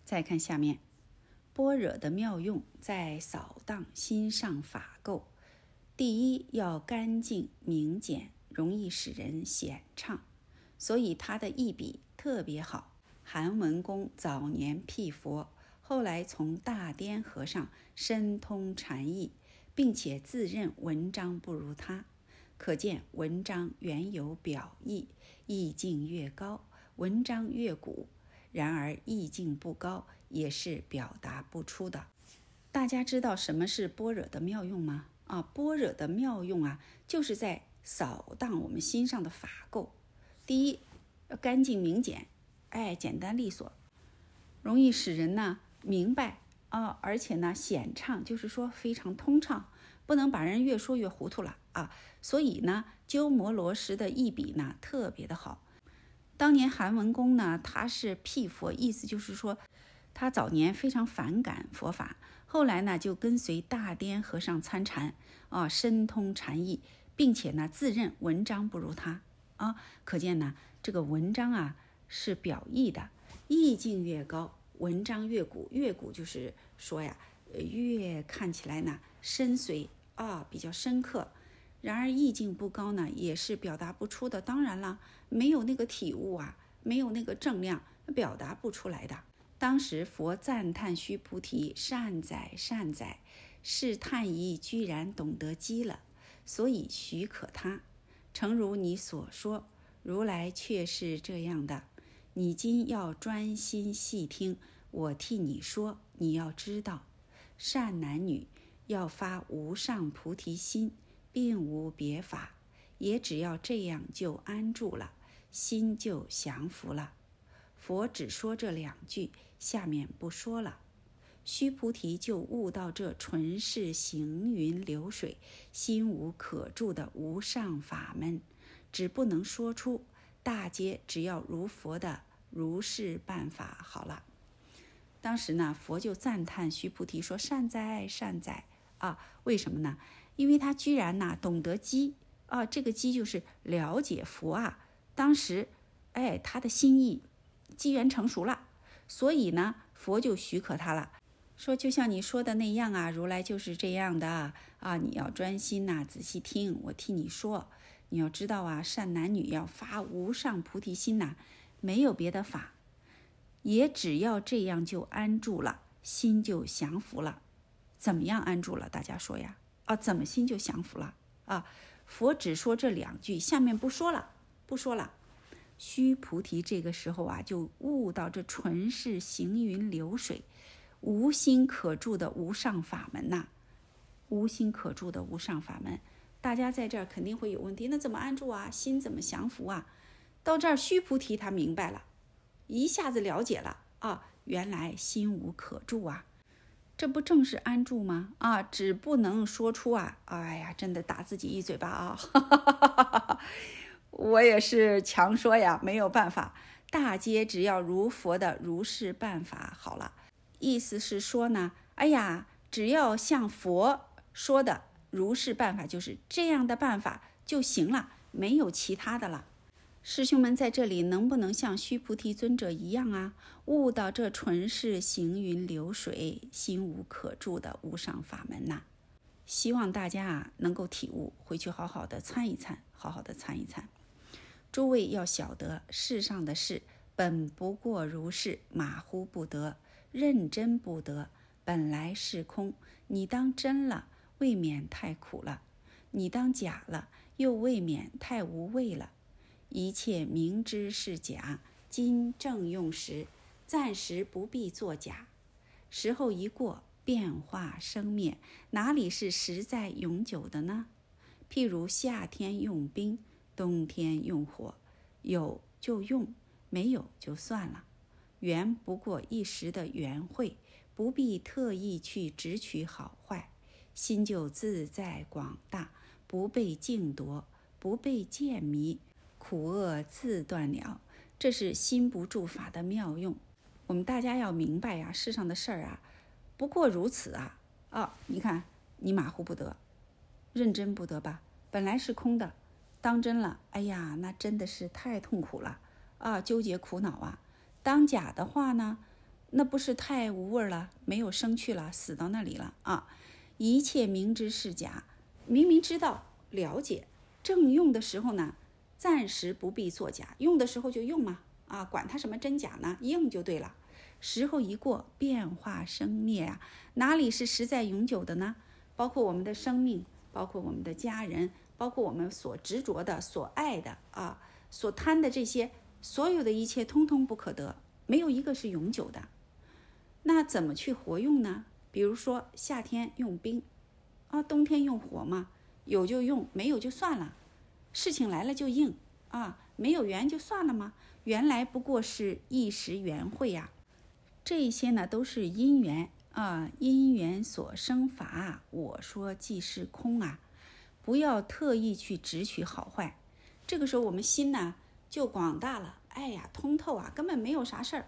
再看下面，般若的妙用在扫荡心上法垢。第一要干净明简，容易使人显畅，所以他的一笔特别好。韩文公早年辟佛。后来从大颠和尚深通禅意，并且自认文章不如他，可见文章原有表意，意境越高，文章越古。然而意境不高，也是表达不出的。大家知道什么是般若的妙用吗？啊，般若的妙用啊，就是在扫荡我们心上的法垢。第一，干净明简，哎，简单利索，容易使人呢。明白啊，而且呢，显畅，就是说非常通畅，不能把人越说越糊涂了啊。所以呢，鸠摩罗什的一笔呢特别的好。当年韩文公呢，他是辟佛，意思就是说，他早年非常反感佛法，后来呢就跟随大颠和尚参禅啊，深通禅意，并且呢自认文章不如他啊。可见呢，这个文章啊是表意的，意境越高。文章越古，越古就是说呀，越看起来呢深邃啊，比较深刻。然而意境不高呢，也是表达不出的。当然了，没有那个体悟啊，没有那个正量，表达不出来的。当时佛赞叹须菩提：“善哉，善哉！是叹仪居然懂得机了，所以许可他。诚如你所说，如来却是这样的。”你今要专心细听，我替你说。你要知道，善男女要发无上菩提心，并无别法，也只要这样就安住了，心就降服了。佛只说这两句，下面不说了。须菩提就悟到这纯是行云流水、心无可住的无上法门，只不能说出。大皆只要如佛的。如是办法好了，当时呢，佛就赞叹须菩提说：“善哉，善哉啊！为什么呢？因为他居然呢懂得机啊，这个机就是了解佛啊。当时，哎，他的心意机缘成熟了，所以呢，佛就许可他了，说就像你说的那样啊，如来就是这样的啊，你要专心呐，仔细听我替你说。你要知道啊，善男女要发无上菩提心呐。”没有别的法，也只要这样就安住了，心就降服了。怎么样安住了？大家说呀？啊，怎么心就降服了？啊，佛只说这两句，下面不说了，不说了。须菩提这个时候啊，就悟到这纯是行云流水、无心可住的无上法门呐。无心可住的无上法门，大家在这儿肯定会有问题。那怎么安住啊？心怎么降服啊？到这儿，须菩提他明白了，一下子了解了啊，原来心无可住啊，这不正是安住吗？啊，只不能说出啊，哎呀，真的打自己一嘴巴啊！我也是强说呀，没有办法，大街只要如佛的如是办法好了，意思是说呢，哎呀，只要像佛说的如是办法，就是这样的办法就行了。没有其他的了。师兄们在这里能不能像须菩提尊者一样啊，悟到这纯是行云流水、心无可住的无上法门呐？希望大家啊能够体悟，回去好好的参一参，好好的参一参。诸位要晓得，世上的事本不过如是，马虎不得，认真不得，本来是空。你当真了，未免太苦了；你当假了，又未免太无味了。一切明知是假，今正用时，暂时不必作假。时候一过，变化生灭，哪里是实在永久的呢？譬如夏天用冰，冬天用火，有就用，没有就算了。缘不过一时的缘会，不必特意去执取好坏，心就自在广大，不被境夺，不被见迷。苦厄自断了，这是心不住法的妙用。我们大家要明白呀，世上的事儿啊，不过如此啊啊！你看，你马虎不得，认真不得吧？本来是空的，当真了，哎呀，那真的是太痛苦了啊！纠结苦恼啊！当假的话呢，那不是太无味了，没有生趣了，死到那里了啊！一切明知是假，明明知道了解，正用的时候呢？暂时不必作假，用的时候就用嘛，啊，管它什么真假呢？用就对了。时候一过，变化生灭啊，哪里是实在永久的呢？包括我们的生命，包括我们的家人，包括我们所执着的、所爱的啊，所贪的这些，所有的一切，通通不可得，没有一个是永久的。那怎么去活用呢？比如说夏天用冰，啊，冬天用火嘛，有就用，没有就算了。事情来了就应啊，没有缘就算了吗？原来不过是一时缘会呀。这些呢都是因缘啊，因缘所生法。我说即是空啊，不要特意去执取好坏。这个时候我们心呢就广大了，哎呀，通透啊，根本没有啥事儿，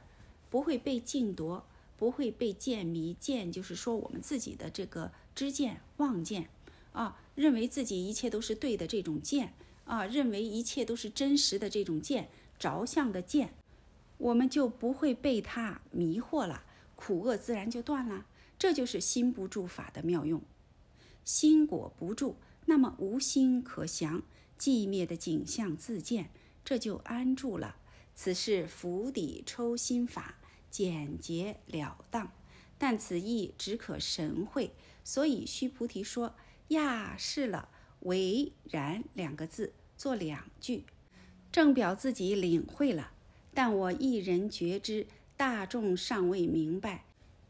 不会被境夺，不会被见迷。见就是说我们自己的这个知见、妄见啊，认为自己一切都是对的这种见。啊，认为一切都是真实的这种见着相的见，我们就不会被它迷惑了，苦厄自然就断了。这就是心不住法的妙用。心果不住，那么无心可降，寂灭的景象自见，这就安住了。此是釜底抽薪法，简洁了当。但此意只可神会，所以须菩提说：“呀，是了，唯然两个字。”做两句，正表自己领会了，但我一人觉知，大众尚未明白。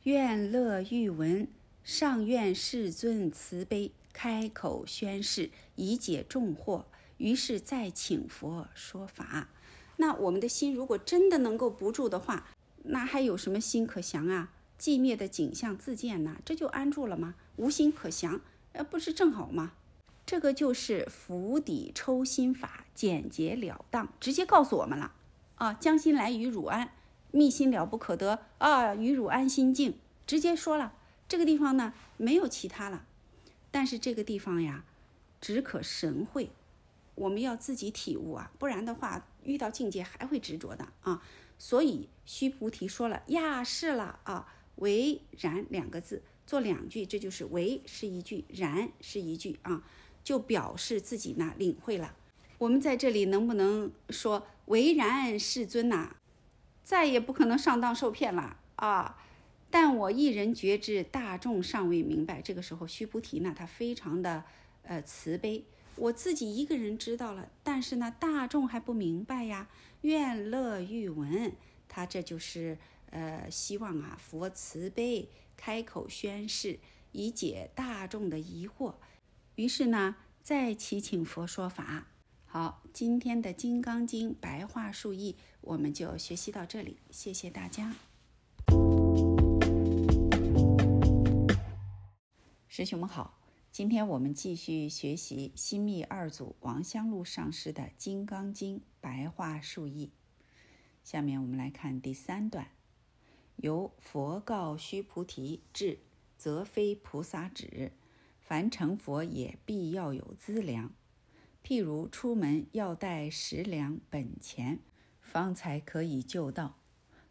愿乐欲闻，上愿世尊慈悲，开口宣示，以解众惑。于是再请佛说法。那我们的心如果真的能够不住的话，那还有什么心可降啊？寂灭的景象自见呐，这就安住了吗？无心可降，呃，不是正好吗？这个就是釜底抽薪法，简洁了当，直接告诉我们了啊！将心来与汝安，密心了不可得啊！与汝安心静，直接说了。这个地方呢，没有其他了，但是这个地方呀，只可神会，我们要自己体悟啊，不然的话，遇到境界还会执着的啊。所以须菩提说了呀，是了啊，唯然两个字做两句，这就是唯是一句，然是一句啊。就表示自己呢领会了。我们在这里能不能说唯然世尊呐，再也不可能上当受骗了啊？但我一人觉知，大众尚未明白。这个时候，须菩提呢，他非常的呃慈悲。我自己一个人知道了，但是呢，大众还不明白呀。愿乐欲闻，他这就是呃希望啊，佛慈悲开口宣示，以解大众的疑惑。于是呢，再祈请佛说法。好，今天的《金刚经》白话述译，我们就学习到这里。谢谢大家，师兄们好。今天我们继续学习新密二祖王香露上师的《金刚经》白话述译。下面我们来看第三段：由佛告须菩提至，则非菩萨止。凡成佛也必要有资粮，譬如出门要带十两本钱，方才可以救道。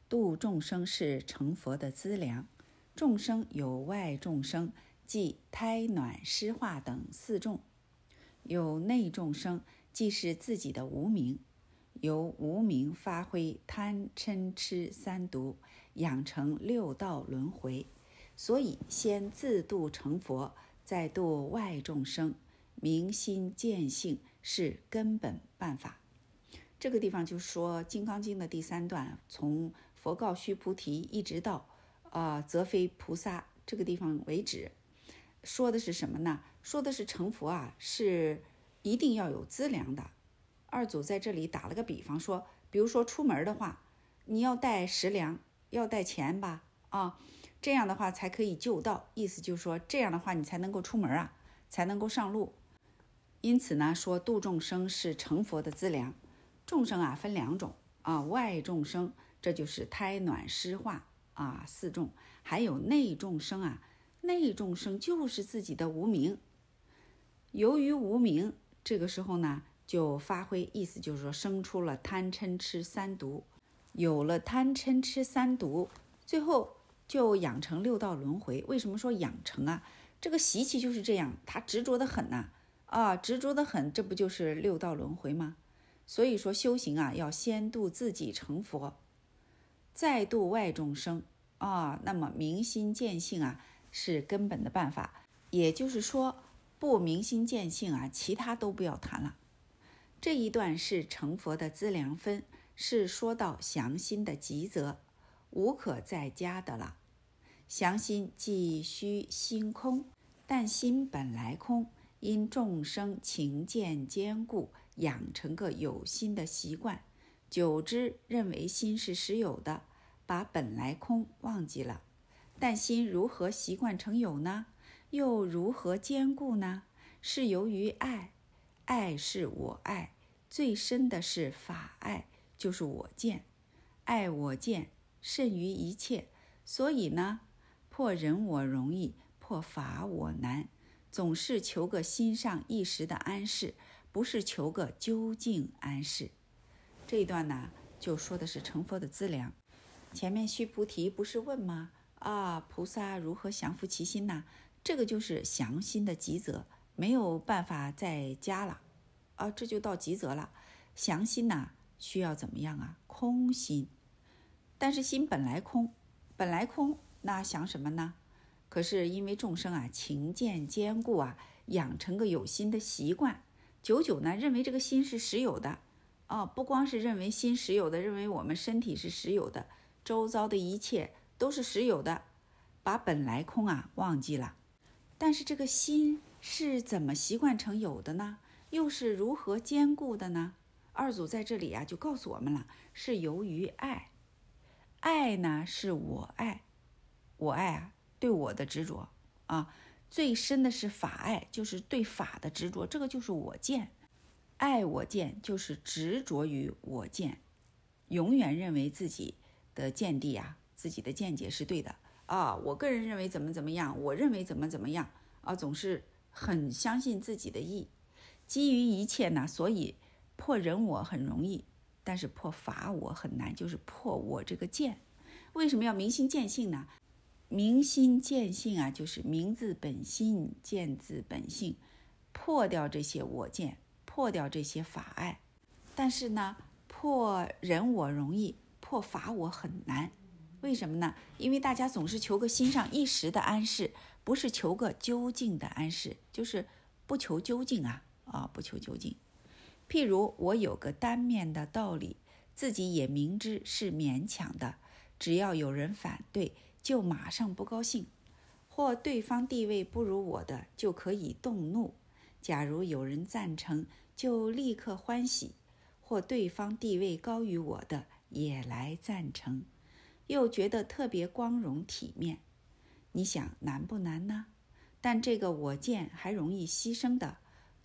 度众生是成佛的资粮。众生有外众生，即胎暖湿化等四众；有内众生，即是自己的无名。由无名发挥贪嗔痴三毒，养成六道轮回。所以先自度成佛，再度外众生。明心见性是根本办法。这个地方就说《金刚经》的第三段，从佛告须菩提一直到啊则非菩萨这个地方为止，说的是什么呢？说的是成佛啊，是一定要有资粮的。二祖在这里打了个比方说，比如说出门的话，你要带食粮，要带钱吧，啊，这样的话才可以救道。意思就是说，这样的话你才能够出门啊，才能够上路。因此呢，说度众生是成佛的资粮。众生啊分两种啊，外众生这就是胎暖湿化啊四众，还有内众生啊，内众生就是自己的无名。由于无名，这个时候呢。就发挥意思，就是说生出了贪嗔痴三毒，有了贪嗔痴三毒，最后就养成六道轮回。为什么说养成啊？这个习气就是这样，他执着的很呐，啊，执着的很，这不就是六道轮回吗？所以说修行啊，要先度自己成佛，再度外众生啊。那么明心见性啊，是根本的办法。也就是说，不明心见性啊，其他都不要谈了。这一段是成佛的资粮分，是说到降心的极则，无可再加的了。降心即须心空，但心本来空，因众生情见坚固，养成个有心的习惯，久之认为心是实有的，把本来空忘记了。但心如何习惯成有呢？又如何坚固呢？是由于爱。爱是我爱，最深的是法爱，就是我见，爱我见甚于一切。所以呢，破人我容易，破法我难。总是求个心上一时的安适，不是求个究竟安适。这一段呢，就说的是成佛的资粮。前面须菩提不是问吗？啊，菩萨如何降伏其心呢？这个就是降心的极则。没有办法再加了，啊，这就到极则了。降心呐，需要怎么样啊？空心。但是心本来空，本来空，那想什么呢？可是因为众生啊，情见坚固啊，养成个有心的习惯，久久呢，认为这个心是实有的。哦，不光是认为心实有的，认为我们身体是实有的，周遭的一切都是实有的，把本来空啊忘记了。但是这个心。是怎么习惯成有的呢？又是如何坚固的呢？二祖在这里啊，就告诉我们了：是由于爱，爱呢是我爱，我爱啊，对我的执着啊，最深的是法爱，就是对法的执着，这个就是我见，爱我见就是执着于我见，永远认为自己的见地啊，自己的见解是对的啊，我个人认为怎么怎么样，我认为怎么怎么样啊，总是。很相信自己的意，基于一切呢，所以破人我很容易，但是破法我很难，就是破我这个见。为什么要明心见性呢？明心见性啊，就是明自本心，见自本性，破掉这些我见，破掉这些法爱。但是呢，破人我容易，破法我很难。为什么呢？因为大家总是求个心上一时的安适。不是求个究竟的安适，就是不求究竟啊啊！不求究竟。譬如我有个单面的道理，自己也明知是勉强的，只要有人反对，就马上不高兴；或对方地位不如我的，就可以动怒；假如有人赞成，就立刻欢喜；或对方地位高于我的，也来赞成，又觉得特别光荣体面。你想难不难呢？但这个我见还容易牺牲的，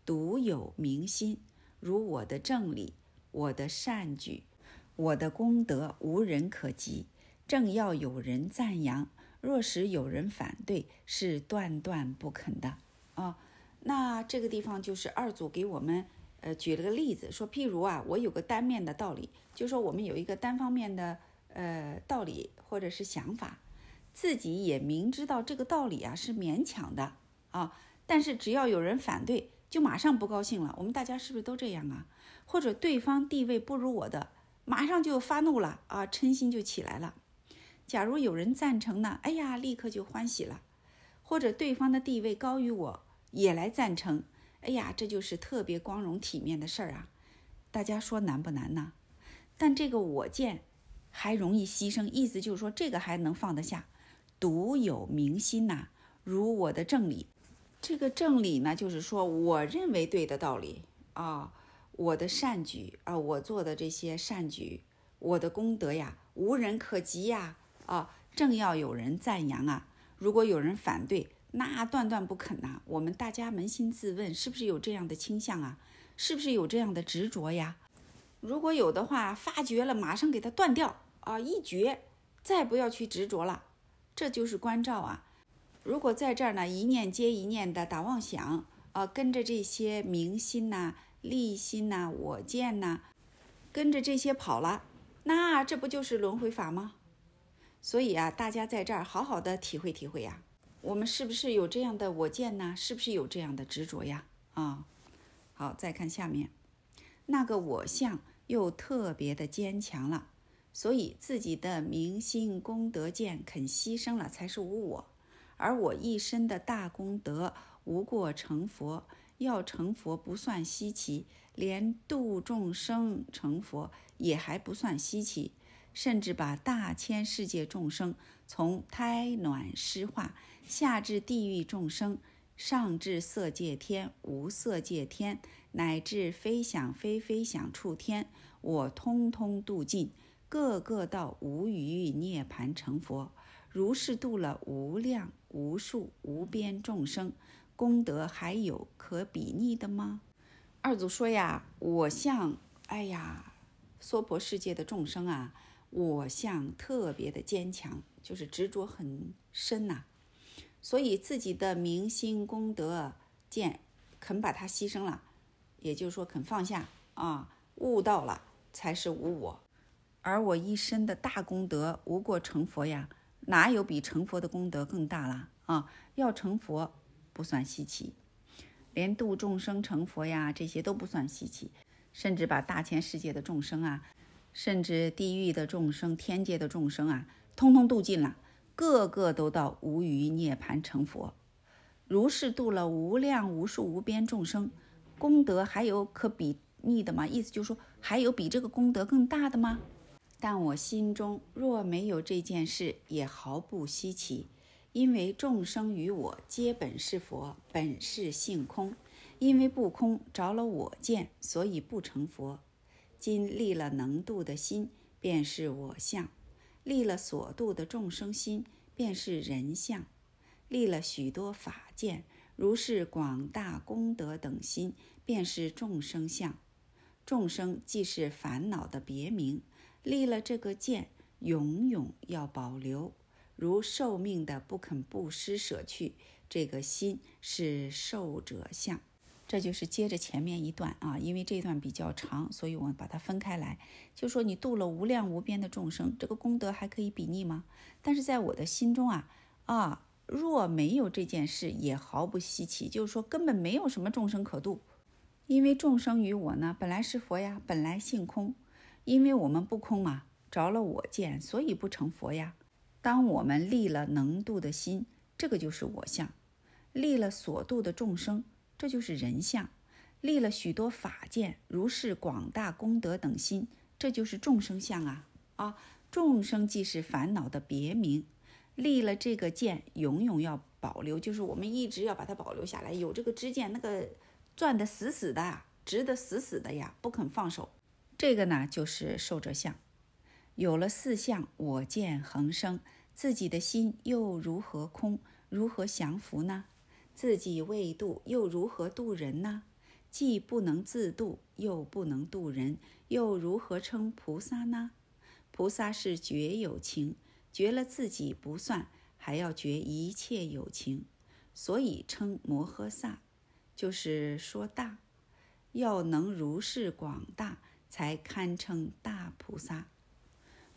独有明心，如我的正理、我的善举、我的功德，无人可及。正要有人赞扬，若使有人反对，是断断不肯的啊。那这个地方就是二祖给我们呃，举了个例子，说譬如啊，我有个单面的道理，就说我们有一个单方面的呃道理或者是想法，自己也明知道这个道理啊是勉强的啊，但是只要有人反对，就马上不高兴了。我们大家是不是都这样啊？或者对方地位不如我的，马上就发怒了啊，嗔心就起来了。假如有人赞成呢，哎呀，立刻就欢喜了；或者对方的地位高于我，也来赞成，哎呀，这就是特别光荣体面的事儿啊！大家说难不难呢？但这个我见还容易牺牲，意思就是说这个还能放得下。独有明心呐，如我的正理。这个正理呢，就是说我认为对的道理啊，我的善举啊，我做的这些善举，我的功德呀，无人可及呀。啊，正要有人赞扬啊，如果有人反对，那断断不肯呐。我们大家扪心自问，是不是有这样的倾向啊？是不是有这样的执着呀？如果有的话，发觉了马上给它断掉啊，一绝，再不要去执着了。这就是关照啊。如果在这儿呢，一念接一念的打妄想啊，跟着这些明心呐、利心呐、我见呐，跟着这些跑了，那这不就是轮回法吗？所以啊，大家在这儿好好的体会体会呀，我们是不是有这样的我见呢？是不是有这样的执着呀？啊，好，再看下面，那个我相又特别的坚强了，所以自己的明心功德见肯牺牲了，才是无我。而我一身的大功德无过成佛，要成佛不算稀奇，连度众生成佛也还不算稀奇。甚至把大千世界众生，从胎卵湿化，下至地狱众生，上至色界天、无色界天，乃至非想非非想处天，我通通度尽，个个到无余涅盘成佛。如是度了无量无数无边众生，功德还有可比拟的吗？二祖说呀，我向哎呀，娑婆世界的众生啊。我相特别的坚强，就是执着很深呐，所以自己的明心功德见肯把它牺牲了，也就是说肯放下啊，悟到了才是无我。而我一生的大功德无过成佛呀，哪有比成佛的功德更大了啊？要成佛不算稀奇，连度众生成佛呀这些都不算稀奇，甚至把大千世界的众生啊。甚至地狱的众生、天界的众生啊，通通度尽了，个个都到无余涅盘成佛。如是度了无量无数无边众生，功德还有可比拟的吗？意思就是说，还有比这个功德更大的吗？但我心中若没有这件事，也毫不稀奇，因为众生与我皆本是佛，本是性空，因为不空着了我见，所以不成佛。今立了能度的心，便是我相；立了所度的众生心，便是人相；立了许多法见，如是广大功德等心，便是众生相。众生既是烦恼的别名，立了这个见，永永要保留，如寿命的不肯不施舍去，这个心是受者相。这就是接着前面一段啊，因为这段比较长，所以我把它分开来。就说你度了无量无边的众生，这个功德还可以比拟吗？但是在我的心中啊啊，若没有这件事，也毫不稀奇。就是说根本没有什么众生可度，因为众生与我呢本来是佛呀，本来性空，因为我们不空嘛，着了我见，所以不成佛呀。当我们立了能度的心，这个就是我相；立了所度的众生。这就是人相，立了许多法见，如是广大功德等心，这就是众生相啊啊！众生即是烦恼的别名，立了这个见，永永要保留，就是我们一直要把它保留下来。有这个支见，那个攥得死死的，直得死死的呀，不肯放手。这个呢，就是受者相。有了四相，我见恒生，自己的心又如何空？如何降服呢？自己未度，又如何度人呢？既不能自度，又不能度人，又如何称菩萨呢？菩萨是觉有情，觉了自己不算，还要觉一切有情，所以称摩诃萨，就是说大。要能如是广大，才堪称大菩萨。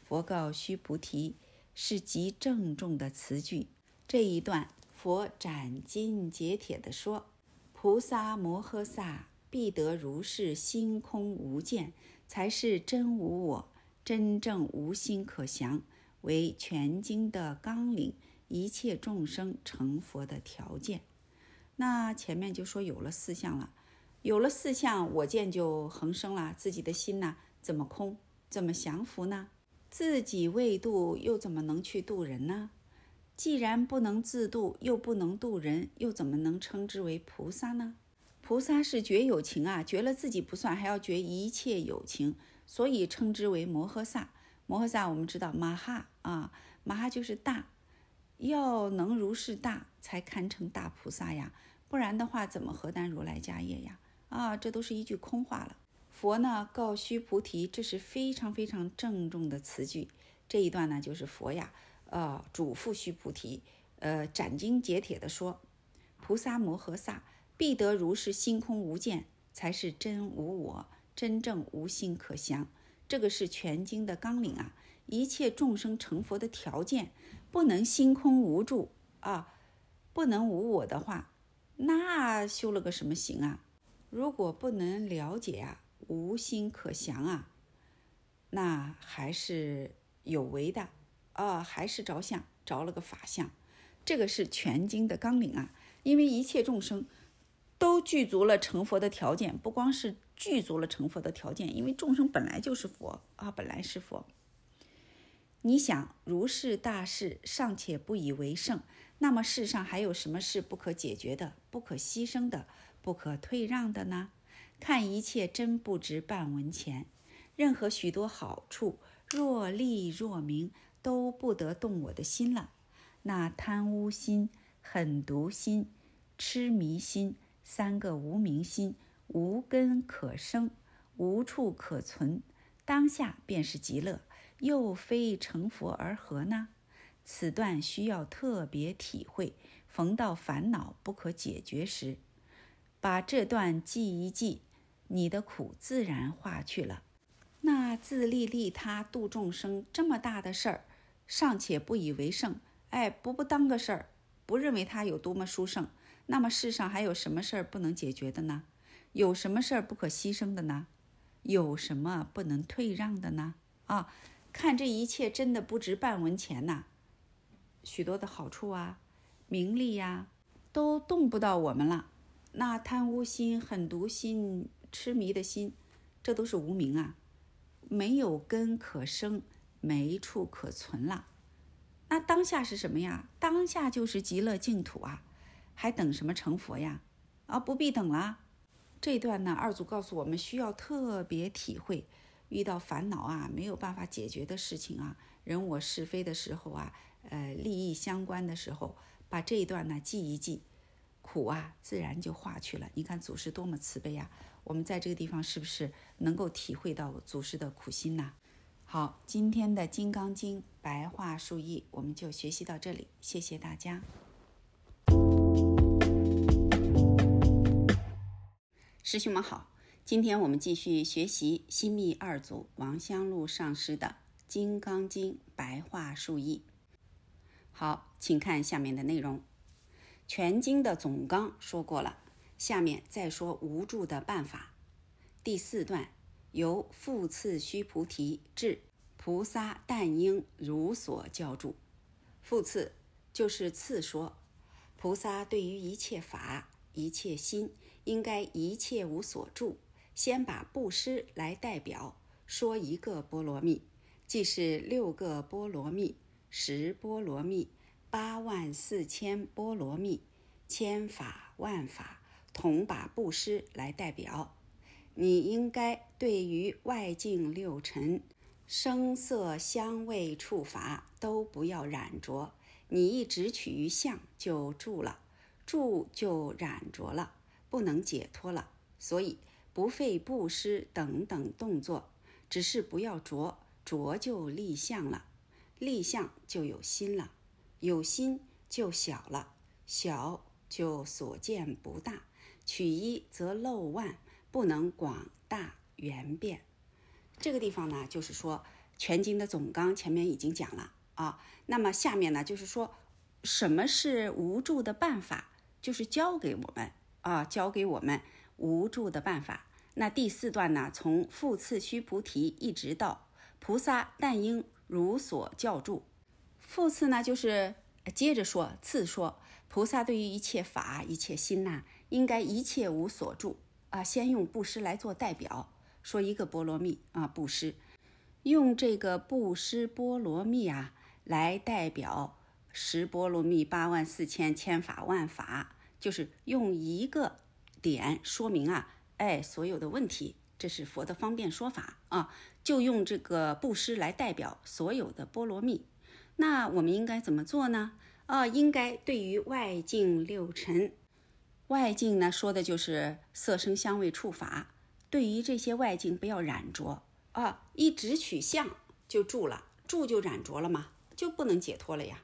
佛告须菩提，是极郑重的词句。这一段，佛斩钉截铁地说：“菩萨摩诃萨必得如是心空无见，才是真无我，真正无心可降，为全经的纲领，一切众生成佛的条件。”那前面就说有了四相了，有了四相，我见就横生了。自己的心呢，怎么空，怎么降服呢？自己未度，又怎么能去度人呢？既然不能自度，又不能度人，又怎么能称之为菩萨呢？菩萨是觉有情啊，觉了自己不算，还要觉一切有情，所以称之为摩诃萨。摩诃萨，我们知道马哈啊，马哈就是大，要能如是大，才堪称大菩萨呀。不然的话，怎么何担如来家业呀？啊，这都是一句空话了。佛呢告须菩提，这是非常非常郑重的词句。这一段呢，就是佛呀，呃，嘱咐须菩提，呃，斩钉截铁地说：菩萨摩诃萨必得如是心空无见，才是真无我，真正无心可降。这个是全经的纲领啊，一切众生成佛的条件，不能心空无住啊，不能无我的话，那修了个什么行啊？如果不能了解啊。无心可降啊，那还是有为的啊，还是着相，着了个法相。这个是全经的纲领啊，因为一切众生都具足了成佛的条件，不光是具足了成佛的条件，因为众生本来就是佛啊，本来是佛。你想，如是大事尚且不以为胜，那么世上还有什么事不可解决的、不可牺牲的、不可退让的呢？看一切真不值半文钱，任何许多好处，若利若名，都不得动我的心了。那贪污心、狠毒心、痴迷心三个无明心，无根可生，无处可存，当下便是极乐，又非成佛而何呢？此段需要特别体会，逢到烦恼不可解决时，把这段记一记。你的苦自然化去了。那自利利他度众生这么大的事儿，尚且不以为胜，哎，不不当个事儿，不认为他有多么殊胜，那么世上还有什么事儿不能解决的呢？有什么事儿不可牺牲的呢？有什么不能退让的呢？啊，看这一切真的不值半文钱呐！许多的好处啊，名利呀，都动不到我们了。那贪污心、狠毒心。痴迷的心，这都是无名啊，没有根可生，没处可存了。那当下是什么呀？当下就是极乐净土啊，还等什么成佛呀？啊，不必等了。这段呢，二祖告诉我们，需要特别体会，遇到烦恼啊，没有办法解决的事情啊，人我是非的时候啊，呃，利益相关的时候，把这一段呢记一记，苦啊，自然就化去了。你看祖师多么慈悲呀！我们在这个地方是不是能够体会到祖师的苦心呢？好，今天的《金刚经》白话述译我们就学习到这里，谢谢大家。师兄们好，今天我们继续学习新密二祖王香露上师的《金刚经》白话述译。好，请看下面的内容。全经的总纲说过了。下面再说无助的办法。第四段由复次须菩提至菩萨但应如所教住。复次就是次说，菩萨对于一切法、一切心，应该一切无所住。先把布施来代表，说一个波罗蜜，即是六个波罗蜜、十波罗蜜、八万四千波罗蜜、千法万法。同把布施来代表，你应该对于外境六尘、声色香味触法都不要染着。你一直取于相就住了，住就染着了，不能解脱了。所以不费布施等等动作，只是不要着，着就立相了，立相就有心了，有心就小了，小就所见不大。取一则漏万，不能广大圆遍。这个地方呢，就是说全经的总纲前面已经讲了啊。那么下面呢，就是说什么是无助的办法，就是教给我们啊，教给我们无助的办法。那第四段呢，从复次须菩提一直到菩萨但应如所教住。复次呢，就是接着说，次说菩萨对于一切法、一切心呐，应该一切无所住啊。先用布施来做代表，说一个波罗蜜啊，布施，用这个布施波罗蜜啊来代表十波罗蜜、八万四千千法万法，就是用一个点说明啊。哎，所有的问题，这是佛的方便说法啊，就用这个布施来代表所有的波罗蜜。那我们应该怎么做呢？啊，应该对于外境六尘，外境呢说的就是色声香味触法，对于这些外境不要染着啊，一直取相就住了，住就染着了嘛，就不能解脱了呀。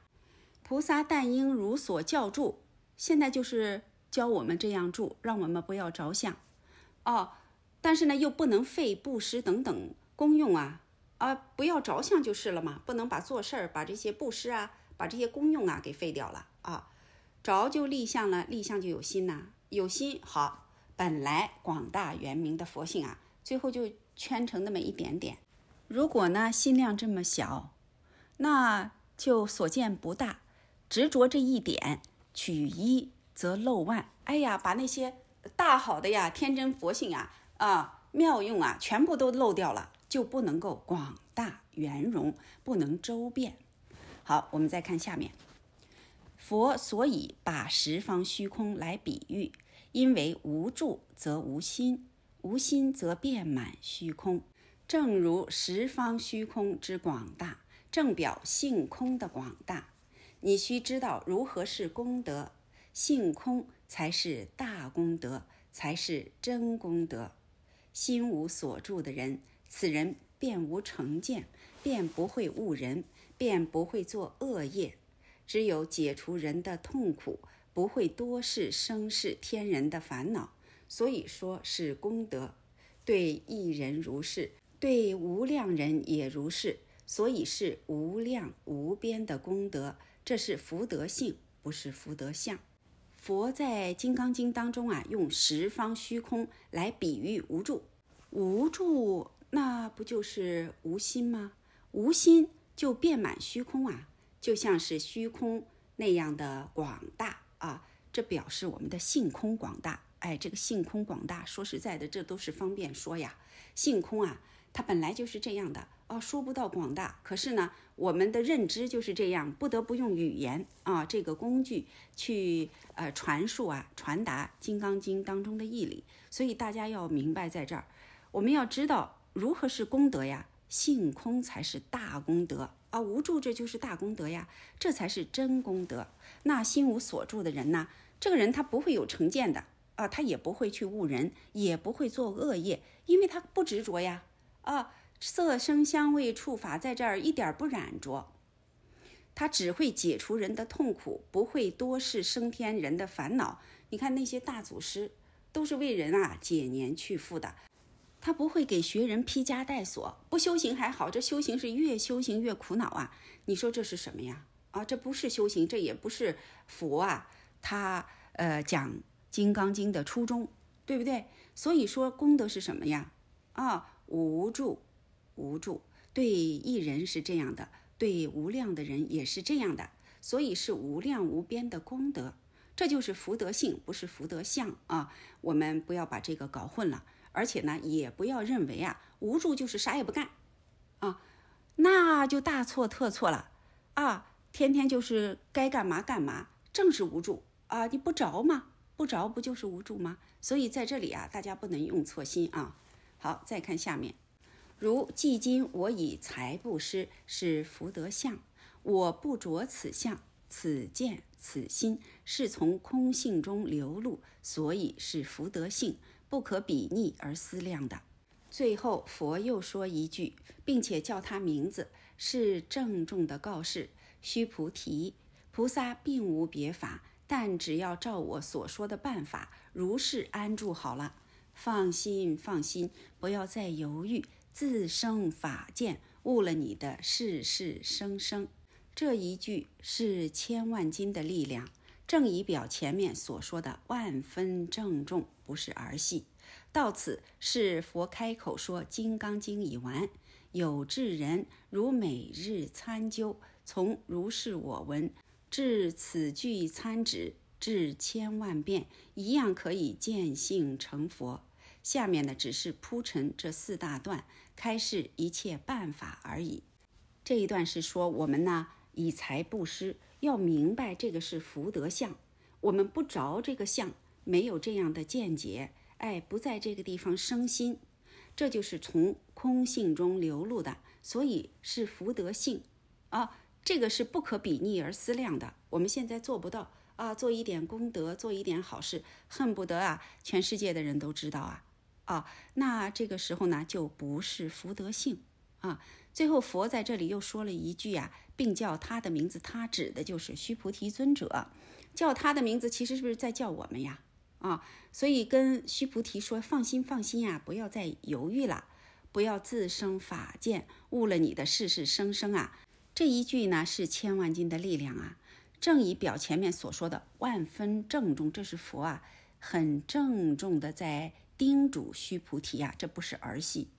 菩萨但应如所教住，现在就是教我们这样住，让我们不要着相。哦，但是呢，又不能废布施等等功用啊，啊，不要着相就是了嘛，不能把做事儿、把这些布施啊、把这些功用啊给废掉了啊，着就立相了，立相就有心呐，有心好，本来广大圆明的佛性啊，最后就圈成那么一点点。如果呢心量这么小，那就所见不大，执着这一点，取一则漏万。哎呀，把那些。大好的呀，天真佛性啊，啊妙用啊，全部都漏掉了，就不能够广大圆融，不能周遍。好，我们再看下面，佛所以把十方虚空来比喻，因为无住则无心，无心则遍满虚空。正如十方虚空之广大，正表性空的广大。你需知道如何是功德，性空。才是大功德，才是真功德。心无所住的人，此人便无成见，便不会误人，便不会做恶业。只有解除人的痛苦，不会多事生事天人的烦恼，所以说是功德。对一人如是，对无量人也如是，所以是无量无边的功德。这是福德性，不是福德相。佛在《金刚经》当中啊，用十方虚空来比喻无助。无助，那不就是无心吗？无心就遍满虚空啊，就像是虚空那样的广大啊。这表示我们的性空广大。哎，这个性空广大，说实在的，这都是方便说呀。性空啊，它本来就是这样的。哦，说不到广大，可是呢，我们的认知就是这样，不得不用语言啊这个工具去呃传述啊传达《金刚经》当中的义理。所以大家要明白，在这儿我们要知道如何是功德呀，性空才是大功德啊，无助这就是大功德呀，这才是真功德。那心无所住的人呢，这个人他不会有成见的啊，他也不会去误人，也不会做恶业，因为他不执着呀啊。色声香味触法在这儿一点不染着，它只会解除人的痛苦，不会多事升天人的烦恼。你看那些大祖师都是为人啊解年去负的，他不会给学人披枷带锁。不修行还好，这修行是越修行越苦恼啊！你说这是什么呀？啊，这不是修行，这也不是佛啊，他呃讲《金刚经》的初衷，对不对？所以说功德是什么呀？啊，无助。无助，对一人是这样的，对无量的人也是这样的，所以是无量无边的功德，这就是福德性，不是福德相啊！我们不要把这个搞混了，而且呢，也不要认为啊，无助就是啥也不干，啊，那就大错特错了啊！天天就是该干嘛干嘛，正是无助啊！你不着吗？不着不就是无助吗？所以在这里啊，大家不能用错心啊！好，再看下面。如既今我以财布施是福德相，我不着此相，此见此心是从空性中流露，所以是福德性，不可比拟而思量的。最后佛又说一句，并且叫他名字，是郑重的告示：须菩提，菩萨并无别法，但只要照我所说的办法，如是安住好了。放心，放心，不要再犹豫，自生法见，误了你的世世生生。这一句是千万斤的力量，正以表前面所说的万分郑重，不是儿戏。到此是佛开口说《金刚经》已完。有智人如每日参究，从如是我闻至此句参止，至千万遍，一样可以见性成佛。下面呢，只是铺陈这四大段，开示一切办法而已。这一段是说我们呢，以财布施，要明白这个是福德相，我们不着这个相，没有这样的见解，哎，不在这个地方生心。这就是从空性中流露的，所以是福德性啊，这个是不可比拟而思量的。我们现在做不到啊，做一点功德，做一点好事，恨不得啊，全世界的人都知道啊啊，那这个时候呢，就不是福德性啊。最后佛在这里又说了一句呀，并叫他的名字，他指的就是须菩提尊者，叫他的名字，其实是不是在叫我们呀？啊，所以跟须菩提说：“放心，放心呀，不要再犹豫了，不要自生法见，误了你的世世生生啊！”这一句呢，是千万斤的力量啊，正以表前面所说的万分郑重，这是佛啊，很郑重的在叮嘱须菩提呀，这不是儿戏。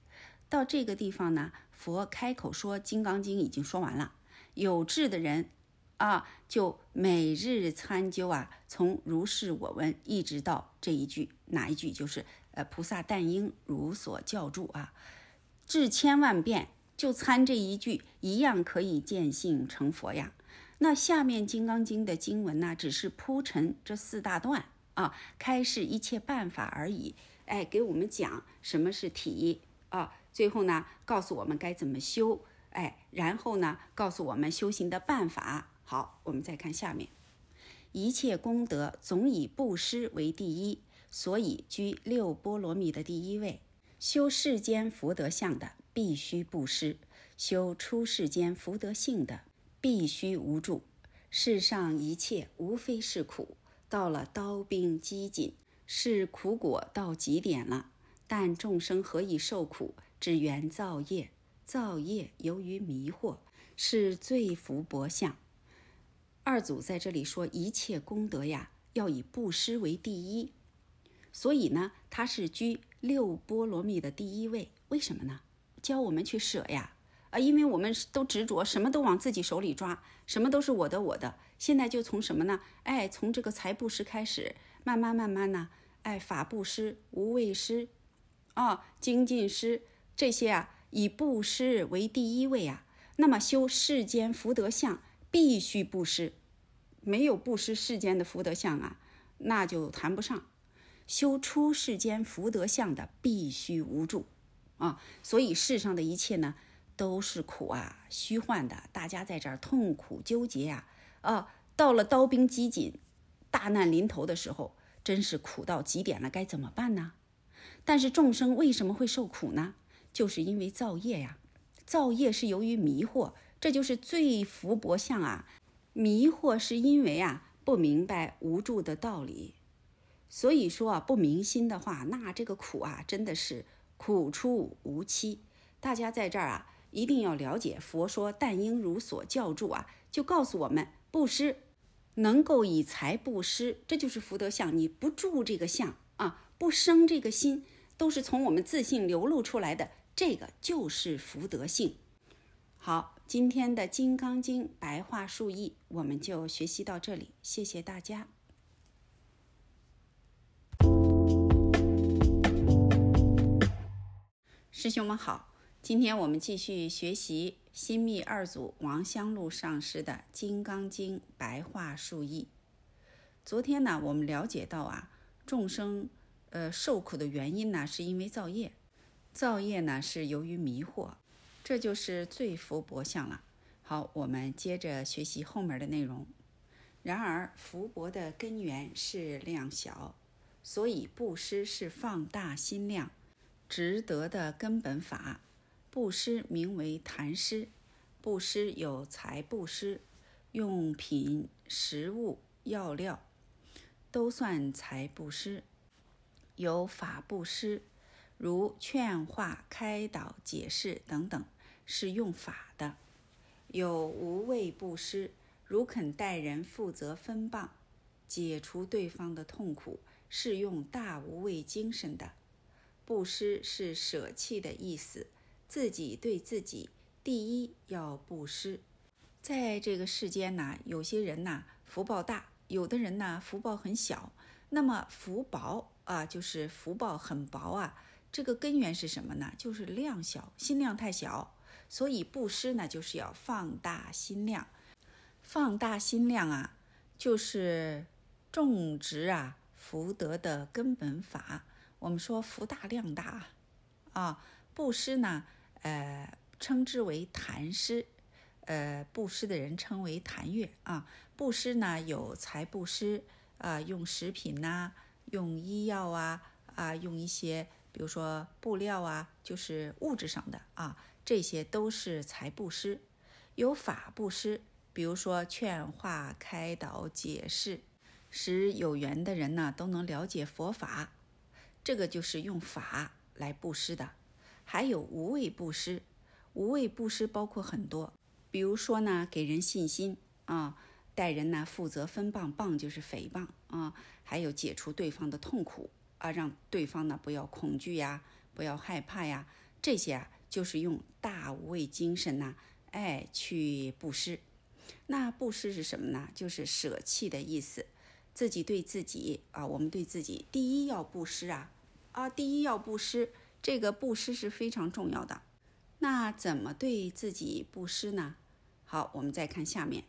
到这个地方呢，佛开口说《金刚经》已经说完了，有志的人。啊，就每日参究啊，从如是我闻一直到这一句，哪一句就是呃菩萨但应如所教住啊，至千万遍就参这一句，一样可以见性成佛呀。那下面《金刚经》的经文呢，只是铺陈这四大段啊，开示一切办法而已。哎，给我们讲什么是体啊，最后呢，告诉我们该怎么修，哎，然后呢，告诉我们修行的办法。好，我们再看下面，一切功德总以布施为第一，所以居六波罗蜜的第一位。修世间福德相的，必须布施；修出世间福德性的，必须无助。世上一切无非是苦，到了刀兵饥馑，是苦果到极点了。但众生何以受苦？只缘造业，造业由于迷惑，是最福薄相。二祖在这里说，一切功德呀，要以布施为第一，所以呢，他是居六波罗蜜的第一位。为什么呢？教我们去舍呀，啊，因为我们都执着，什么都往自己手里抓，什么都是我的我的。现在就从什么呢？哎，从这个财布施开始，慢慢慢慢呢，哎，法布施、无畏施，啊，精进施这些啊，以布施为第一位啊。那么修世间福德相。必须布施，没有布施世间的福德相啊，那就谈不上修出世间福德相的，必须无助啊。所以世上的一切呢，都是苦啊，虚幻的。大家在这儿痛苦纠结呀，啊，到了刀兵饥馑、大难临头的时候，真是苦到极点了，该怎么办呢？但是众生为什么会受苦呢？就是因为造业呀，造业是由于迷惑。这就是最福薄相啊！迷惑是因为啊不明白无助的道理，所以说啊不明心的话，那这个苦啊真的是苦出无期。大家在这儿啊一定要了解，佛说但应如所教住啊，就告诉我们布施能够以财布施，这就是福德相。你不住这个相啊，不生这个心，都是从我们自信流露出来的，这个就是福德性。好，今天的《金刚经》白话述译我们就学习到这里，谢谢大家。师兄们好，今天我们继续学习新密二祖王香露上师的《金刚经》白话述译。昨天呢，我们了解到啊，众生呃受苦的原因呢，是因为造业，造业呢是由于迷惑。这就是最福薄相了。好，我们接着学习后面的内容。然而，福薄的根源是量小，所以布施是放大心量，值得的根本法。布施名为谈施，布施有财布施，用品、食物、药料，都算财布施。有法布施，如劝化、开导、解释等等，是用法的；有无畏布施，如肯待人、负责分棒、解除对方的痛苦，是用大无畏精神的。布施是舍弃的意思，自己对自己，第一要布施。在这个世间呢，有些人呢福报大，有的人呢福报很小。那么福薄啊，就是福报很薄啊。这个根源是什么呢？就是量小，心量太小。所以布施呢，就是要放大心量。放大心量啊，就是种植啊福德的根本法。我们说福大量大啊，布施呢，呃，称之为坛施。呃，布施的人称为檀月啊。布施呢，有财布施啊，用食品呐，用医药啊，啊，用一些比如说布料啊，就是物质上的啊，这些都是财布施。有法布施，比如说劝化、开导、解释，使有缘的人呢都能了解佛法，这个就是用法来布施的。还有无畏布施，无畏布施包括很多。比如说呢，给人信心啊，待人呢负责分棒，棒就是诽谤啊，还有解除对方的痛苦啊，让对方呢不要恐惧呀，不要害怕呀，这些啊就是用大无畏精神呐，哎去布施。那布施是什么呢？就是舍弃的意思，自己对自己啊，我们对自己第一要布施啊啊，第一要布施，这个布施是非常重要的。那怎么对自己布施呢？好，我们再看下面，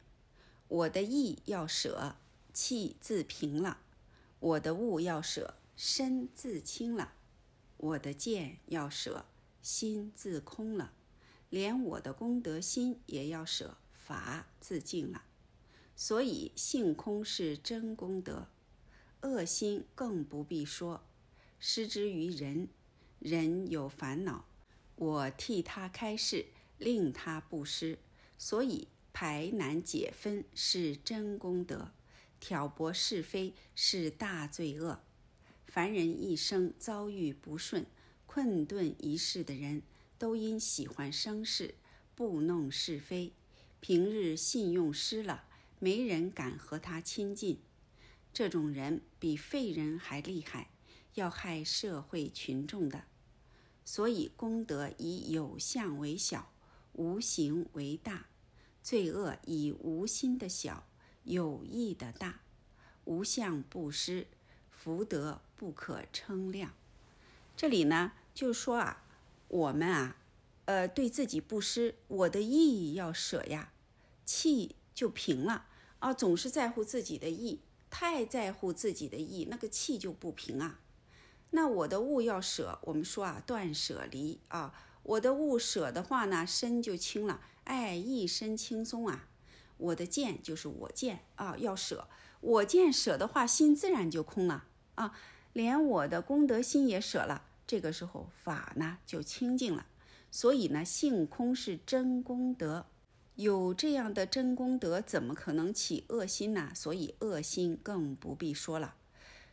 我的意要舍，气自平了；我的物要舍，身自清了；我的见要舍，心自空了；连我的功德心也要舍，法自净了。所以性空是真功德，恶心更不必说。施之于人，人有烦恼，我替他开示，令他不施。所以排难解分是真功德，挑拨是非是大罪恶。凡人一生遭遇不顺、困顿一世的人，都因喜欢生事、布弄是非，平日信用失了，没人敢和他亲近。这种人比废人还厉害，要害社会群众的。所以功德以有相为小。无形为大，罪恶以无心的小，有意的大。无相不施，福德不可称量。这里呢，就说啊，我们啊，呃，对自己不施，我的意要舍呀，气就平了啊。总是在乎自己的意，太在乎自己的意，那个气就不平啊。那我的物要舍，我们说啊，断舍离啊。我的物舍的话呢，身就轻了，哎，一身轻松啊。我的见就是我见啊，要舍，我见舍的话，心自然就空了啊。连我的功德心也舍了，这个时候法呢就清净了。所以呢，性空是真功德，有这样的真功德，怎么可能起恶心呢？所以恶心更不必说了。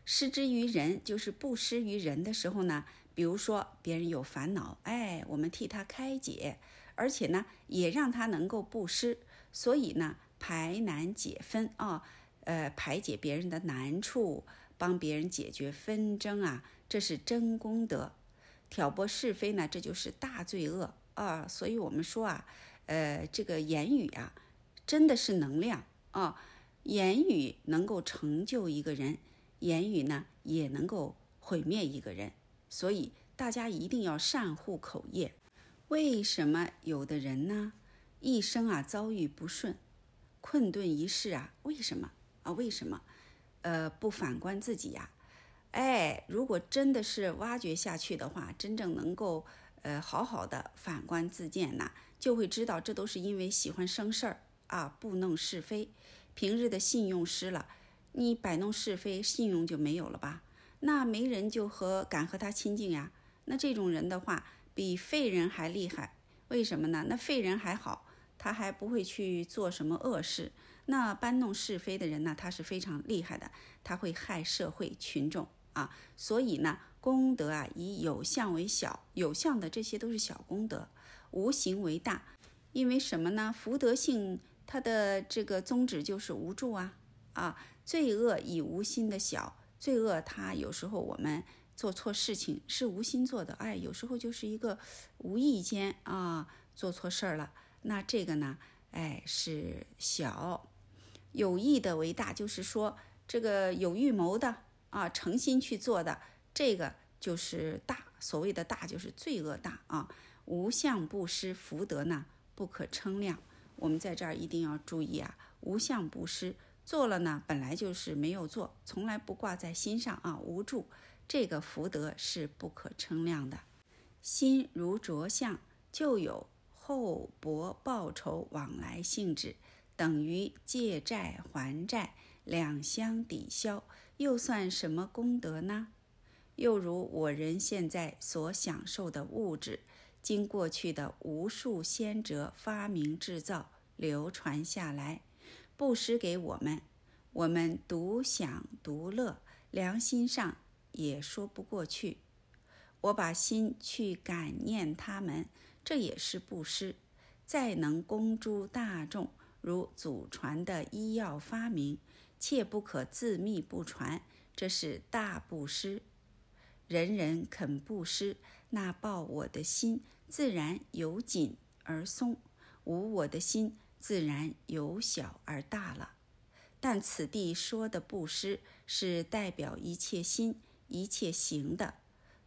施之于人，就是不施于人的时候呢。比如说，别人有烦恼，哎，我们替他开解，而且呢，也让他能够布施。所以呢，排难解纷啊，呃，排解别人的难处，帮别人解决纷争啊，这是真功德。挑拨是非呢，这就是大罪恶啊。所以我们说啊，呃，这个言语啊，真的是能量啊，言语能够成就一个人，言语呢，也能够毁灭一个人。所以大家一定要善护口业。为什么有的人呢，一生啊遭遇不顺，困顿一世啊？为什么啊？为什么？呃，不反观自己呀？哎，如果真的是挖掘下去的话，真正能够呃好好的反观自见呐，就会知道这都是因为喜欢生事儿啊，不弄是非，平日的信用失了，你摆弄是非，信用就没有了吧？那没人就和敢和他亲近呀？那这种人的话，比废人还厉害。为什么呢？那废人还好，他还不会去做什么恶事。那搬弄是非的人呢？他是非常厉害的，他会害社会群众啊。所以呢，功德啊以有相为小，有相的这些都是小功德，无形为大。因为什么呢？福德性它的这个宗旨就是无助啊啊，罪恶以无心的小，罪恶它有时候我们。做错事情是无心做的，哎，有时候就是一个无意间啊做错事儿了。那这个呢，哎是小，有意的为大，就是说这个有预谋的啊，诚心去做的，这个就是大。所谓的大就是罪恶大啊。无相布施福德呢不可称量。我们在这儿一定要注意啊，无相布施做了呢，本来就是没有做，从来不挂在心上啊，无助。这个福德是不可称量的，心如着相，就有厚薄报酬往来性质，等于借债还债，两相抵消，又算什么功德呢？又如我人现在所享受的物质，经过去的无数先哲发明制造，流传下来，布施给我们，我们独享独乐，良心上。也说不过去，我把心去感念他们，这也是布施。再能供诸大众，如祖传的医药发明，切不可自秘不传，这是大布施。人人肯布施，那报我的心自然由紧而松，无我的心自然由小而大了。但此地说的布施，是代表一切心。一切行的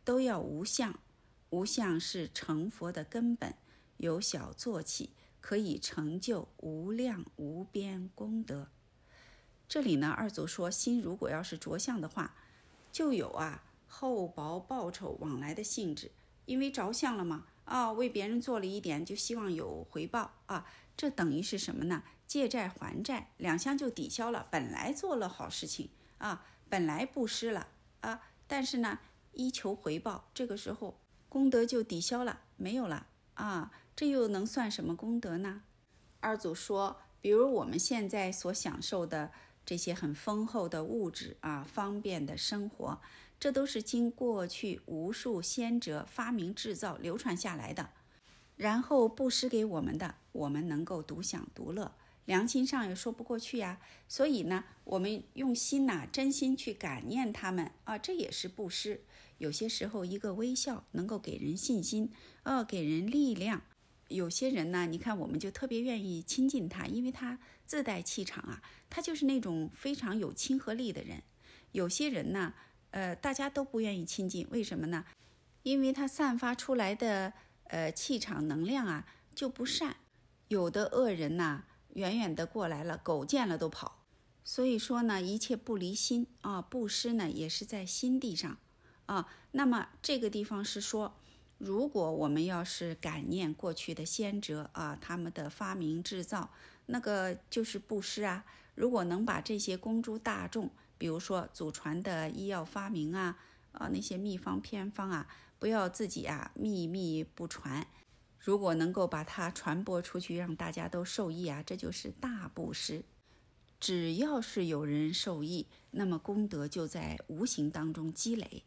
都要无相，无相是成佛的根本。由小做起，可以成就无量无边功德。这里呢，二祖说，心如果要是着相的话，就有啊厚薄报酬往来的性质。因为着相了嘛，啊，为别人做了一点，就希望有回报啊。这等于是什么呢？借债还债，两相就抵消了。本来做了好事情啊，本来布施了。啊，但是呢，一求回报，这个时候功德就抵消了，没有了啊，这又能算什么功德呢？二祖说，比如我们现在所享受的这些很丰厚的物质啊，方便的生活，这都是经过去无数先哲发明制造流传下来的，然后布施给我们的，我们能够独享独乐。良心上也说不过去呀，所以呢，我们用心呐，真心去感念他们啊，这也是布施。有些时候，一个微笑能够给人信心，呃，给人力量。有些人呢，你看，我们就特别愿意亲近他，因为他自带气场啊，他就是那种非常有亲和力的人。有些人呢，呃，大家都不愿意亲近，为什么呢？因为他散发出来的呃气场能量啊就不善。有的恶人呐。远远的过来了，狗见了都跑。所以说呢，一切不离心啊，布施呢也是在心地上啊。那么这个地方是说，如果我们要是感念过去的先哲啊，他们的发明制造，那个就是布施啊。如果能把这些公诸大众，比如说祖传的医药发明啊，啊那些秘方偏方啊，不要自己啊秘密不传。如果能够把它传播出去，让大家都受益啊，这就是大布施。只要是有人受益，那么功德就在无形当中积累，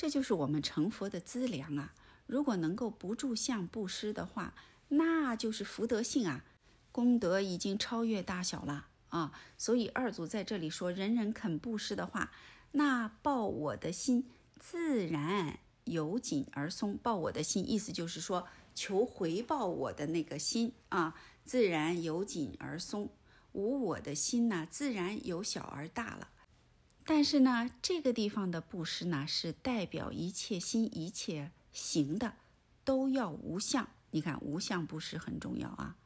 这就是我们成佛的资粮啊。如果能够不住相布施的话，那就是福德性啊，功德已经超越大小了啊。所以二祖在这里说，人人肯布施的话，那报我的心自然由紧而松。报我的心，意思就是说。求回报我的那个心啊，自然由紧而松；无我的心呢，自然由小而大了。但是呢，这个地方的布施呢，是代表一切心、一切行的都要无相。你看，无相布施很重要啊，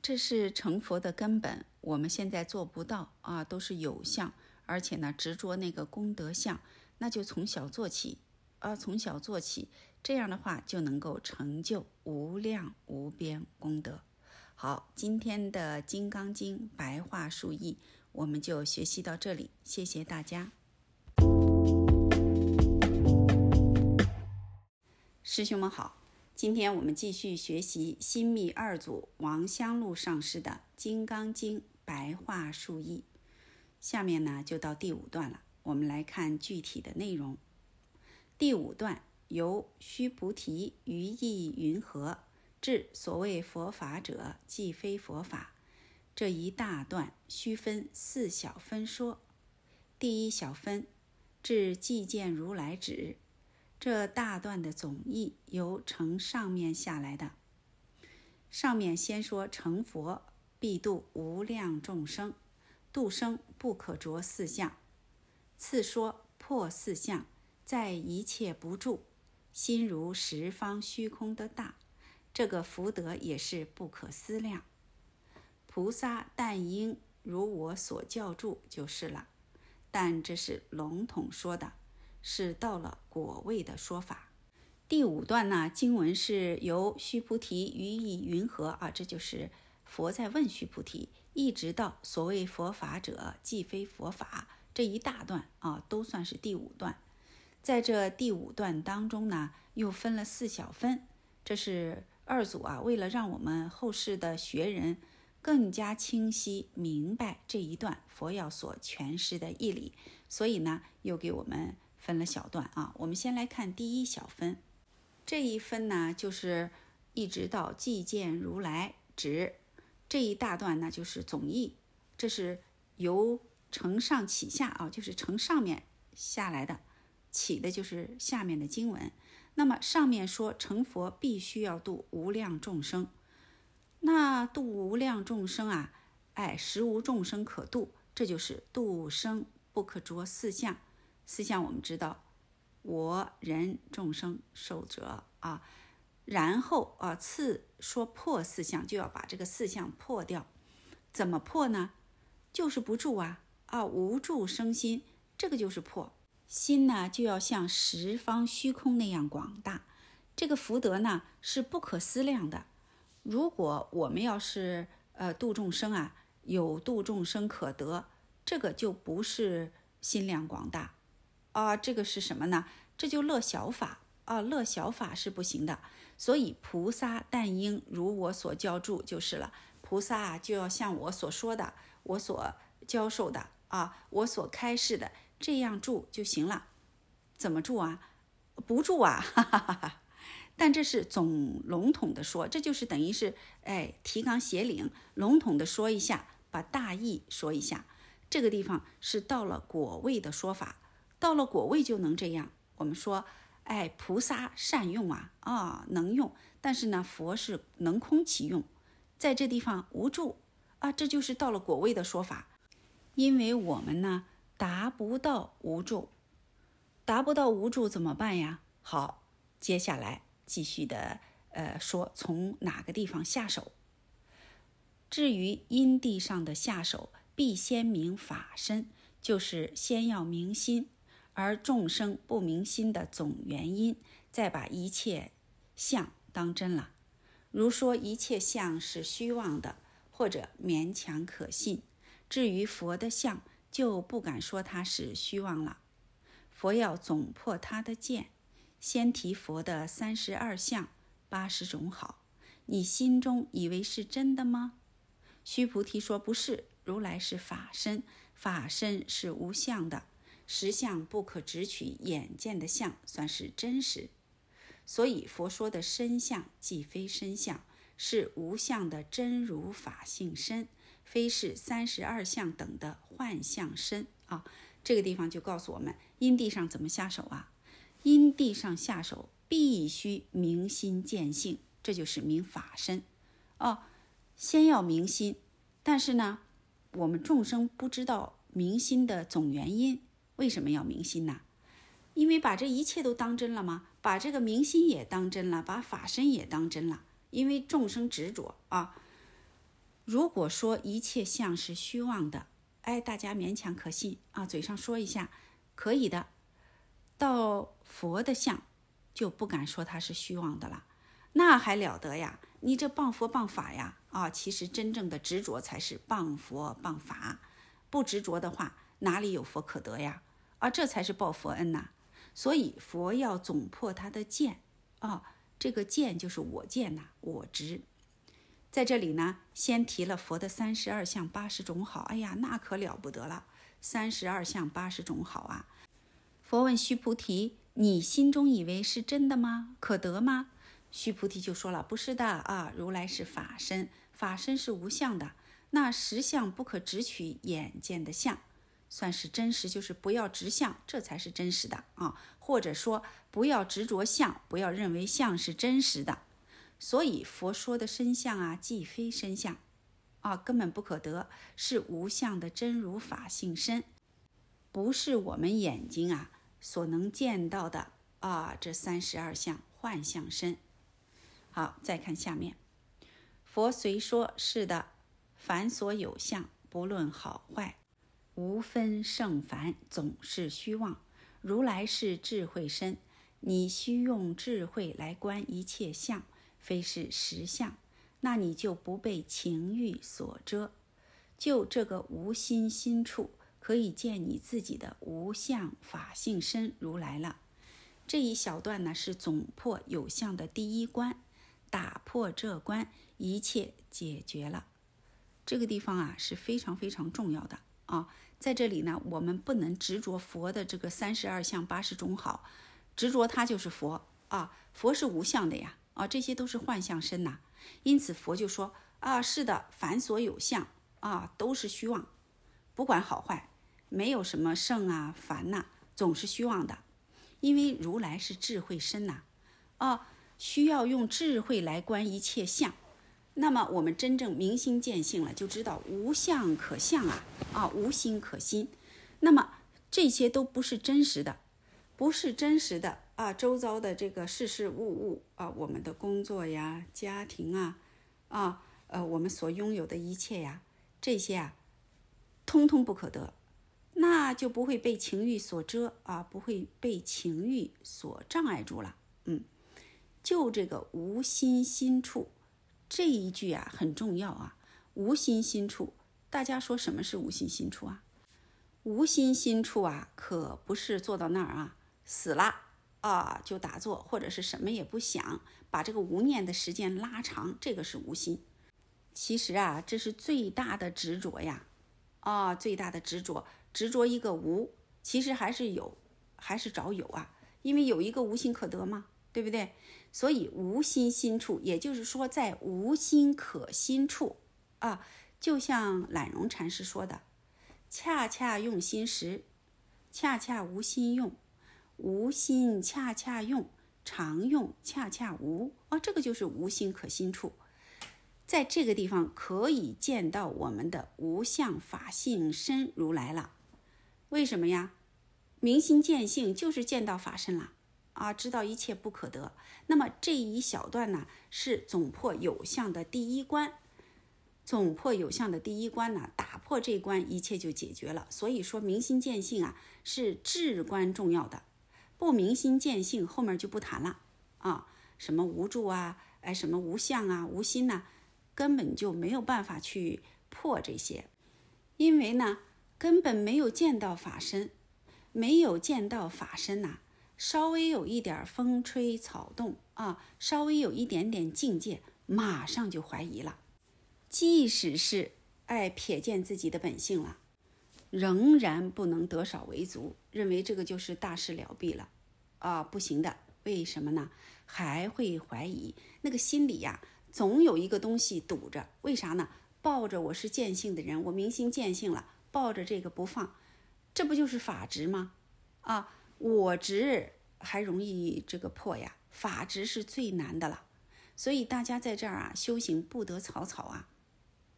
这是成佛的根本。我们现在做不到啊，都是有相，而且呢，执着那个功德相，那就从小做起。啊，从小做起，这样的话就能够成就无量无边功德。好，今天的《金刚经》白话述译，我们就学习到这里，谢谢大家。师兄们好，今天我们继续学习新密二祖王香露上师的《金刚经》白话述译，下面呢就到第五段了。我们来看具体的内容。第五段由须菩提于意云何，至所谓佛法者，即非佛法。这一大段须分四小分说。第一小分至即见如来止。这大段的总意由承上面下来的。上面先说成佛必度无量众生，度生不可着四相。次说破四相，在一切不住，心如十方虚空的大，这个福德也是不可思量。菩萨但应如我所教住就是了，但这是笼统说的。是到了果位的说法。第五段呢，经文是由须菩提予以云何啊？这就是佛在问须菩提，一直到所谓佛法者，即非佛法这一大段啊，都算是第五段。在这第五段当中呢，又分了四小分。这是二祖啊，为了让我们后世的学人更加清晰明白这一段佛要所诠释的义理，所以呢，又给我们。分了小段啊，我们先来看第一小分，这一分呢就是一直到即见如来止这一大段呢就是总义，这是由承上启下啊，就是承上面下来的，起的就是下面的经文。那么上面说成佛必须要度无量众生，那度无量众生啊，哎，实无众生可度，这就是度生不可着四相。四相我们知道，我人众生受者啊，然后啊次说破四相，就要把这个四相破掉。怎么破呢？就是不住啊啊无住生心，这个就是破心呢，就要像十方虚空那样广大。这个福德呢是不可思量的。如果我们要是呃度众生啊，有度众生可得，这个就不是心量广大。啊，这个是什么呢？这就乐小法啊，乐小法是不行的。所以菩萨但应如我所教住就是了。菩萨啊，就要像我所说的，我所教授的啊，我所开示的这样住就行了。怎么住啊？不住啊！哈哈哈哈。但这是总笼统的说，这就是等于是哎提纲挈领，笼统的说一下，把大意说一下。这个地方是到了果位的说法。到了果位就能这样。我们说，哎，菩萨善用啊，啊，能用。但是呢，佛是能空其用，在这地方无助啊，这就是到了果位的说法。因为我们呢达不到无助，达不到无助怎么办呀？好，接下来继续的呃说从哪个地方下手。至于因地上的下手，必先明法身，就是先要明心。而众生不明心的总原因，再把一切相当真了。如说一切相是虚妄的，或者勉强可信。至于佛的相，就不敢说它是虚妄了。佛要总破他的见，先提佛的三十二相、八十种好。你心中以为是真的吗？须菩提说不是，如来是法身，法身是无相的。实相不可直取眼见的相，算是真实。所以佛说的身相，既非身相，是无相的真如法性身，非是三十二相等的幻象身啊。这个地方就告诉我们，因地上怎么下手啊？因地上下手，必须明心见性，这就是明法身哦。先要明心，但是呢，我们众生不知道明心的总原因。为什么要明心呢？因为把这一切都当真了吗？把这个明心也当真了，把法身也当真了。因为众生执着啊。如果说一切相是虚妄的，哎，大家勉强可信啊，嘴上说一下可以的。到佛的相，就不敢说它是虚妄的了，那还了得呀？你这谤佛谤法呀？啊，其实真正的执着才是谤佛谤法，不执着的话，哪里有佛可得呀？啊，这才是报佛恩呐！所以佛要总破他的见啊，这个见就是我见呐，我执。在这里呢，先提了佛的三十二相八十种好，哎呀，那可了不得了。三十二相八十种好啊。佛问须菩提：“你心中以为是真的吗？可得吗？”须菩提就说了：“不是的啊，如来是法身，法身是无相的。那实相不可只取眼见的相，算是真实，就是不要执相，这才是真实的啊。或者说，不要执着相，不要认为相是真实的。所以佛说的身相啊，既非身相啊，根本不可得，是无相的真如法性身，不是我们眼睛啊所能见到的啊。这三十二相幻象身。”好，再看下面，佛虽说是的，凡所有相，不论好坏，无分胜凡，总是虚妄。如来是智慧身，你需用智慧来观一切相，非是实相，那你就不被情欲所遮。就这个无心心处，可以见你自己的无相法性身如来了。这一小段呢，是总破有相的第一关。打破这关，一切解决了。这个地方啊是非常非常重要的啊！在这里呢，我们不能执着佛的这个三十二相八十种好，执着它就是佛啊！佛是无相的呀啊！这些都是幻象身呐。因此佛就说啊：是的，凡所有相啊，都是虚妄，不管好坏，没有什么胜啊、凡呐，总是虚妄的。因为如来是智慧身呐啊。需要用智慧来观一切相，那么我们真正明心见性了，就知道无相可相啊啊，无心可心。那么这些都不是真实的，不是真实的啊。周遭的这个事事物物啊，我们的工作呀、家庭啊啊呃，我们所拥有的一切呀，这些啊，通通不可得，那就不会被情欲所遮啊，不会被情欲所障碍住了。嗯。就这个无心心处这一句啊很重要啊！无心心处，大家说什么是无心心处啊？无心心处啊，可不是坐到那儿啊死了啊就打坐，或者是什么也不想，把这个无念的时间拉长，这个是无心。其实啊，这是最大的执着呀！啊，最大的执着，执着一个无，其实还是有，还是找有啊？因为有一个无心可得嘛？对不对？所以无心心处，也就是说，在无心可心处啊，就像懒荣禅师说的：“恰恰用心时，恰恰无心用；无心恰恰用，常用恰恰无。”啊，这个就是无心可心处，在这个地方可以见到我们的无相法性身如来了。为什么呀？明心见性就是见到法身了。啊，知道一切不可得。那么这一小段呢，是总破有相的第一关。总破有相的第一关呢，打破这关，一切就解决了。所以说明心见性啊，是至关重要的。不明心见性，后面就不谈了啊。什么无助啊，哎，什么无相啊，无心呐，根本就没有办法去破这些，因为呢，根本没有见到法身，没有见到法身呐。稍微有一点风吹草动啊，稍微有一点点境界，马上就怀疑了。即使是爱瞥见自己的本性了，仍然不能得少为足，认为这个就是大事了毕了啊，不行的。为什么呢？还会怀疑，那个心里呀，总有一个东西堵着。为啥呢？抱着我是见性的人，我明心见性了，抱着这个不放，这不就是法执吗？啊？我执还容易这个破呀，法执是最难的了。所以大家在这儿啊，修行不得草草啊。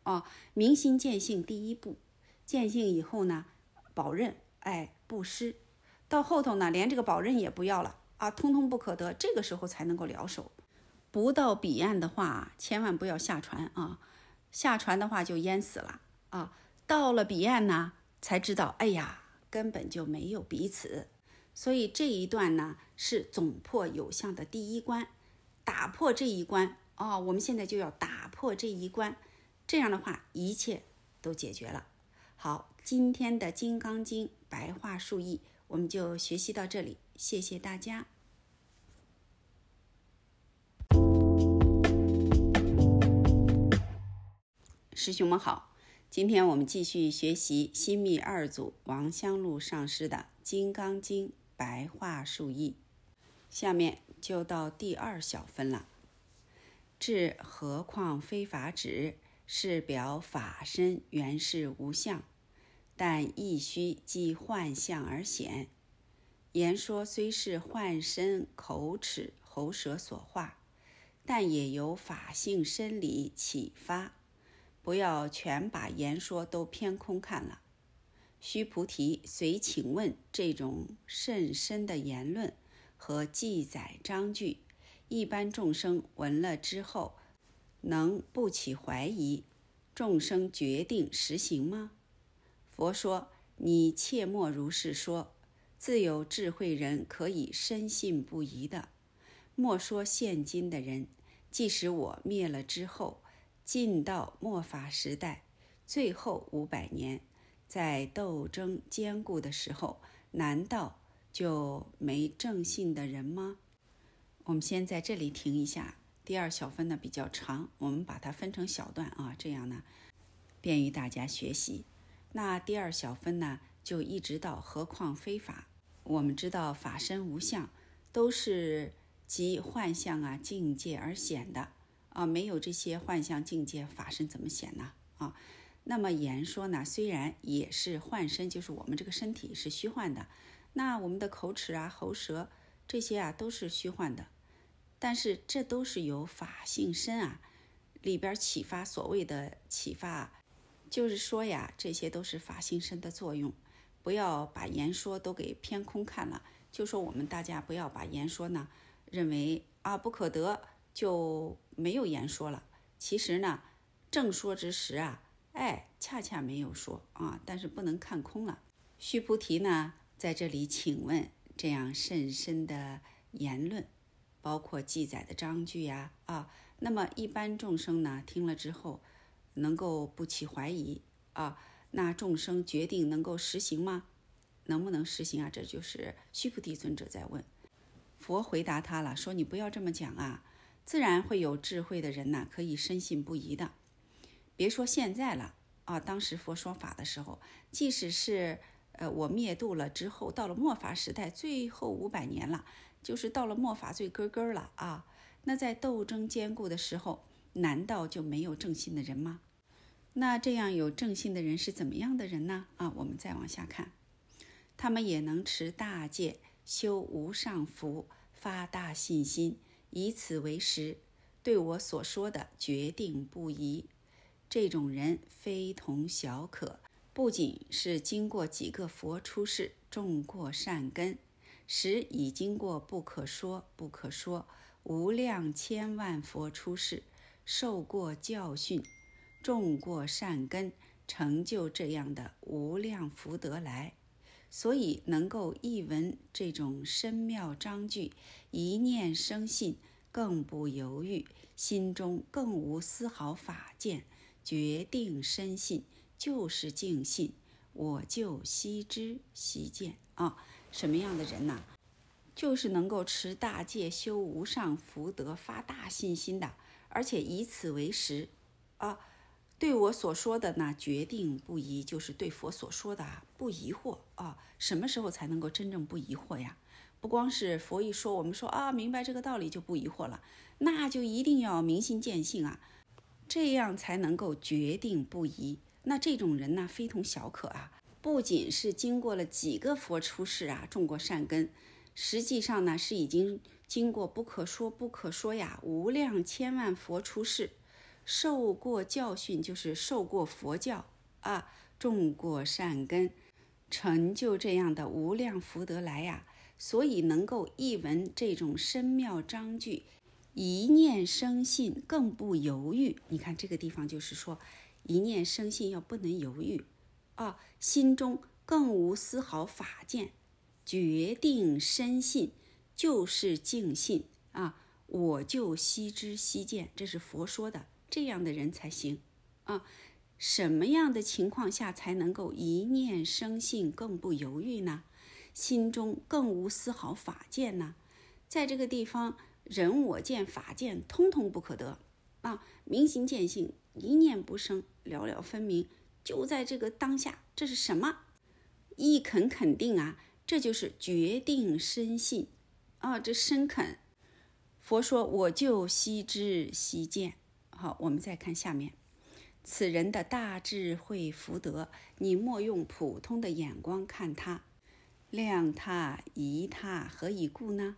哦，明心见性第一步，见性以后呢，保任，哎，布施，到后头呢，连这个保任也不要了啊，通通不可得。这个时候才能够了手。不到彼岸的话，千万不要下船啊，下船的话就淹死了啊。到了彼岸呢，才知道，哎呀，根本就没有彼此。所以这一段呢是总破有相的第一关，打破这一关哦，我们现在就要打破这一关，这样的话一切都解决了。好，今天的《金刚经》白话述译我们就学习到这里，谢谢大家，师兄们好。今天我们继续学习新密二祖王香露上师的《金刚经》白话述译，下面就到第二小分了。至何况非法指，是表法身原是无相，但亦须即幻象而显。言说虽是幻身口齿喉舌所化，但也由法性生理启发。不要全把言说都偏空看了。须菩提，随请问这种甚深的言论和记载章句，一般众生闻了之后，能不起怀疑？众生决定实行吗？佛说：“你切莫如是说，自有智慧人可以深信不疑的。莫说现今的人，即使我灭了之后。”进到末法时代，最后五百年，在斗争坚固的时候，难道就没正信的人吗？我们先在这里停一下。第二小分呢比较长，我们把它分成小段啊，这样呢便于大家学习。那第二小分呢就一直到何况非法。我们知道法身无相，都是即幻象啊境界而显的。啊，没有这些幻象境界，法身怎么显呢？啊，那么言说呢，虽然也是幻身，就是我们这个身体是虚幻的，那我们的口齿啊、喉舌这些啊都是虚幻的，但是这都是由法性身啊里边启发，所谓的启发，就是说呀，这些都是法性身的作用，不要把言说都给偏空看了，就说我们大家不要把言说呢认为啊不可得。就没有言说了。其实呢，正说之时啊，哎，恰恰没有说啊。但是不能看空了。须菩提呢，在这里请问，这样甚深的言论，包括记载的章句呀，啊，那么一般众生呢，听了之后，能够不起怀疑啊？那众生决定能够实行吗？能不能实行啊？这就是须菩提尊者在问。佛回答他了，说你不要这么讲啊。自然会有智慧的人呢，可以深信不疑的。别说现在了啊，当时佛说法的时候，即使是呃我灭度了之后，到了末法时代最后五百年了，就是到了末法最根根了啊。那在斗争坚固的时候，难道就没有正信的人吗？那这样有正信的人是怎么样的人呢？啊，我们再往下看，他们也能持大戒，修无上福，发大信心。以此为实，对我所说的决定不疑。这种人非同小可，不仅是经过几个佛出世，种过善根，实已经过不可说不可说无量千万佛出世，受过教训，种过善根，成就这样的无量福德来，所以能够一闻这种深妙章句。一念生信，更不犹豫，心中更无丝毫法见，决定深信，就是净信。我就悉知悉见啊！什么样的人呢？就是能够持大戒、修无上福德、发大信心的，而且以此为实啊！对我所说的呢，决定不疑，就是对佛所说的不疑惑啊！什么时候才能够真正不疑惑呀？不光是佛一说，我们说啊，明白这个道理就不疑惑了，那就一定要明心见性啊，这样才能够决定不疑。那这种人呢，非同小可啊！不仅是经过了几个佛出世啊，种过善根，实际上呢，是已经经过不可说不可说呀，无量千万佛出世，受过教训，就是受过佛教啊，种过善根，成就这样的无量福德来呀。所以能够一闻这种深妙章句，一念生信，更不犹豫。你看这个地方就是说，一念生信要不能犹豫啊，心中更无丝毫法见，决定深信，就是净信啊。我就悉知悉见，这是佛说的，这样的人才行啊。什么样的情况下才能够一念生信，更不犹豫呢？心中更无丝毫法见呢，在这个地方，人我见、法见，通通不可得啊！明心见性，一念不生，了了分明，就在这个当下，这是什么？一肯肯定啊，这就是决定深信啊，这深肯。佛说：“我就悉知悉见。”好，我们再看下面，此人的大智慧福德，你莫用普通的眼光看他，量他疑他，何以故呢？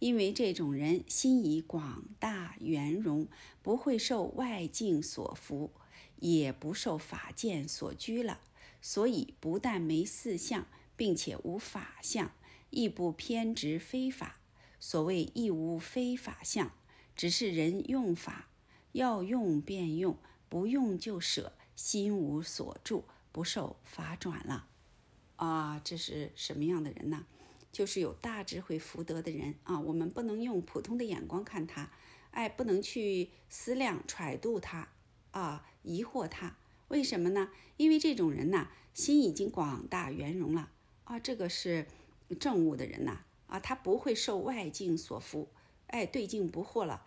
因为这种人心已广大圆融，不会受外境所缚，也不受法见所拘了，所以不但没四相，并且无法相，亦不偏执非法。所谓亦无非法相，只是人用法，要用便用，不用就舍，心无所住，不受法转了。啊，这是什么样的人呢？就是有大智慧福德的人啊，我们不能用普通的眼光看他，哎，不能去思量揣度他，啊，疑惑他，为什么呢？因为这种人呐，心已经广大圆融了啊，这个是正悟的人呐，啊，他不会受外境所缚，哎，对境不惑了，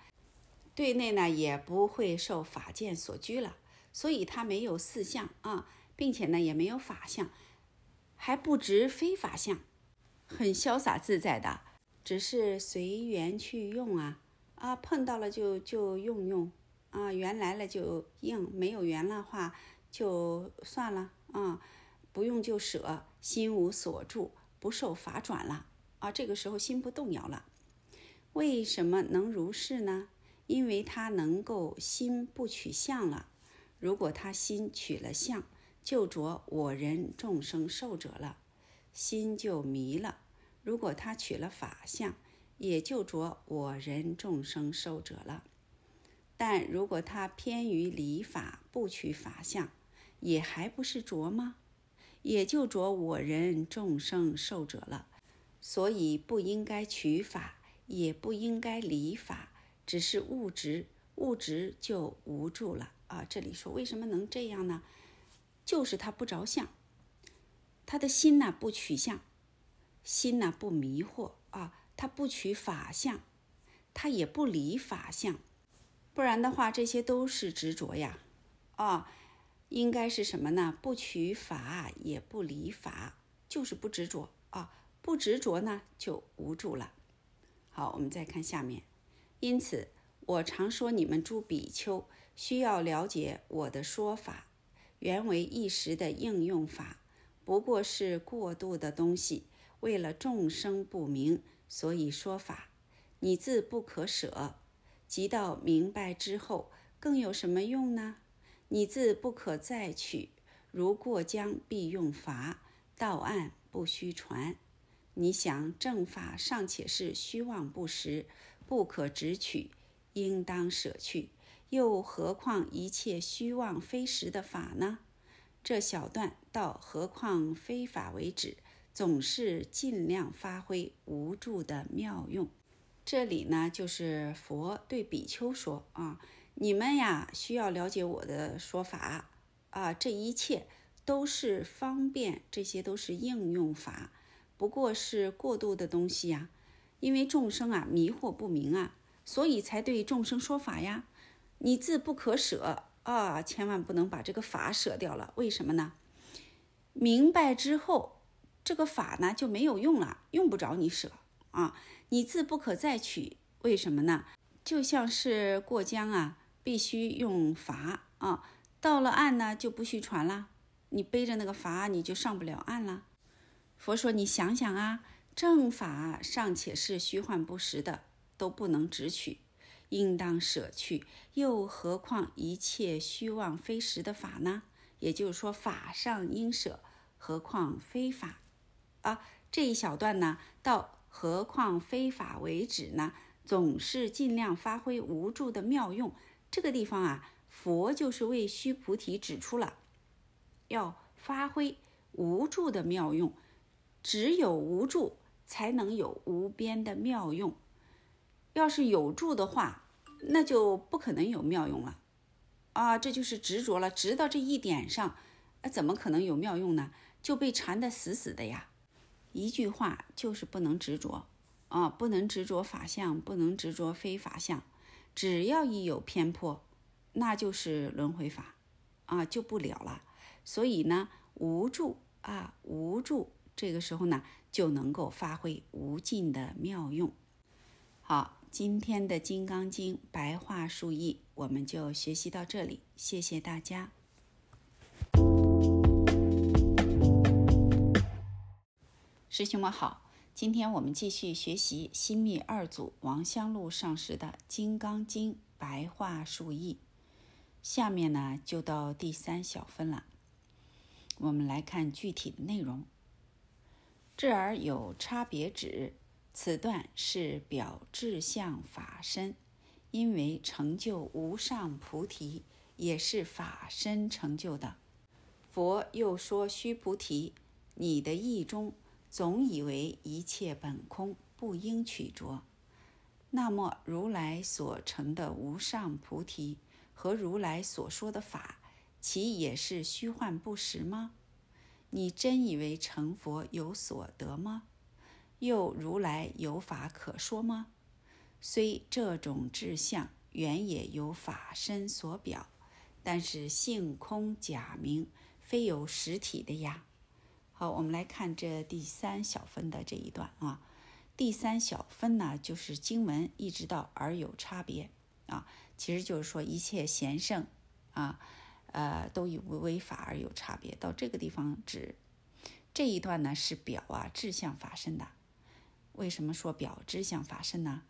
对内呢也不会受法见所拘了，所以他没有四相啊，并且呢也没有法相，还不执非法相。很潇洒自在的，只是随缘去用啊啊，碰到了就就用用啊，缘来了就应，没有缘的话就算了啊，不用就舍，心无所住，不受法转了啊，这个时候心不动摇了。为什么能如是呢？因为他能够心不取相了。如果他心取了相，就着我人众生受者了，心就迷了。如果他取了法相，也就着我人众生受者了；但如果他偏于理法，不取法相，也还不是着吗？也就着我人众生受者了。所以不应该取法，也不应该理法，只是物质，物质就无助了啊！这里说为什么能这样呢？就是他不着相，他的心呢不取相。心呢不迷惑啊，他不取法相，他也不离法相，不然的话，这些都是执着呀，啊，应该是什么呢？不取法也不离法，就是不执着啊，不执着呢就无助了。好，我们再看下面，因此我常说你们诸比丘需要了解我的说法，原为一时的应用法，不过是过度的东西。为了众生不明，所以说法，你自不可舍。即到明白之后，更有什么用呢？你自不可再取。如过江必用筏，到岸不须船。你想正法尚且是虚妄不实，不可直取，应当舍去。又何况一切虚妄非实的法呢？这小段到何况非法为止。总是尽量发挥无助的妙用。这里呢，就是佛对比丘说啊：“你们呀，需要了解我的说法啊，这一切都是方便，这些都是应用法，不过是过度的东西呀。因为众生啊迷惑不明啊，所以才对众生说法呀。你自不可舍啊，千万不能把这个法舍掉了。为什么呢？明白之后。”这个法呢就没有用了，用不着你舍啊，你自不可再取。为什么呢？就像是过江啊，必须用筏啊，到了岸呢就不需船了。你背着那个筏，你就上不了岸了。佛说，你想想啊，正法尚且是虚幻不实的，都不能直取，应当舍去，又何况一切虚妄非实的法呢？也就是说，法上应舍，何况非法？啊，这一小段呢，到何况非法为止呢？总是尽量发挥无助的妙用。这个地方啊，佛就是为须菩提指出了，要发挥无助的妙用。只有无助，才能有无边的妙用。要是有助的话，那就不可能有妙用了。啊，这就是执着了，执到这一点上，啊，怎么可能有妙用呢？就被缠得死死的呀。一句话就是不能执着啊，不能执着法相，不能执着非法相。只要一有偏颇，那就是轮回法啊，就不了了。所以呢，无助啊，无助，这个时候呢，就能够发挥无尽的妙用。好，今天的《金刚经》白话述译，我们就学习到这里，谢谢大家。师兄们好，今天我们继续学习新密二祖王香露上师的《金刚经》白话述译。下面呢，就到第三小分了。我们来看具体的内容。智而有差别指，此段是表智相法身，因为成就无上菩提，也是法身成就的。佛又说：“须菩提，你的意中总以为一切本空，不应取着。那么如来所成的无上菩提。”和如来所说的法，其也是虚幻不实吗？你真以为成佛有所得吗？又如来有法可说吗？虽这种志相原也有法身所表，但是性空假名，非有实体的呀。好，我们来看这第三小分的这一段啊。第三小分呢，就是经文一直到而有差别啊。其实就是说，一切贤圣啊，呃，都以无为法而有差别。到这个地方指这一段呢，是表啊志向法身的。为什么说表志向法身呢？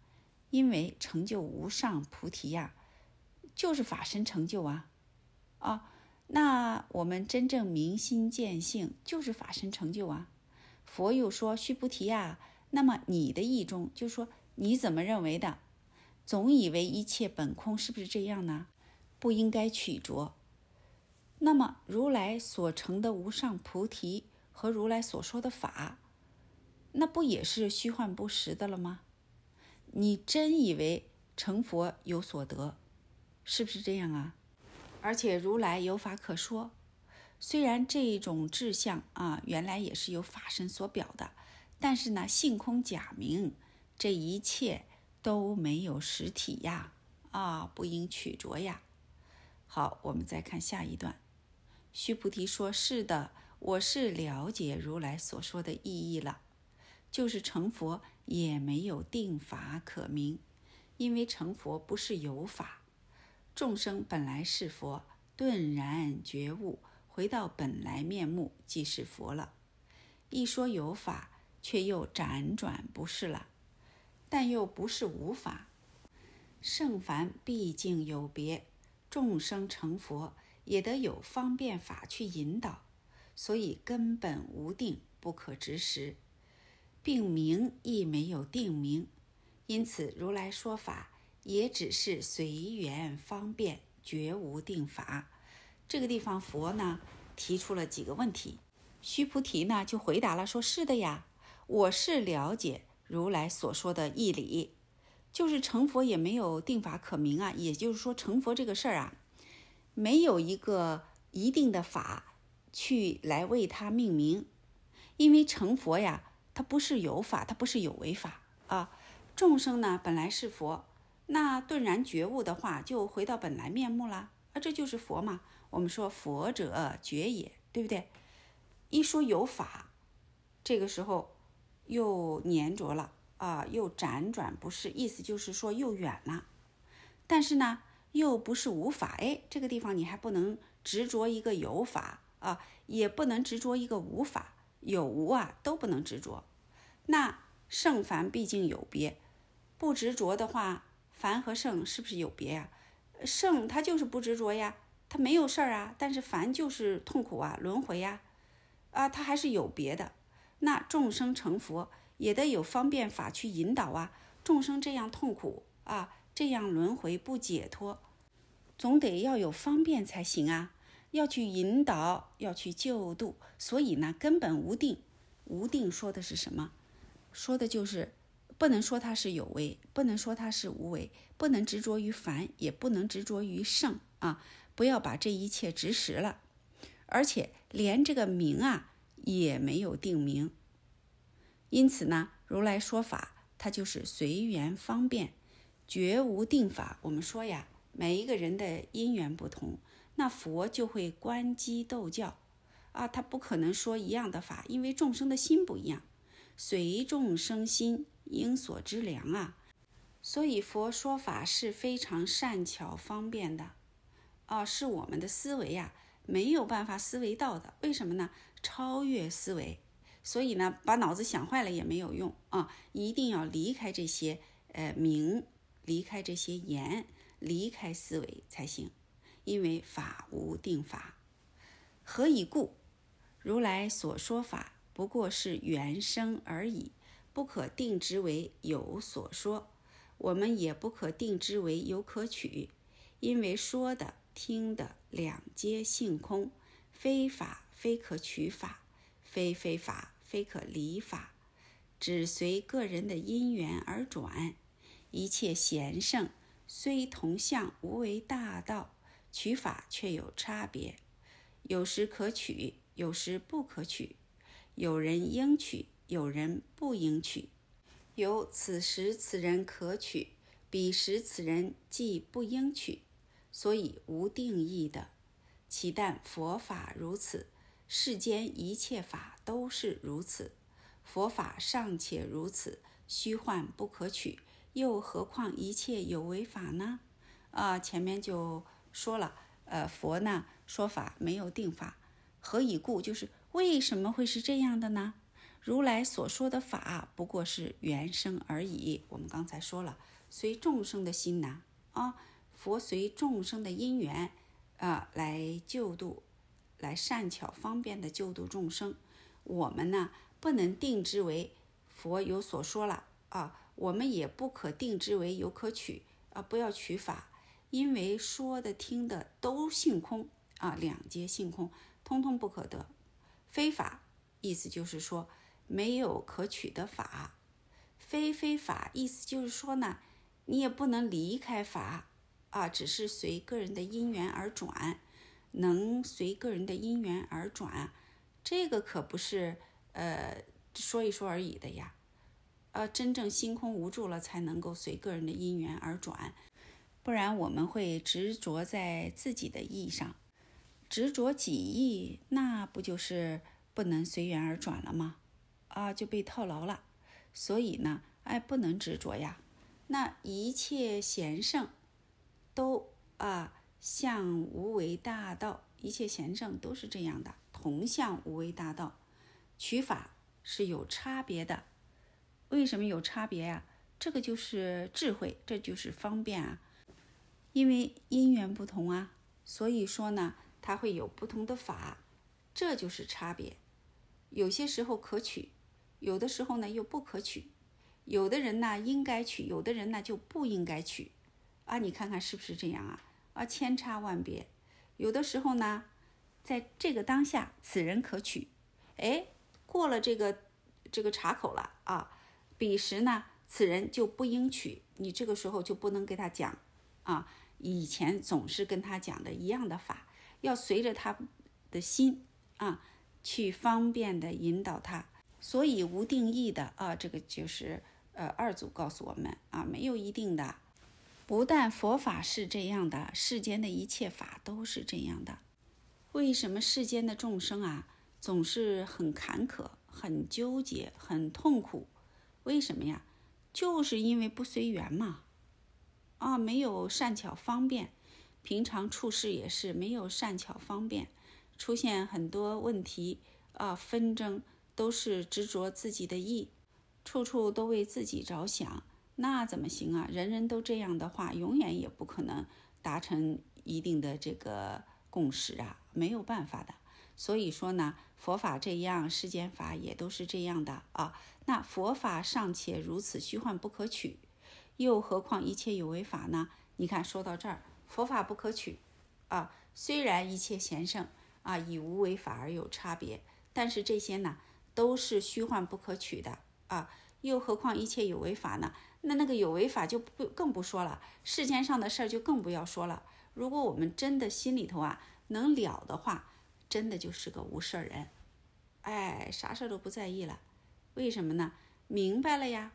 因为成就无上菩提呀，就是法身成就啊啊。那我们真正明心见性，就是法身成就啊。佛又说：“须菩提呀，那么你的意中，就说你怎么认为的？”总以为一切本空，是不是这样呢？不应该取着。那么如来所成的无上菩提和如来所说的法，那不也是虚幻不实的了吗？你真以为成佛有所得，是不是这样啊？而且如来有法可说，虽然这种志向啊，原来也是由法身所表的，但是呢，性空假名，这一切。都没有实体呀，啊，不应取着呀。好，我们再看下一段。须菩提说：“是的，我是了解如来所说的意义了，就是成佛也没有定法可明，因为成佛不是有法，众生本来是佛，顿然觉悟，回到本来面目，即是佛了。一说有法，却又辗转不是了。”但又不是无法，圣凡毕竟有别，众生成佛也得有方便法去引导，所以根本无定，不可执实，并名亦没有定名，因此如来说法也只是随缘方便，绝无定法。这个地方佛呢提出了几个问题，须菩提呢就回答了，说是的呀，我是了解。如来所说的义理，就是成佛也没有定法可明啊。也就是说，成佛这个事儿啊，没有一个一定的法去来为他命名，因为成佛呀，它不是有法，它不是有为法啊。众生呢本来是佛，那顿然觉悟的话，就回到本来面目了啊，这就是佛嘛。我们说佛者觉也，对不对？一说有法，这个时候。又粘着了啊，又辗转不是，意思就是说又远了。但是呢，又不是无法，哎，这个地方你还不能执着一个有法啊，也不能执着一个无法，有无啊都不能执着。那圣凡毕竟有别，不执着的话，凡和圣是不是有别呀？圣他就是不执着呀，他没有事儿啊，但是凡就是痛苦啊，轮回呀，啊，他还是有别的。那众生成佛也得有方便法去引导啊！众生这样痛苦啊，这样轮回不解脱，总得要有方便才行啊！要去引导，要去救度，所以呢，根本无定。无定说的是什么？说的就是不能说它是有为，不能说它是无为，不能执着于凡，也不能执着于圣啊！不要把这一切执实了，而且连这个名啊。也没有定名，因此呢，如来说法，它就是随缘方便，绝无定法。我们说呀，每一个人的因缘不同，那佛就会观机斗教啊，他不可能说一样的法，因为众生的心不一样，随众生心，应所知量啊。所以佛说法是非常善巧方便的，啊，是我们的思维呀没有办法思维到的。为什么呢？超越思维，所以呢，把脑子想坏了也没有用啊，一定要离开这些呃名，离开这些言，离开思维才行。因为法无定法，何以故？如来所说法不过是缘生而已，不可定之为有所说。我们也不可定之为有可取，因为说的、听的两皆性空，非法非可取法，非非法非可离法，只随个人的因缘而转。一切贤圣虽同向无为大道，取法却有差别，有时可取，有时不可取；有人应取，有人不应取。有此时此人可取，彼时此人既不应取，所以无定义的。岂但佛法如此，世间一切法都是如此。佛法尚且如此，虚幻不可取，又何况一切有为法呢？啊，前面就说了，呃，佛呢说法没有定法，何以故？就是为什么会是这样的呢？如来所说的法不过是缘生而已。我们刚才说了，随众生的心呐，啊，佛随众生的因缘啊来救度，来善巧方便的救度众生。我们呢不能定之为佛有所说了啊，我们也不可定之为有可取啊，不要取法，因为说的听的都性空啊，两皆性空，通通不可得，非法。意思就是说。没有可取的法，非非法，意思就是说呢，你也不能离开法啊，只是随个人的因缘而转，能随个人的因缘而转，这个可不是呃说一说而已的呀，呃，真正心空无助了，才能够随个人的因缘而转，不然我们会执着在自己的意上，执着己意，那不就是不能随缘而转了吗？啊，就被套牢了，所以呢，哎，不能执着呀。那一切贤圣都啊向无为大道，一切贤圣都是这样的，同向无为大道。取法是有差别的，为什么有差别呀？这个就是智慧，这就是方便啊。因为因缘不同啊，所以说呢，它会有不同的法，这就是差别。有些时候可取。有的时候呢又不可取，有的人呢应该取，有的人呢就不应该取，啊，你看看是不是这样啊？啊，千差万别。有的时候呢，在这个当下，此人可取，哎，过了这个这个岔口了啊，彼时呢，此人就不应取，你这个时候就不能给他讲啊，以前总是跟他讲的一样的法，要随着他的心啊，去方便的引导他。所以无定义的啊，这个就是呃二祖告诉我们啊，没有一定的。不但佛法是这样的，世间的一切法都是这样的。为什么世间的众生啊总是很坎坷、很纠结、很痛苦？为什么呀？就是因为不随缘嘛。啊，没有善巧方便，平常处事也是没有善巧方便，出现很多问题啊，纷争。都是执着自己的意，处处都为自己着想，那怎么行啊？人人都这样的话，永远也不可能达成一定的这个共识啊，没有办法的。所以说呢，佛法这样，世间法也都是这样的啊。那佛法尚且如此虚幻不可取，又何况一切有为法呢？你看，说到这儿，佛法不可取啊。虽然一切贤圣啊，以无为法而有差别，但是这些呢？都是虚幻不可取的啊！又何况一切有为法呢？那那个有为法就不更不说了，世间上的事儿就更不要说了。如果我们真的心里头啊能了的话，真的就是个无事人，哎，啥事儿都不在意了。为什么呢？明白了呀！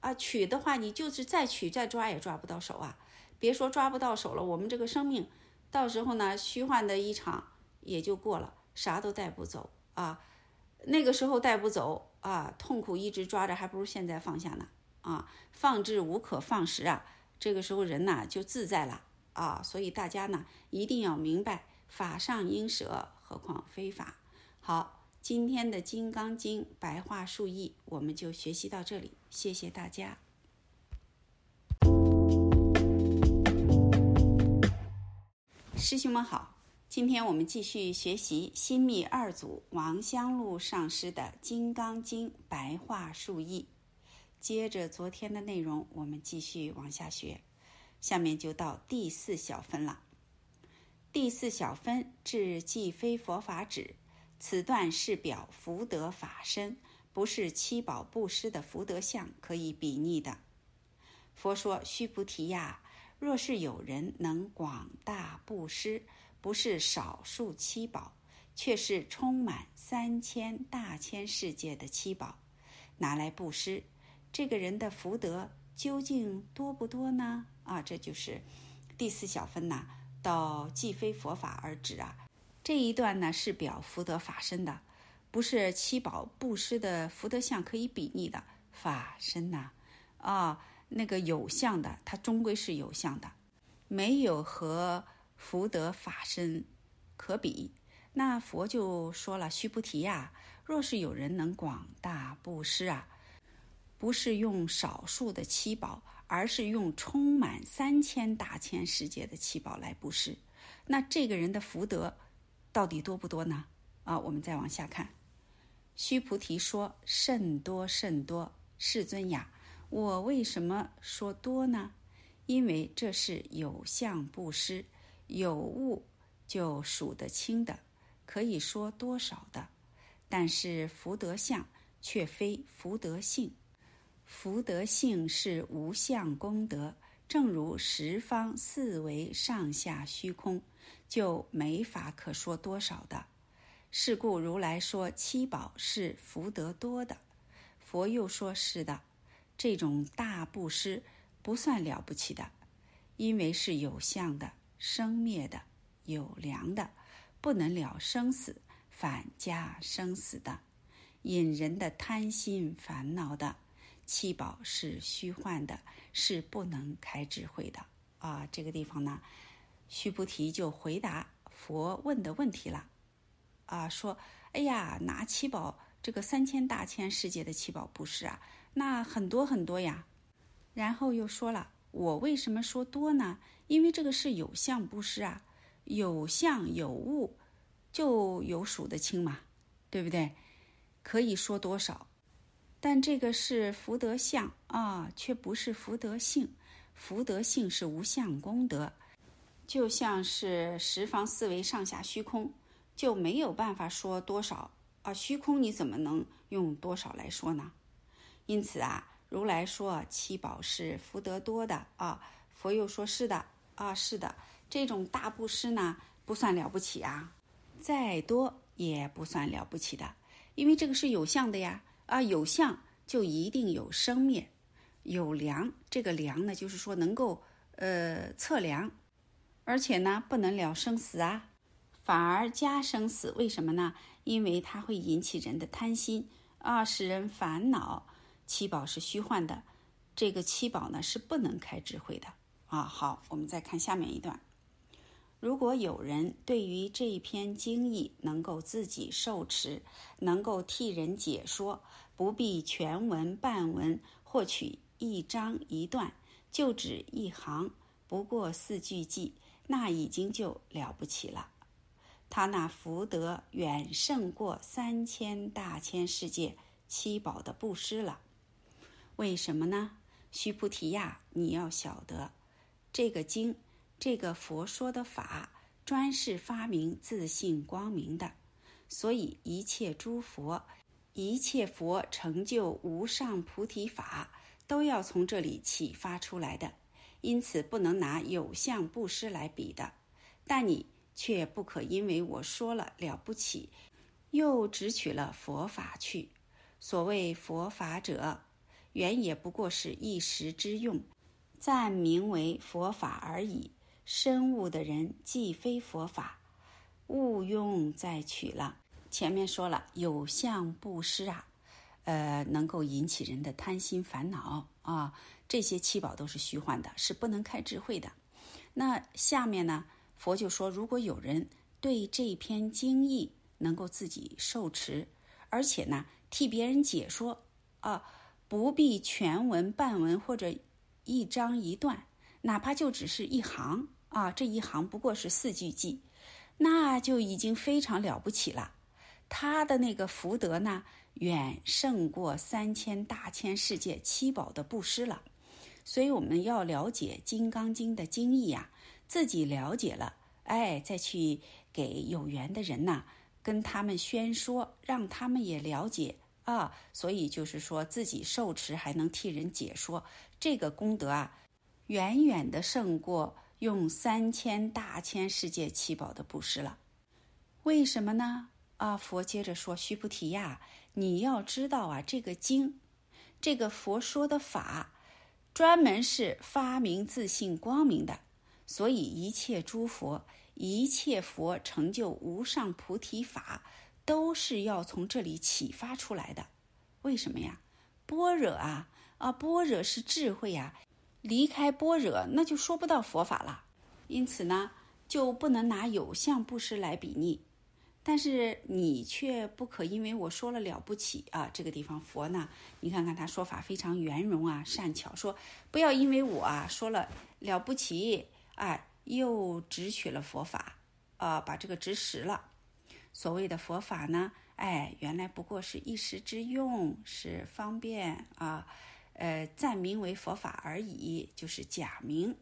啊，取的话你就是再取再抓也抓不到手啊！别说抓不到手了，我们这个生命到时候呢虚幻的一场也就过了，啥都带不走啊。那个时候带不走啊，痛苦一直抓着，还不如现在放下呢啊。放置无可放时啊，这个时候人呐就自在了啊。所以大家呢一定要明白，法上应舍，何况非法。好，今天的《金刚经》白话述译我们就学习到这里，谢谢大家。师兄们好。今天我们继续学习新密二祖王香露上师的《金刚经》白话述译。接着昨天的内容，我们继续往下学。下面就到第四小分了。第四小分至既非佛法指，此段是表福德法身，不是七宝布施的福德相可以比拟的。佛说：“须菩提呀，若是有人能广大布施。”不是少数七宝，却是充满三千大千世界的七宝，拿来布施，这个人的福德究竟多不多呢？啊，这就是第四小分呐，到既非佛法而止啊。这一段呢是表福德法身的，不是七宝布施的福德相可以比拟的法身呐。啊，那个有相的，它终归是有相的，没有和。福德法身可比，那佛就说了：“须菩提呀，若是有人能广大布施啊，不是用少数的七宝，而是用充满三千大千世界的七宝来布施，那这个人的福德到底多不多呢？啊，我们再往下看。须菩提说：甚多甚多，世尊呀，我为什么说多呢？因为这是有相布施。”有物就数得清的，可以说多少的，但是福德相却非福德性。福德性是无相功德，正如十方四维上下虚空，就没法可说多少的。是故如来说七宝是福德多的，佛又说是的，这种大布施不算了不起的，因为是有相的。生灭的、有良的、不能了生死、反加生死的、引人的贪心烦恼的，七宝是虚幻的，是不能开智慧的啊！这个地方呢，须菩提就回答佛问的问题了啊，说：“哎呀，拿七宝这个三千大千世界的七宝布施啊，那很多很多呀。”然后又说了。我为什么说多呢？因为这个是有相布施啊，有相有物，就有数得清嘛，对不对？可以说多少，但这个是福德相啊，却不是福德性。福德性是无相功德，就像是十方四维上下虚空，就没有办法说多少啊。虚空你怎么能用多少来说呢？因此啊。如来说七宝是福德多的啊，佛又说是的啊，是的，这种大布施呢不算了不起啊，再多也不算了不起的，因为这个是有相的呀啊，有相就一定有生灭，有量，这个量呢就是说能够呃测量，而且呢不能了生死啊，反而加生死，为什么呢？因为它会引起人的贪心啊，使人烦恼。七宝是虚幻的，这个七宝呢是不能开智慧的啊。好，我们再看下面一段。如果有人对于这一篇经义能够自己受持，能够替人解说，不必全文半文，或取一章一段，就只一行，不过四句记，那已经就了不起了。他那福德远胜过三千大千世界七宝的布施了。为什么呢？须菩提呀，你要晓得，这个经，这个佛说的法，专是发明自信光明的，所以一切诸佛，一切佛成就无上菩提法，都要从这里启发出来的。因此，不能拿有相布施来比的。但你却不可因为我说了了不起，又只取了佛法去。所谓佛法者。原也不过是一时之用，暂名为佛法而已。深悟的人既非佛法，勿庸再取了。前面说了，有相布施啊，呃，能够引起人的贪心烦恼啊，这些七宝都是虚幻的，是不能开智慧的。那下面呢，佛就说，如果有人对这篇经义能够自己受持，而且呢，替别人解说啊，不必全文、半文或者一章一段，哪怕就只是一行啊，这一行不过是四句偈，那就已经非常了不起了。他的那个福德呢，远胜过三千大千世界七宝的布施了。所以我们要了解《金刚经》的经义呀，自己了解了，哎，再去给有缘的人呐，跟他们宣说，让他们也了解啊。所以就是说自己受持还能替人解说，这个功德啊，远远的胜过用三千大千世界七宝的布施了。为什么呢？啊，佛接着说：“须菩提呀，你要知道啊，这个经，这个佛说的法。”专门是发明自信光明的，所以一切诸佛、一切佛成就无上菩提法，都是要从这里启发出来的。为什么呀？般若啊啊，般若是智慧呀，离开般若，那就说不到佛法了。因此呢，就不能拿有相布施来比拟。但是你却不可因为我说了了不起啊，这个地方佛呢，你看看他说法非常圆融啊，善巧，说不要因为我啊说了了不起啊，又直取了佛法啊，把这个指实了。所谓的佛法呢，哎，原来不过是一时之用，是方便啊，呃，暂名为佛法而已，就是假名。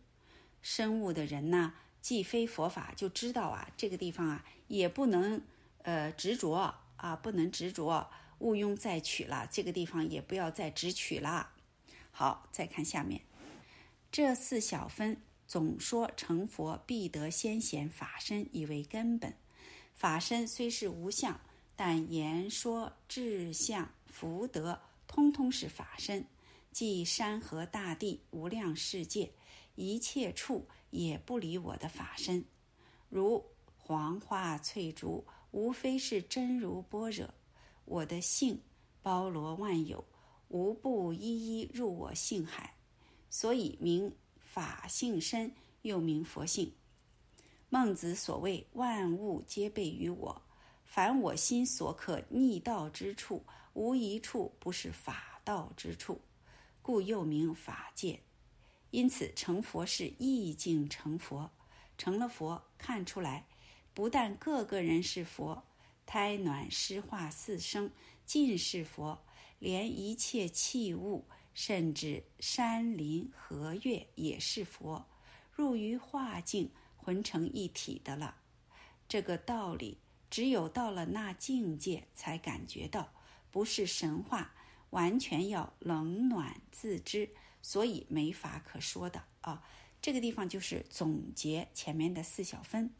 深悟的人呢，既非佛法，就知道啊，这个地方啊，也不能。呃，执着啊，不能执着，毋庸再取了。这个地方也不要再执取了。好，再看下面，这四小分总说成佛必得先显法身以为根本。法身虽是无相，但言说智相福德，通通是法身。即山河大地无量世界一切处，也不离我的法身。如黄花翠竹。无非是真如般若，我的性包罗万有，无不一一入我性海，所以名法性身，又名佛性。孟子所谓万物皆备于我，凡我心所可逆道之处，无一处不是法道之处，故又名法界。因此成佛是意境成佛，成了佛看出来。不但个个人是佛，胎卵湿化四生尽是佛，连一切器物，甚至山林河岳也是佛，入于化境，浑成一体的了。这个道理，只有到了那境界才感觉到，不是神话，完全要冷暖自知，所以没法可说的啊。这个地方就是总结前面的四小分。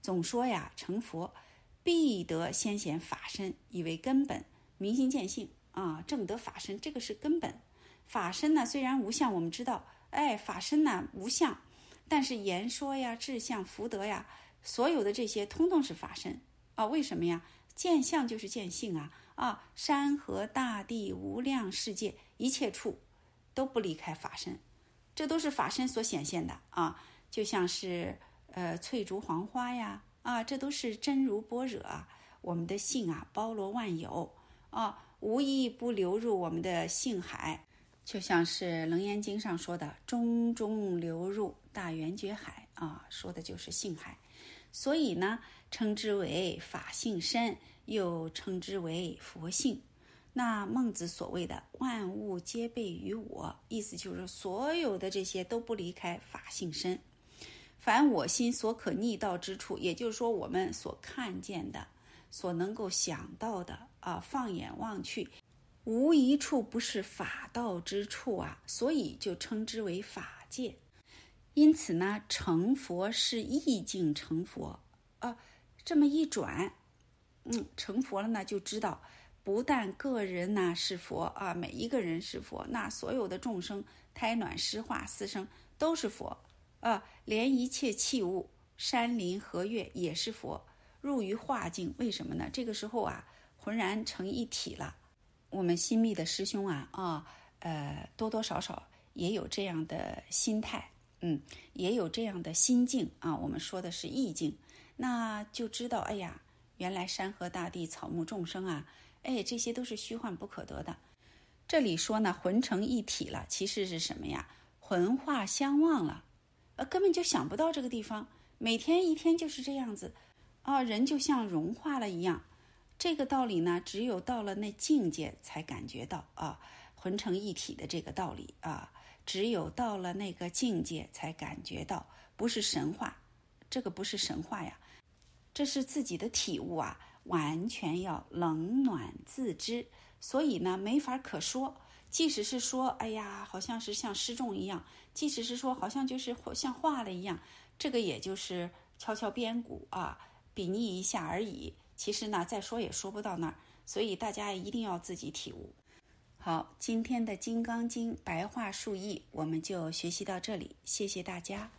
总说呀，成佛必得先显法身，以为根本，明心见性啊，正得法身，这个是根本。法身呢，虽然无相，我们知道，哎，法身呢无相，但是言说呀、志向、福德呀，所有的这些，通通是法身啊。为什么呀？见相就是见性啊啊！山河大地、无量世界一切处，都不离开法身，这都是法身所显现的啊，就像是。呃，翠竹黄花呀，啊，这都是真如般若。我们的性啊，包罗万有啊，无一不流入我们的性海，就像是《楞严经》上说的“中中流入大圆觉海”啊，说的就是性海。所以呢，称之为法性身，又称之为佛性。那孟子所谓的“万物皆备于我”，意思就是所有的这些都不离开法性身。凡我心所可逆道之处，也就是说，我们所看见的、所能够想到的啊，放眼望去，无一处不是法道之处啊，所以就称之为法界。因此呢，成佛是意境成佛啊。这么一转，嗯，成佛了呢，就知道不但个人呢是佛啊，每一个人是佛，那所有的众生，胎卵湿化四生都是佛。啊，连一切器物、山林河岳也是佛，入于化境。为什么呢？这个时候啊，浑然成一体了。我们新密的师兄啊啊，呃，多多少少也有这样的心态，嗯，也有这样的心境啊。我们说的是意境，那就知道，哎呀，原来山河大地、草木众生啊，哎，这些都是虚幻不可得的。这里说呢，魂成一体了，其实是什么呀？魂化相忘了，呃，根本就想不到这个地方。每天一天就是这样子，啊，人就像融化了一样。这个道理呢，只有到了那境界才感觉到啊，魂成一体的这个道理啊，只有到了那个境界才感觉到，不是神话，这个不是神话呀，这是自己的体悟啊，完全要冷暖自知。所以呢，没法可说。即使是说，哎呀，好像是像失重一样；即使是说，好像就是像化了一样，这个也就是敲敲边鼓啊，比拟一下而已。其实呢，再说也说不到那儿。所以大家一定要自己体悟。好，今天的《金刚经》白话述译我们就学习到这里，谢谢大家。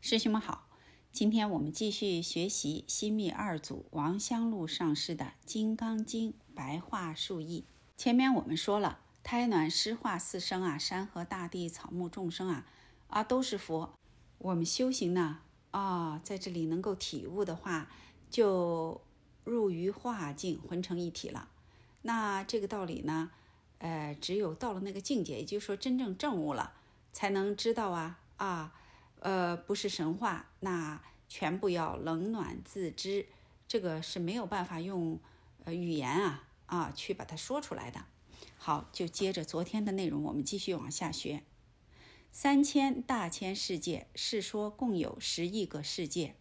师兄们好。今天我们继续学习新密二祖王香露上师的《金刚经》白话述译。前面我们说了，胎卵湿化四生啊，山河大地、草木众生啊，啊都是佛。我们修行呢，啊，在这里能够体悟的话，就入于化境，混成一体了。那这个道理呢，呃，只有到了那个境界，也就是说真正证悟了，才能知道啊啊。呃，不是神话，那全部要冷暖自知，这个是没有办法用呃语言啊啊去把它说出来的。好，就接着昨天的内容，我们继续往下学。三千大千世界，是说共有十亿个世界，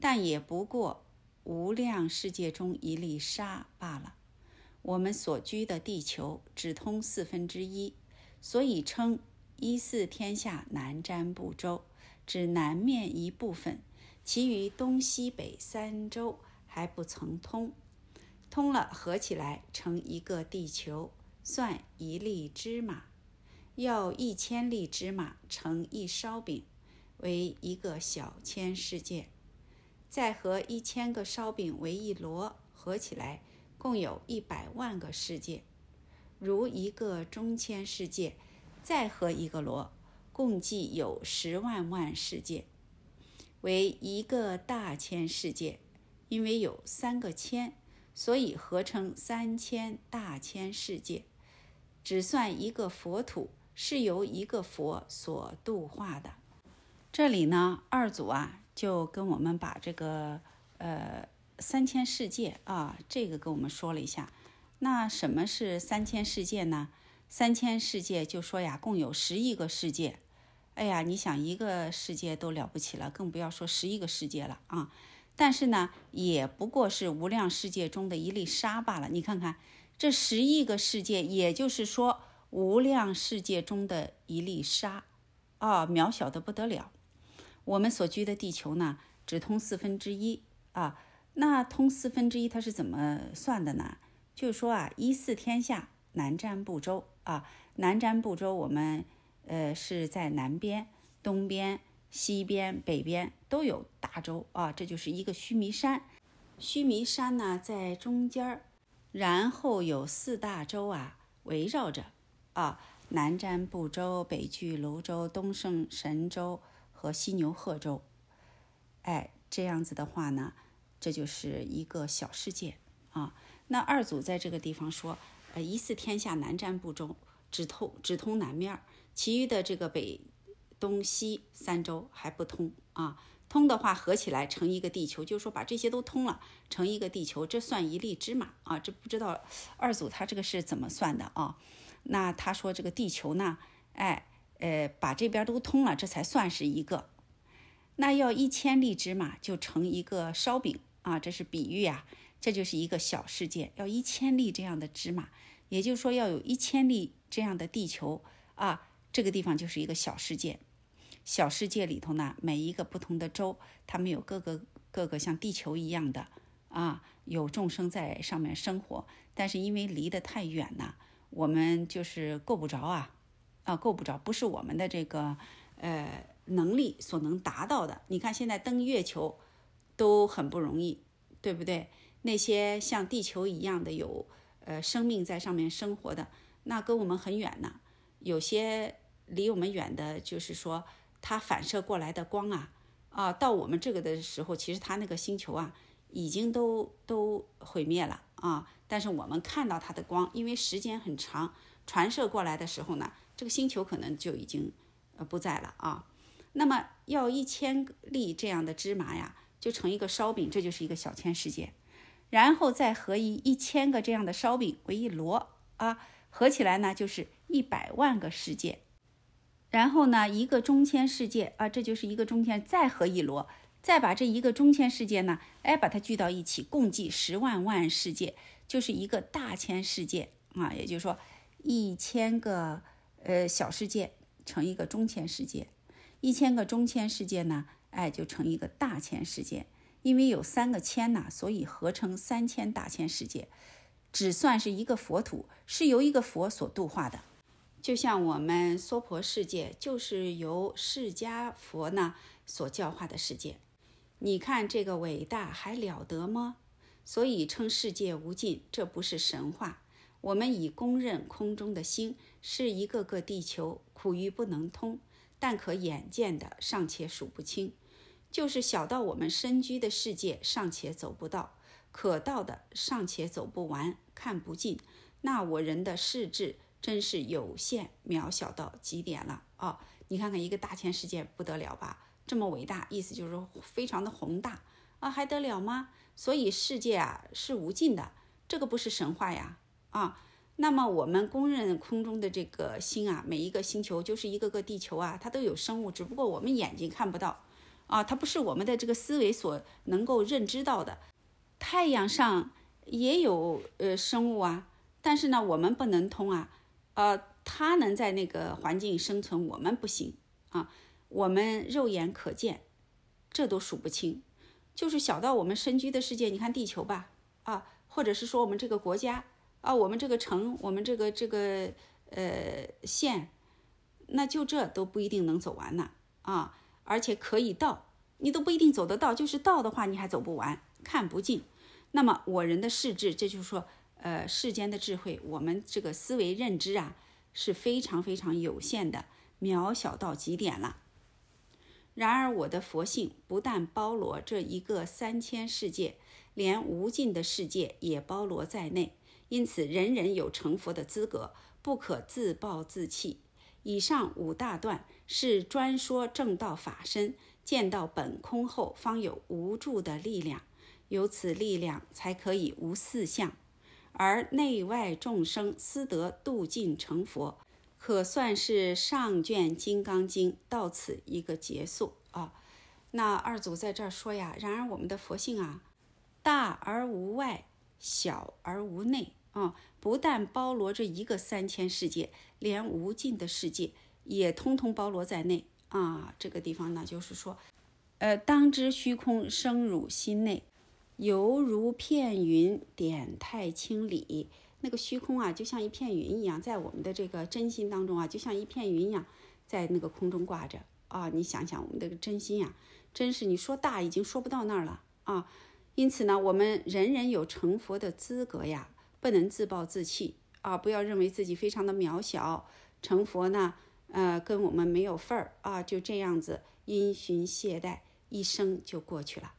但也不过无量世界中一粒沙罢了。我们所居的地球只通四分之一，所以称一四天下南瞻部洲。指南面一部分，其余东西北三洲还不曾通。通了，合起来成一个地球，算一粒芝麻。要一千粒芝麻成一烧饼，为一个小千世界。再和一千个烧饼为一箩，合起来共有一百万个世界。如一个中千世界，再合一个箩。共计有十万万世界，为一个大千世界。因为有三个千，所以合成三千大千世界。只算一个佛土是由一个佛所度化的。这里呢，二祖啊就跟我们把这个呃三千世界啊这个跟我们说了一下。那什么是三千世界呢？三千世界就说呀，共有十亿个世界。哎呀，你想一个世界都了不起了，更不要说十一个世界了啊！但是呢，也不过是无量世界中的一粒沙罢了。你看看这十亿个世界，也就是说无量世界中的一粒沙啊，渺小的不得了。我们所居的地球呢，只通四分之一啊。那通四分之一，它是怎么算的呢？就是说啊，一四天下南瞻部洲啊，南瞻部洲我们。呃，是在南边、东边、西边、北边都有大洲啊，这就是一个须弥山。须弥山呢在中间儿，然后有四大洲啊围绕着啊，南瞻部洲、北俱泸洲、东胜神州和西牛贺州。哎，这样子的话呢，这就是一个小世界啊。那二祖在这个地方说，呃，一似天下南瞻部洲。只通只通南面儿，其余的这个北、东西三洲还不通啊。通的话合起来成一个地球，就是说把这些都通了，成一个地球，这算一粒芝麻啊。这不知道二组他这个是怎么算的啊？那他说这个地球呢，哎，呃，把这边都通了，这才算是一个。那要一千粒芝麻就成一个烧饼啊，这是比喻啊，这就是一个小世界，要一千粒这样的芝麻。也就是说，要有一千粒这样的地球啊，这个地方就是一个小世界。小世界里头呢，每一个不同的州，它们有各个各个像地球一样的啊，有众生在上面生活。但是因为离得太远了，我们就是够不着啊，啊，够不着，不是我们的这个呃能力所能达到的。你看现在登月球都很不容易，对不对？那些像地球一样的有呃生命在上面生活的，那跟我们很远呢。有些离我们远的，就是说它反射过来的光啊啊，到我们这个的时候，其实它那个星球啊已经都都毁灭了啊。但是我们看到它的光，因为时间很长，传射过来的时候呢，这个星球可能就已经呃不在了啊。那么要一千粒这样的芝麻呀，就成一个烧饼，这就是一个小千世界。然后再合一一千个这样的烧饼为一摞啊，合起来呢就是一百万个世界。然后呢，一个中千世界啊，这就是一个中千，再合一摞，再把这一个中千世界呢，哎，把它聚到一起，共计十万万世界。就是一个大千世界啊，也就是说，一千个呃小世界成一个中千世界，一千个中千世界呢，哎，就成一个大千世界。因为有三个千呐，所以合成三千大千世界。只算是一个佛土，是由一个佛所度化的。就像我们娑婆世界，就是由释迦佛呢所教化的世界。你看这个伟大还了得吗？所以称世界无尽，这不是神话。我们已公认空中的星是一个个地球，苦于不能通，但可眼见的尚且数不清。就是小到我们身居的世界尚且走不到，可到的尚且走不完，看不尽。那我人的世智真是有限，渺小到极点了哦！你看看一个大千世界不得了吧？这么伟大，意思就是说非常的宏大啊，还得了吗？所以世界啊是无尽的，这个不是神话呀啊！那么我们公认空中的这个星啊，每一个星球就是一个个地球啊，它都有生物，只不过我们眼睛看不到啊，它不是我们的这个思维所能够认知到的。太阳上也有呃生物啊，但是呢我们不能通啊，呃，它能在那个环境生存，我们不行啊，我们肉眼可见，这都数不清。就是小到我们身居的世界，你看地球吧，啊，或者是说我们这个国家啊，我们这个城，我们这个这个呃县，那就这都不一定能走完呢，啊，而且可以到，你都不一定走得到，就是到的话你还走不完，看不尽。那么我人的世智，这就是说，呃，世间的智慧，我们这个思维认知啊，是非常非常有限的，渺小到极点了。然而，我的佛性不但包罗这一个三千世界，连无尽的世界也包罗在内。因此，人人有成佛的资格，不可自暴自弃。以上五大段是专说正道法身，见到本空后，方有无助的力量，有此力量，才可以无四相，而内外众生思得度尽成佛。可算是上卷《金刚经》到此一个结束啊。那二祖在这儿说呀，然而我们的佛性啊，大而无外，小而无内啊，不但包罗着一个三千世界，连无尽的世界也通通包罗在内啊。这个地方呢，就是说，呃，当知虚空生汝心内，犹如片云点太清里。那个虚空啊，就像一片云一样，在我们的这个真心当中啊，就像一片云一样，在那个空中挂着啊。你想想，我们的真心呀，真是你说大已经说不到那儿了啊。因此呢，我们人人有成佛的资格呀，不能自暴自弃啊，不要认为自己非常的渺小，成佛呢，呃，跟我们没有份儿啊，就这样子因循懈怠，一生就过去了。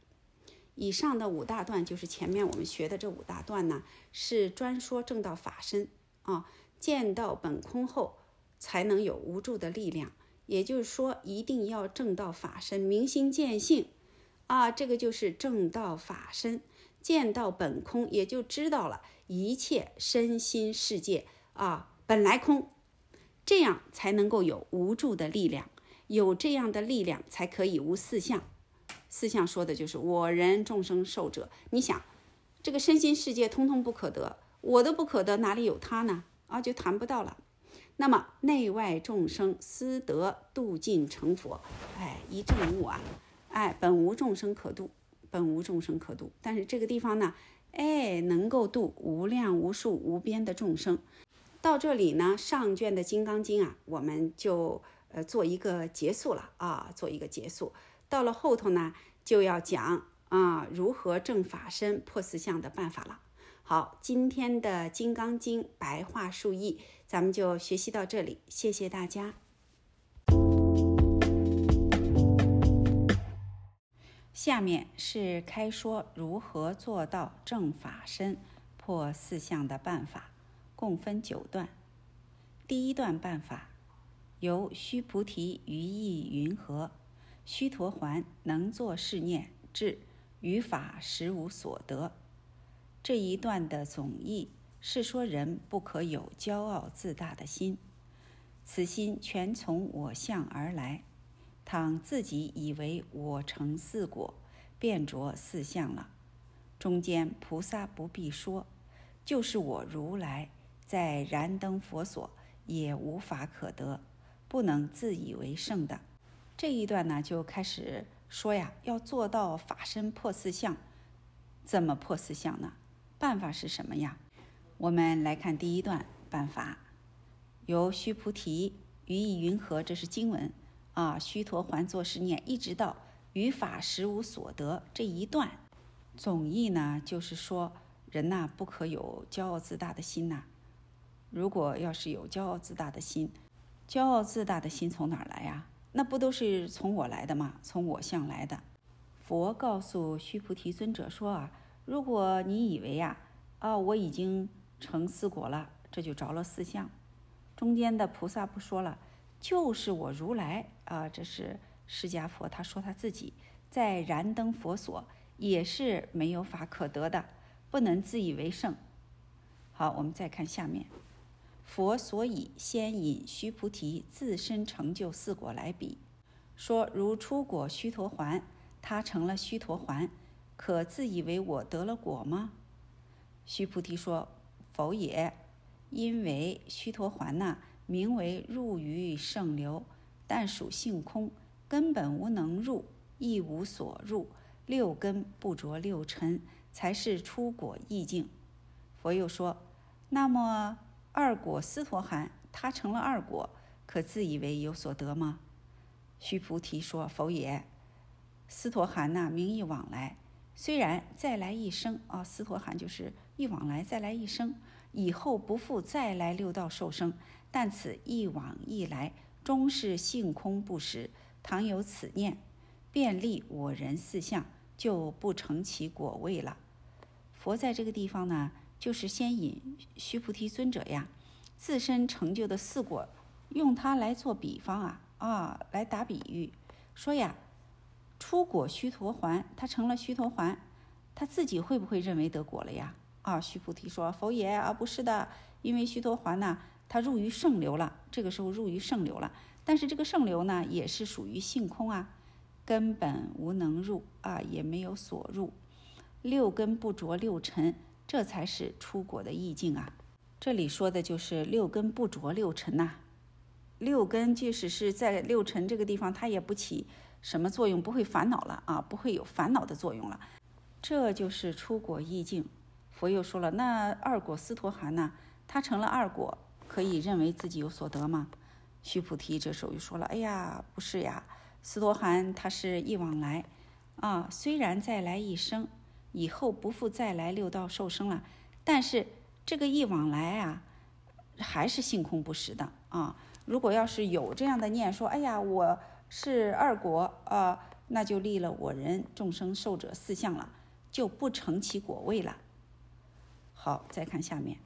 以上的五大段就是前面我们学的这五大段呢，是专说正道法身啊，见到本空后才能有无助的力量。也就是说，一定要正道法身，明心见性啊，这个就是正道法身。见到本空，也就知道了一切身心世界啊本来空，这样才能够有无助的力量。有这样的力量，才可以无四相。四相说的就是我人众生寿者，你想，这个身心世界通通不可得，我的不可得，哪里有他呢？啊，就谈不到了。那么内外众生思得度尽成佛，哎，一证悟啊，哎，本无众生可度，本无众生可度。但是这个地方呢，哎，能够度无量无数无边的众生。到这里呢，上卷的《金刚经》啊，我们就呃，做一个结束了啊，做一个结束。到了后头呢，就要讲啊，如何正法身破四相的办法了。好，今天的《金刚经》白话述译，咱们就学习到这里，谢谢大家。下面是开说如何做到正法身破四相的办法，共分九段。第一段办法。由须菩提于意云何？须陀环能作是念，至于法实无所得。这一段的总意是说，人不可有骄傲自大的心，此心全从我相而来。倘自己以为我成四果，便着四相了。中间菩萨不必说，就是我如来在燃灯佛所，也无法可得。不能自以为圣的这一段呢，就开始说呀，要做到法身破四相，怎么破四相呢？办法是什么呀？我们来看第一段办法，由须菩提于意云何？这是经文啊。须陀环作是念，一直到于法实无所得这一段，总意呢就是说，人呐不可有骄傲自大的心呐。如果要是有骄傲自大的心，骄傲自大的心从哪儿来呀？那不都是从我来的吗？从我相来的。佛告诉须菩提尊者说啊，如果你以为呀，啊，我已经成四果了，这就着了四相。中间的菩萨不说了，就是我如来啊，这是释迦佛，他说他自己在燃灯佛所也是没有法可得的，不能自以为圣。好，我们再看下面。佛所以先引须菩提自身成就四果来比，说如出果须陀环，他成了须陀环，可自以为我得了果吗？须菩提说：否也，因为须陀环呐，名为入于圣流，但属性空，根本无能入，亦无所入，六根不着六尘，才是出果意境。佛又说：那么。二果斯陀含，他成了二果，可自以为有所得吗？须菩提说：“否也。斯陀含呐，名义往来，虽然再来一生啊，斯陀含就是一往来再来一生，以后不复再来六道受生，但此一往一来，终是性空不实。倘有此念，便立我人四相，就不成其果位了。佛在这个地方呢？”就是先引须菩提尊者呀，自身成就的四果，用它来做比方啊啊，来打比喻，说呀，出果须陀环，他成了须陀环，他自己会不会认为得果了呀？啊，须菩提说：否也啊，不是的，因为须陀环呢，他入于圣流了，这个时候入于圣流了，但是这个圣流呢，也是属于性空啊，根本无能入啊，也没有所入，六根不着六尘。这才是出果的意境啊！这里说的就是六根不着六尘呐。六根即使是在六尘这个地方，它也不起什么作用，不会烦恼了啊，不会有烦恼的作用了。这就是出果意境。佛又说了，那二果斯陀含呢？他成了二果，可以认为自己有所得吗？须菩提这时候又说了，哎呀，不是呀，斯陀含他是一往来啊，虽然再来一生。以后不复再来六道受生了，但是这个一往来啊，还是性空不实的啊。如果要是有这样的念说，哎呀，我是二果啊，那就立了我人众生受者四相了，就不成其果位了。好，再看下面，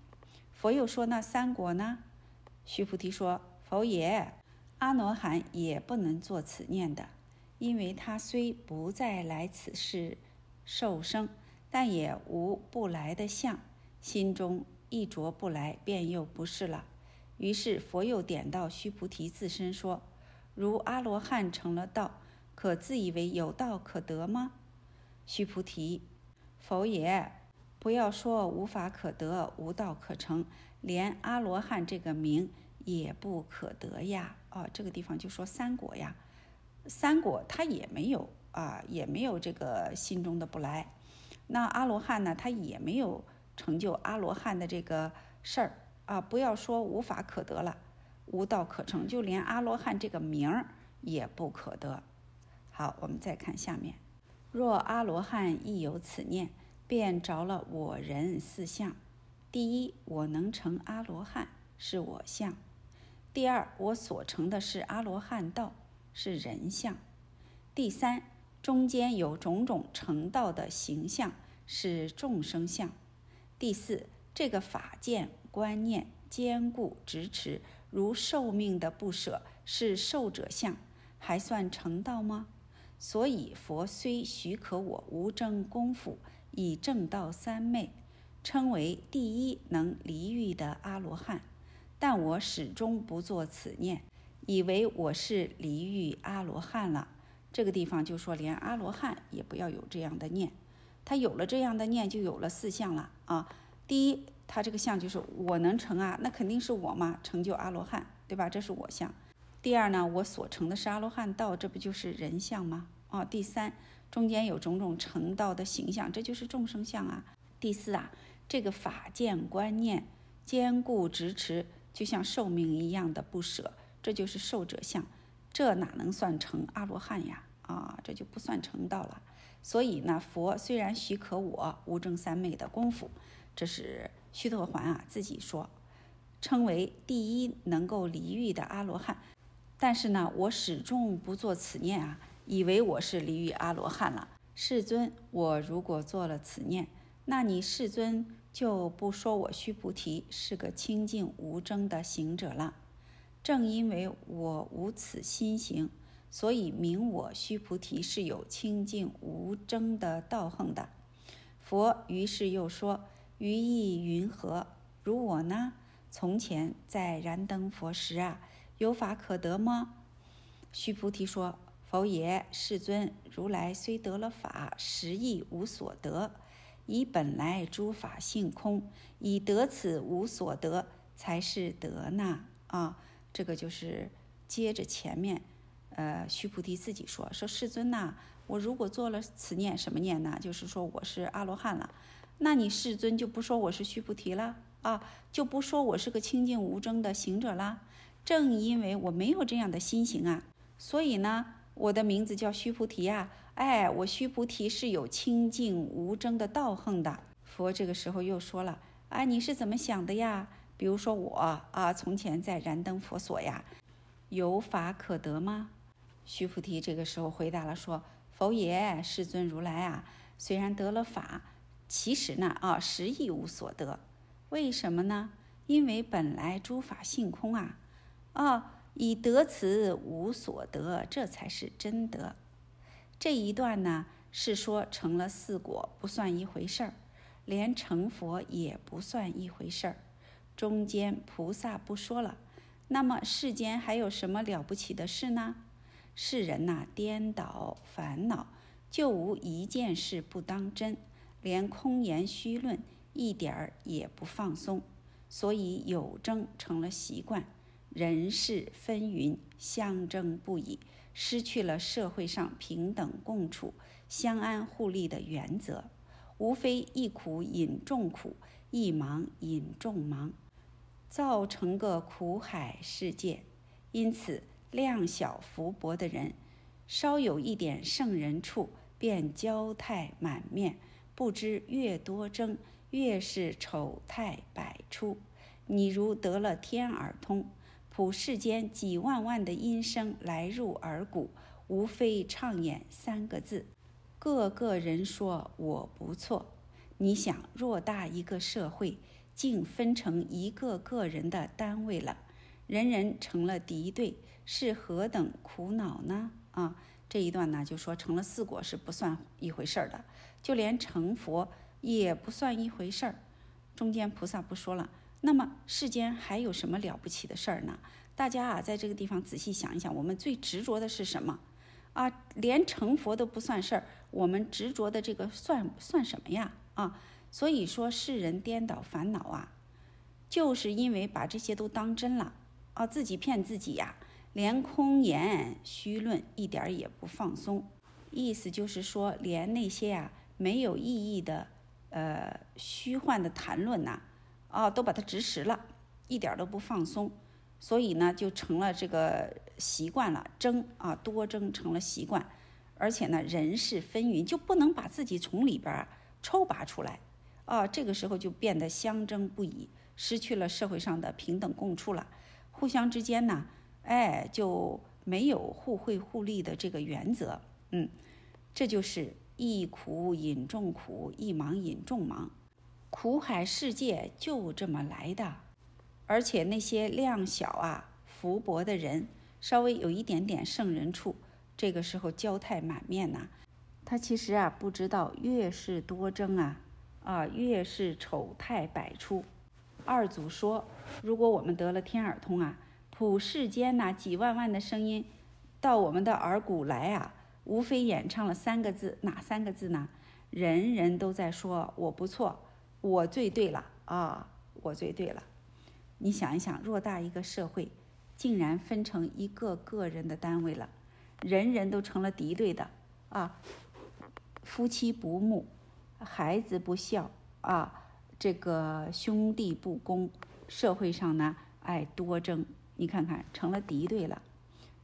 佛又说那三果呢？须菩提说：佛也，阿罗汉也不能做此念的，因为他虽不再来此世。受生，但也无不来的相，心中一着不来，便又不是了。于是佛又点到须菩提自身说：“如阿罗汉成了道，可自以为有道可得吗？”须菩提，否也。不要说无法可得，无道可成，连阿罗汉这个名也不可得呀！哦，这个地方就说三果呀，三果他也没有。啊，也没有这个心中的不来。那阿罗汉呢，他也没有成就阿罗汉的这个事儿啊。不要说无法可得了，无道可成，就连阿罗汉这个名儿也不可得。好，我们再看下面：若阿罗汉亦有此念，便着了我人四相。第一，我能成阿罗汉，是我相；第二，我所成的是阿罗汉道，是人相；第三，中间有种种成道的形象，是众生相；第四，这个法见观念坚固执持，如寿命的不舍，是受者相，还算成道吗？所以佛虽许可我无争功夫，以正道三昧。称为第一能离欲的阿罗汉，但我始终不做此念，以为我是离欲阿罗汉了。这个地方就说，连阿罗汉也不要有这样的念。他有了这样的念，就有了四相了啊。第一，他这个相就是我能成啊，那肯定是我嘛，成就阿罗汉，对吧？这是我相。第二呢，我所成的是阿罗汉道，这不就是人相吗？啊。第三，中间有种种成道的形象，这就是众生相啊。第四啊。这个法见观念坚固执持，就像寿命一样的不舍，这就是寿者相。这哪能算成阿罗汉呀？啊，这就不算成道了。所以呢，佛虽然许可我无证三昧的功夫，这是须陀环啊自己说，称为第一能够离欲的阿罗汉。但是呢，我始终不做此念啊，以为我是离欲阿罗汉了。世尊，我如果做了此念。那你世尊就不说我须菩提是个清净无争的行者了。正因为我无此心行，所以明我须菩提是有清净无争的道行的。佛于是又说：“于意云何？如我呢？从前在燃灯佛时啊，有法可得吗？”须菩提说：“否也，世尊。如来虽得了法，实亦无所得。”以本来诸法性空，以得此无所得，才是得呢啊！这个就是接着前面，呃，须菩提自己说说世尊呐，我如果做了此念什么念呢？就是说我是阿罗汉了，那你世尊就不说我是须菩提了啊，就不说我是个清净无争的行者了。正因为我没有这样的心行啊，所以呢，我的名字叫须菩提呀。哎，我须菩提是有清净无争的道行的。佛这个时候又说了：“啊，你是怎么想的呀？比如说我啊，从前在燃灯佛所呀，有法可得吗？”须菩提这个时候回答了说：“佛也，世尊如来啊，虽然得了法，其实呢啊，实亦无所得。为什么呢？因为本来诸法性空啊，啊，以得此无所得，这才是真德。”这一段呢，是说成了四果不算一回事儿，连成佛也不算一回事儿。中间菩萨不说了，那么世间还有什么了不起的事呢？世人呐，颠倒烦恼，就无一件事不当真，连空言虚论一点儿也不放松，所以有争成了习惯，人事纷纭，相争不已。失去了社会上平等共处、相安互利的原则，无非一苦引众苦，一忙引众忙，造成个苦海世界。因此，量小福薄的人，稍有一点圣人处，便娇态满面，不知越多争，越是丑态百出。你如得了天耳通。普世间几万万的音声来入耳骨，无非唱演三个字，个个人说我不错。你想，偌大一个社会，竟分成一个个人的单位了，人人成了敌对，是何等苦恼呢？啊，这一段呢，就说成了四果是不算一回事儿的，就连成佛也不算一回事儿。中间菩萨不说了。那么世间还有什么了不起的事儿呢？大家啊，在这个地方仔细想一想，我们最执着的是什么？啊，连成佛都不算事儿，我们执着的这个算算什么呀？啊，所以说世人颠倒烦恼啊，就是因为把这些都当真了啊，自己骗自己呀，连空言虚论一点儿也不放松，意思就是说，连那些呀没有意义的呃虚幻的谈论呐。啊，都把它执实了，一点都不放松，所以呢就成了这个习惯了，争啊多争成了习惯，而且呢人事纷纭，就不能把自己从里边抽拔出来。啊，这个时候就变得相争不已，失去了社会上的平等共处了，互相之间呢，哎就没有互惠互利的这个原则，嗯，这就是一苦饮众苦，一忙饮众忙。苦海世界就这么来的，而且那些量小啊、福薄的人，稍微有一点点圣人处，这个时候娇态满面呐，他其实啊不知道越是多争啊，啊越是丑态百出。二祖说，如果我们得了天耳通啊，普世间呐几万万的声音到我们的耳骨来啊，无非演唱了三个字，哪三个字呢？人人都在说我不错。我最对了啊！我最对了。你想一想，偌大一个社会，竟然分成一个个人的单位了，人人都成了敌对的啊！夫妻不睦，孩子不孝啊，这个兄弟不公，社会上呢爱多争，你看看成了敌对了，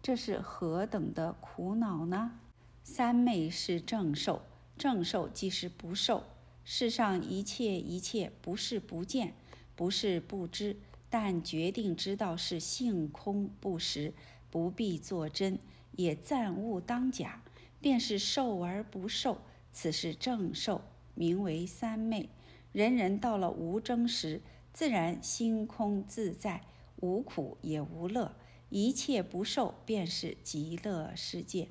这是何等的苦恼呢？三昧是正受，正受即是不受。世上一切一切，不是不见，不是不知，但决定知道是性空不实，不必作真，也暂勿当假，便是受而不受，此是正受，名为三昧。人人到了无争时，自然心空自在，无苦也无乐，一切不受，便是极乐世界。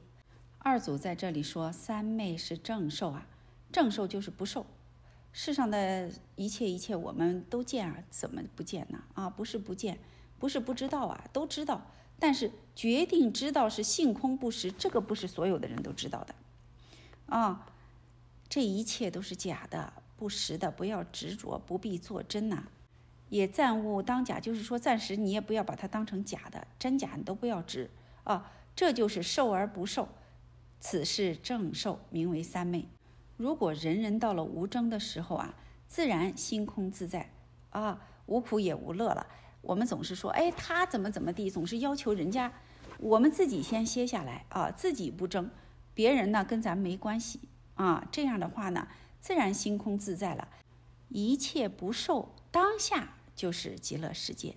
二祖在这里说，三昧是正受啊，正受就是不受。世上的一切一切，我们都见啊，怎么不见呢？啊，不是不见，不是不知道啊，都知道。但是决定知道是性空不实，这个不是所有的人都知道的。啊，这一切都是假的、不实的，不要执着，不必做真呐。也暂勿当假，就是说暂时你也不要把它当成假的，真假你都不要执啊。这就是受而不受，此是正受，名为三昧。如果人人到了无争的时候啊，自然心空自在啊，无苦也无乐了。我们总是说，哎，他怎么怎么地，总是要求人家，我们自己先歇下来啊，自己不争，别人呢跟咱没关系啊。这样的话呢，自然心空自在了，一切不受，当下就是极乐世界。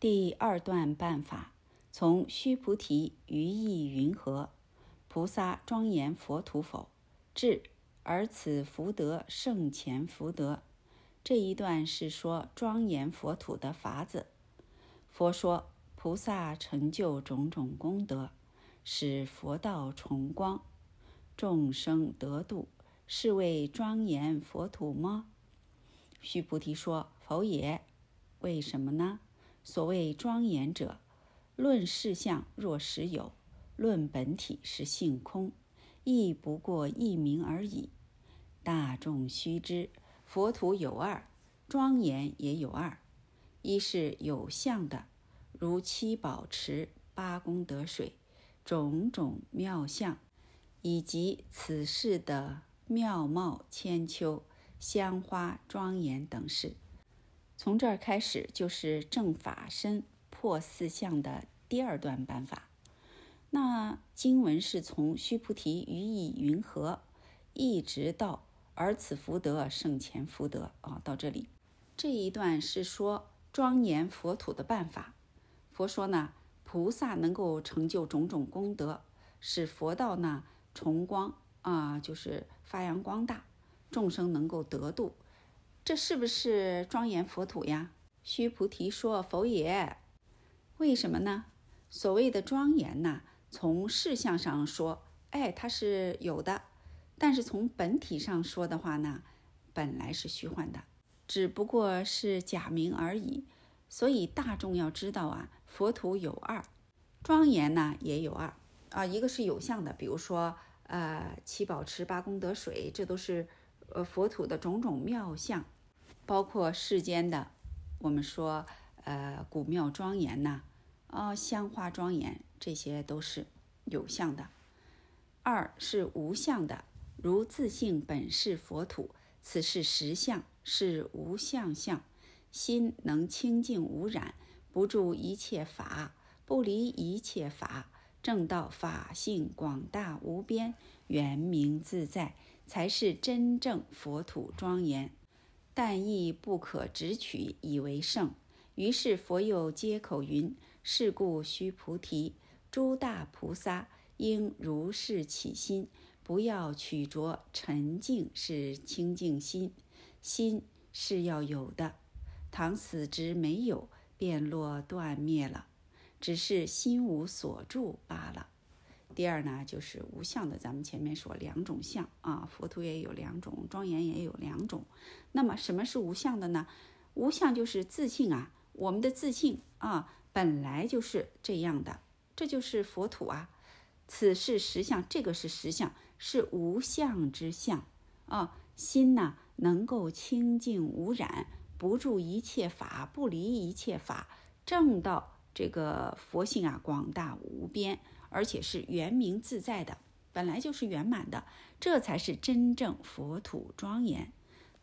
第二段办法。从须菩提于意云何？菩萨庄严佛土否？至而此福德胜前福德。这一段是说庄严佛土的法子。佛说，菩萨成就种种功德，使佛道崇光，众生得度，是为庄严佛土吗？须菩提说：否也。为什么呢？所谓庄严者。论事相若实有，论本体是性空，亦不过一名而已。大众须知，佛土有二，庄严也有二。一是有相的，如七宝池、八功德水，种种妙相，以及此世的妙貌千秋、香花庄严等事。从这儿开始，就是正法身破四相的。第二段办法，那经文是从须菩提于意云何，一直到而此福德胜前福德啊，到这里这一段是说庄严佛土的办法。佛说呢，菩萨能够成就种种功德，使佛道呢崇光啊，就是发扬光大，众生能够得度，这是不是庄严佛土呀？须菩提说：否也。为什么呢？所谓的庄严呐，从事相上说，哎，它是有的；但是从本体上说的话呢，本来是虚幻的，只不过是假名而已。所以大众要知道啊，佛土有二，庄严呢也有二啊，一个是有相的，比如说呃七宝池八功德水，这都是呃佛土的种种妙相，包括世间的，我们说呃古庙庄严呐。啊，香花庄严，这些都是有相的。二是无相的，如自性本是佛土，此是实相，是无相相。心能清净无染，不住一切法，不离一切法，正道法性广大无边，圆明自在，才是真正佛土庄严。但亦不可直取以为圣。于是佛又接口云：“是故须菩提，诸大菩萨应如是起心，不要取着沉静是清净心，心是要有的。倘死之没有，便落断灭了，只是心无所住罢了。”第二呢，就是无相的。咱们前面说两种相啊，佛土也有两种，庄严也有两种。那么什么是无相的呢？无相就是自信啊。我们的自信啊，本来就是这样的，这就是佛土啊。此是实相，这个是实相，是无相之相啊。心呢，能够清净无染，不住一切法，不离一切法，正道这个佛性啊，广大无边，而且是圆明自在的，本来就是圆满的，这才是真正佛土庄严。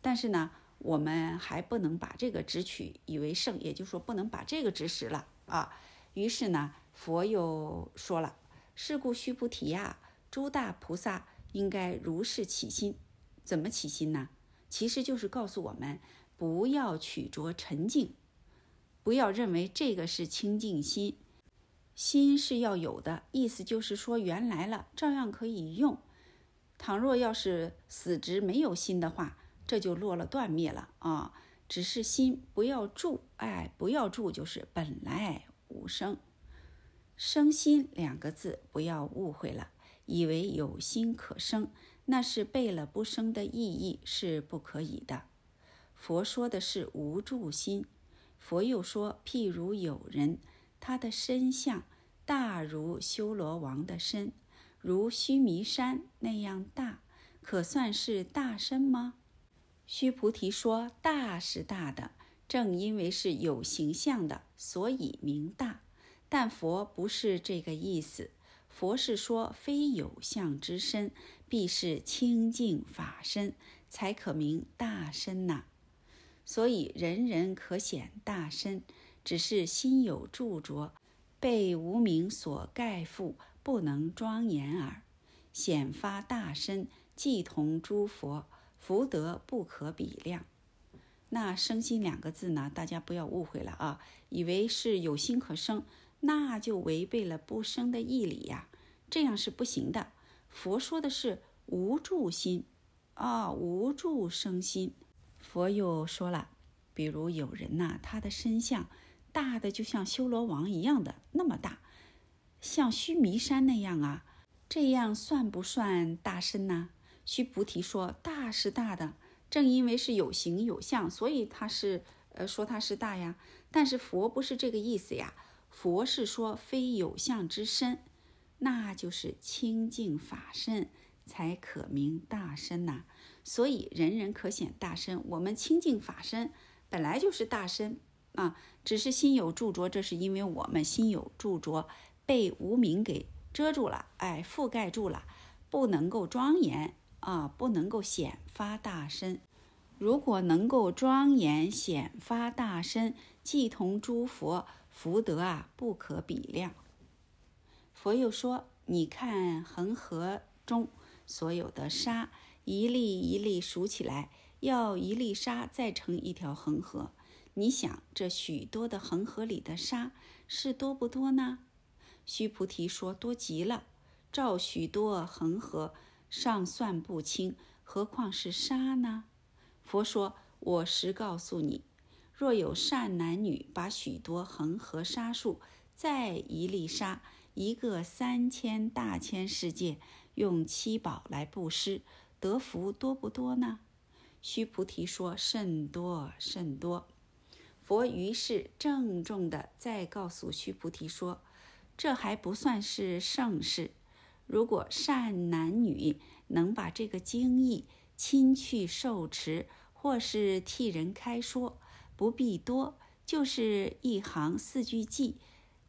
但是呢。我们还不能把这个执取以为圣，也就是说不能把这个直实了啊。于是呢，佛又说了：“是故须菩提呀，诸大菩萨应该如是起心。怎么起心呢？其实就是告诉我们，不要取着沉静，不要认为这个是清净心，心是要有的。意思就是说，原来了照样可以用。倘若要是死直没有心的话。”这就落了断灭了啊！只是心不要住，哎，不要住就是本来无生，生心两个字不要误会了，以为有心可生，那是背了不生的意义是不可以的。佛说的是无住心，佛又说，譬如有人，他的身相大如修罗王的身，如须弥山那样大，可算是大身吗？须菩提说：“大是大的，正因为是有形象的，所以名大。但佛不是这个意思，佛是说非有相之身，必是清净法身，才可名大身呐。所以人人可显大身，只是心有著着，被无名所盖覆，不能庄严耳。显发大身，即同诸佛。”福德不可比量，那生心两个字呢？大家不要误会了啊，以为是有心可生，那就违背了不生的义理呀，这样是不行的。佛说的是无住心啊，无住生心。佛又说了，比如有人呐，他的身相大的就像修罗王一样的那么大，像须弥山那样啊，这样算不算大身呢？须菩提说：“大是大的，正因为是有形有相，所以他是呃说他是大呀。但是佛不是这个意思呀，佛是说非有相之身，那就是清净法身才可名大身呐。所以人人可显大身，我们清净法身本来就是大身啊，只是心有著着，这是因为我们心有著着，被无名给遮住了，哎，覆盖住了，不能够庄严。”啊，不能够显发大身。如果能够庄严显发大身，即同诸佛福德啊，不可比量。佛又说：“你看恒河中所有的沙，一粒一粒数起来，要一粒沙再成一条恒河。你想，这许多的恒河里的沙是多不多呢？”须菩提说：“多极了，照许多恒河。”尚算不清，何况是沙呢？佛说：“我实告诉你，若有善男女把许多恒河沙数，再一粒沙，一个三千大千世界，用七宝来布施，得福多不多呢？”须菩提说：“甚多，甚多。”佛于是郑重地再告诉须菩提说：“这还不算是盛事。”如果善男女能把这个经义亲去受持，或是替人开说，不必多，就是一行四句偈，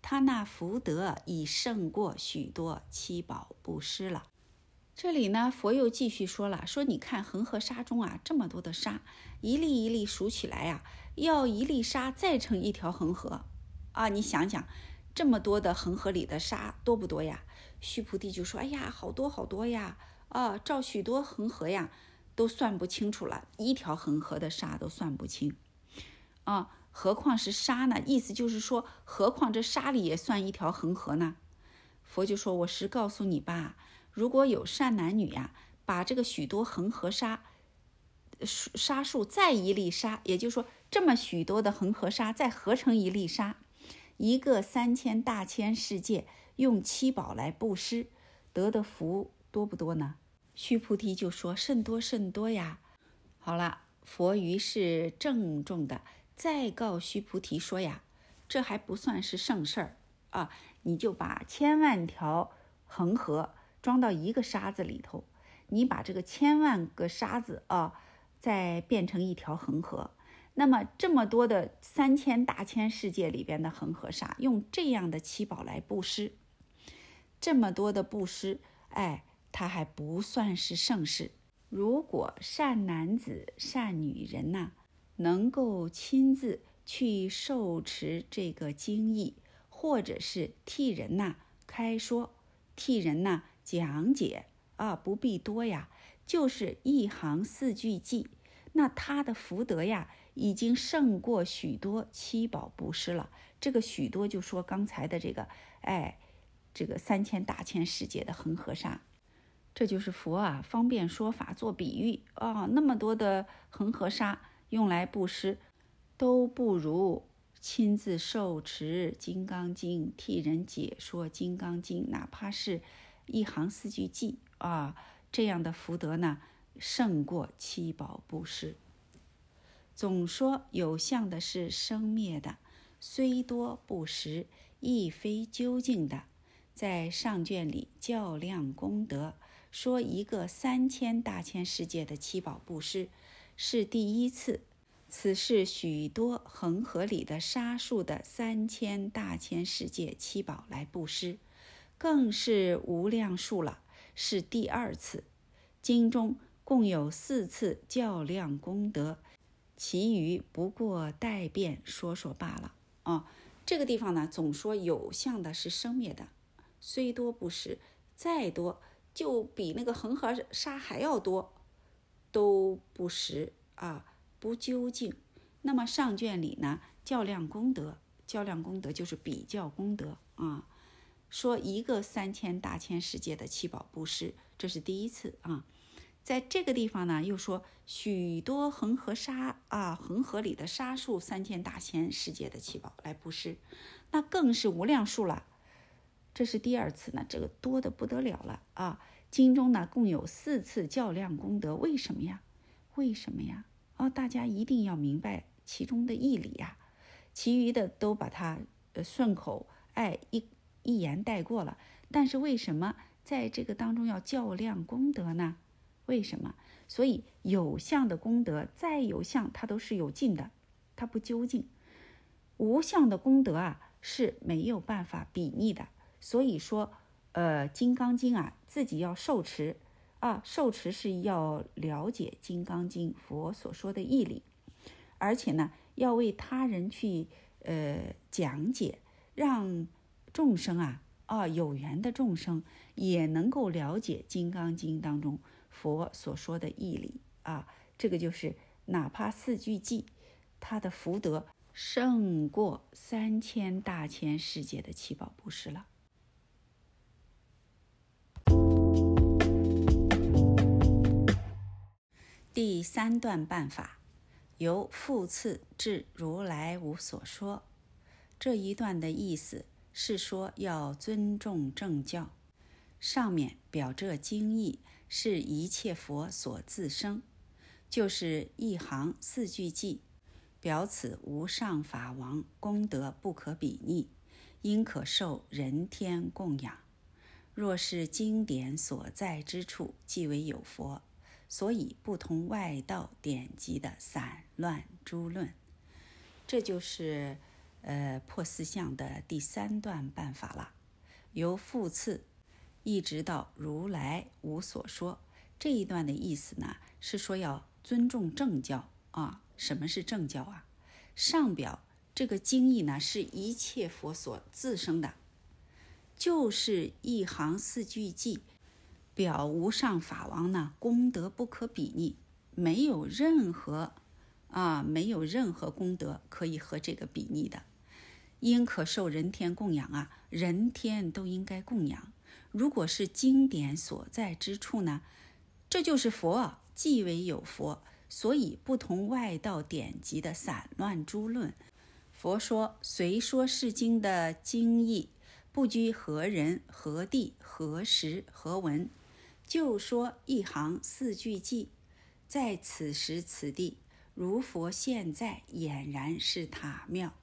他那福德已胜过许多七宝布施了。这里呢，佛又继续说了，说你看恒河沙中啊，这么多的沙，一粒一粒数起来呀，要一粒沙再成一条恒河啊！你想想，这么多的恒河里的沙多不多呀？须菩提就说：“哎呀，好多好多呀！啊，照许多恒河呀，都算不清楚了，一条恒河的沙都算不清啊，何况是沙呢？意思就是说，何况这沙里也算一条恒河呢？”佛就说：“我实告诉你吧。”如果有善男女呀，把这个许多恒河沙沙数再一粒沙，也就是说，这么许多的恒河沙再合成一粒沙，一个三千大千世界用七宝来布施，得的福多不多呢？须菩提就说：甚多甚多呀！好了，佛于是郑重的再告须菩提说呀：这还不算是盛事儿啊！你就把千万条恒河。装到一个沙子里头，你把这个千万个沙子啊，再变成一条恒河，那么这么多的三千大千世界里边的恒河沙，用这样的七宝来布施，这么多的布施，哎，它还不算是盛世。如果善男子、善女人呐，能够亲自去受持这个经义，或者是替人呐开说，替人呐。讲解啊，不必多呀，就是一行四句偈，那他的福德呀，已经胜过许多七宝布施了。这个许多就说刚才的这个，哎，这个三千大千世界的恒河沙，这就是佛啊，方便说法做比喻啊，那么多的恒河沙用来布施，都不如亲自受持《金刚经》，替人解说《金刚经》，哪怕是。一行四句偈啊，这样的福德呢，胜过七宝布施。总说有相的是生灭的，虽多不实，亦非究竟的。在上卷里较量功德，说一个三千大千世界的七宝布施是第一次，此是许多恒河里的沙数的三千大千世界七宝来布施。更是无量数了，是第二次。经中共有四次较量功德，其余不过待变说说罢了。啊，这个地方呢，总说有相的是生灭的，虽多不实，再多就比那个恒河沙还要多，都不实啊，不究竟。那么上卷里呢，较量功德，较量功德就是比较功德啊。说一个三千大千世界的七宝布施，这是第一次啊。在这个地方呢，又说许多恒河沙啊，恒河里的沙数三千大千世界的七宝来布施，那更是无量数了。这是第二次呢，这个多的不得了了啊。经中呢共有四次较量功德，为什么呀？为什么呀？哦，大家一定要明白其中的义理呀。其余的都把它呃顺口哎一。一言带过了，但是为什么在这个当中要较量功德呢？为什么？所以有相的功德再有相，它都是有尽的，它不究竟。无相的功德啊是没有办法比拟的。所以说，呃，《金刚经》啊，自己要受持啊，受持是要了解《金刚经》佛所说的义理，而且呢，要为他人去呃讲解，让。众生啊，啊，有缘的众生也能够了解《金刚经》当中佛所说的义理啊，这个就是哪怕四句偈，他的福德胜过三千大千世界的七宝布施了。第三段办法，由复次至如来无所说，这一段的意思。是说要尊重正教，上面表这经义是一切佛所自生，就是一行四句偈，表此无上法王功德不可比拟，应可受人天供养。若是经典所在之处，即为有佛，所以不同外道典籍的散乱诸论，这就是。呃，破四相的第三段办法了，由复次一直到如来无所说。这一段的意思呢，是说要尊重正教啊。什么是正教啊？上表这个经义呢，是一切佛所自生的，就是一行四句偈，表无上法王呢功德不可比拟，没有任何啊，没有任何功德可以和这个比拟的。应可受人天供养啊，人天都应该供养。如果是经典所在之处呢，这就是佛啊，即为有佛。所以不同外道典籍的散乱诸论，佛说随说是经的经义，不拘何人、何地、何时、何文，就说一行四句偈，在此时此地，如佛现在，俨然是塔庙。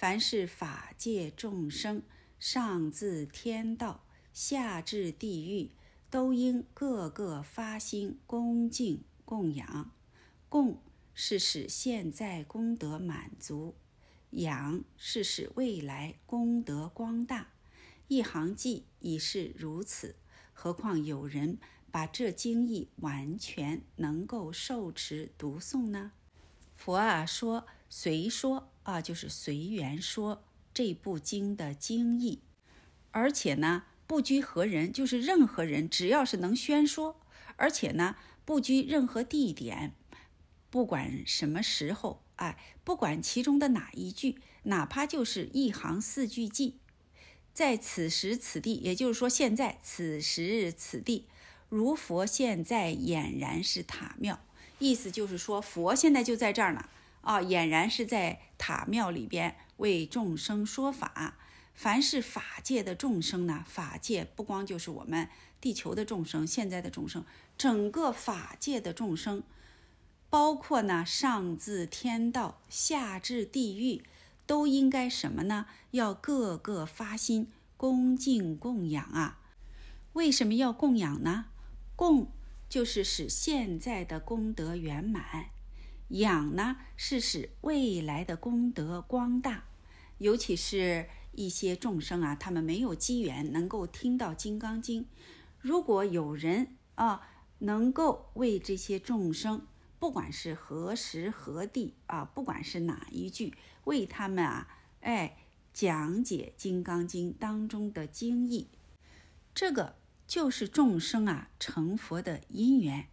凡是法界众生，上自天道，下至地狱，都应个个发心恭敬供养。供是使现在功德满足，养是使未来功德光大。一行偈已是如此，何况有人把这经义完全能够受持读诵呢？佛啊说。随说啊，就是随缘说这部经的经义，而且呢，不拘何人，就是任何人，只要是能宣说，而且呢，不拘任何地点，不管什么时候，哎，不管其中的哪一句，哪怕就是一行四句偈，在此时此地，也就是说现在此时此地，如佛现在俨然是塔庙，意思就是说佛现在就在这儿呢。啊，俨然是在塔庙里边为众生说法。凡是法界的众生呢，法界不光就是我们地球的众生，现在的众生，整个法界的众生，包括呢上自天道，下至地狱，都应该什么呢？要各个发心恭敬供养啊。为什么要供养呢？供就是使现在的功德圆满。养呢是使未来的功德光大，尤其是一些众生啊，他们没有机缘能够听到《金刚经》，如果有人啊能够为这些众生，不管是何时何地啊，不管是哪一句，为他们啊，哎讲解《金刚经》当中的经义，这个就是众生啊成佛的因缘。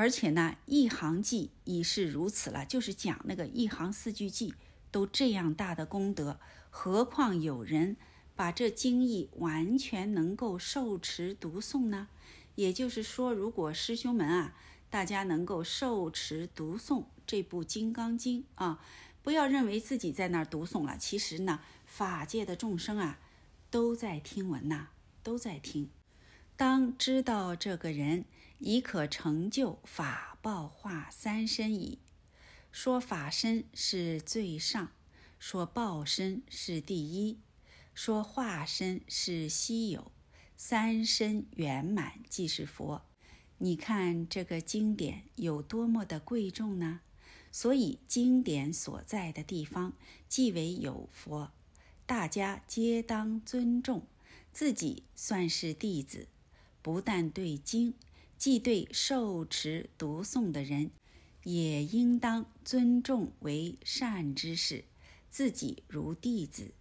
而且呢，一行记已是如此了，就是讲那个一行四句记都这样大的功德，何况有人把这经义完全能够受持读诵呢？也就是说，如果师兄们啊，大家能够受持读诵这部《金刚经》啊，不要认为自己在那儿读诵了，其实呢，法界的众生啊，都在听闻呐，都在听。当知道这个人。已可成就法报化三身矣。说法身是最上，说报身是第一，说化身是稀有，三身圆满即是佛。你看这个经典有多么的贵重呢？所以经典所在的地方即为有佛，大家皆当尊重，自己算是弟子，不但对经。既对受持读诵的人，也应当尊重为善之事，自己如弟子。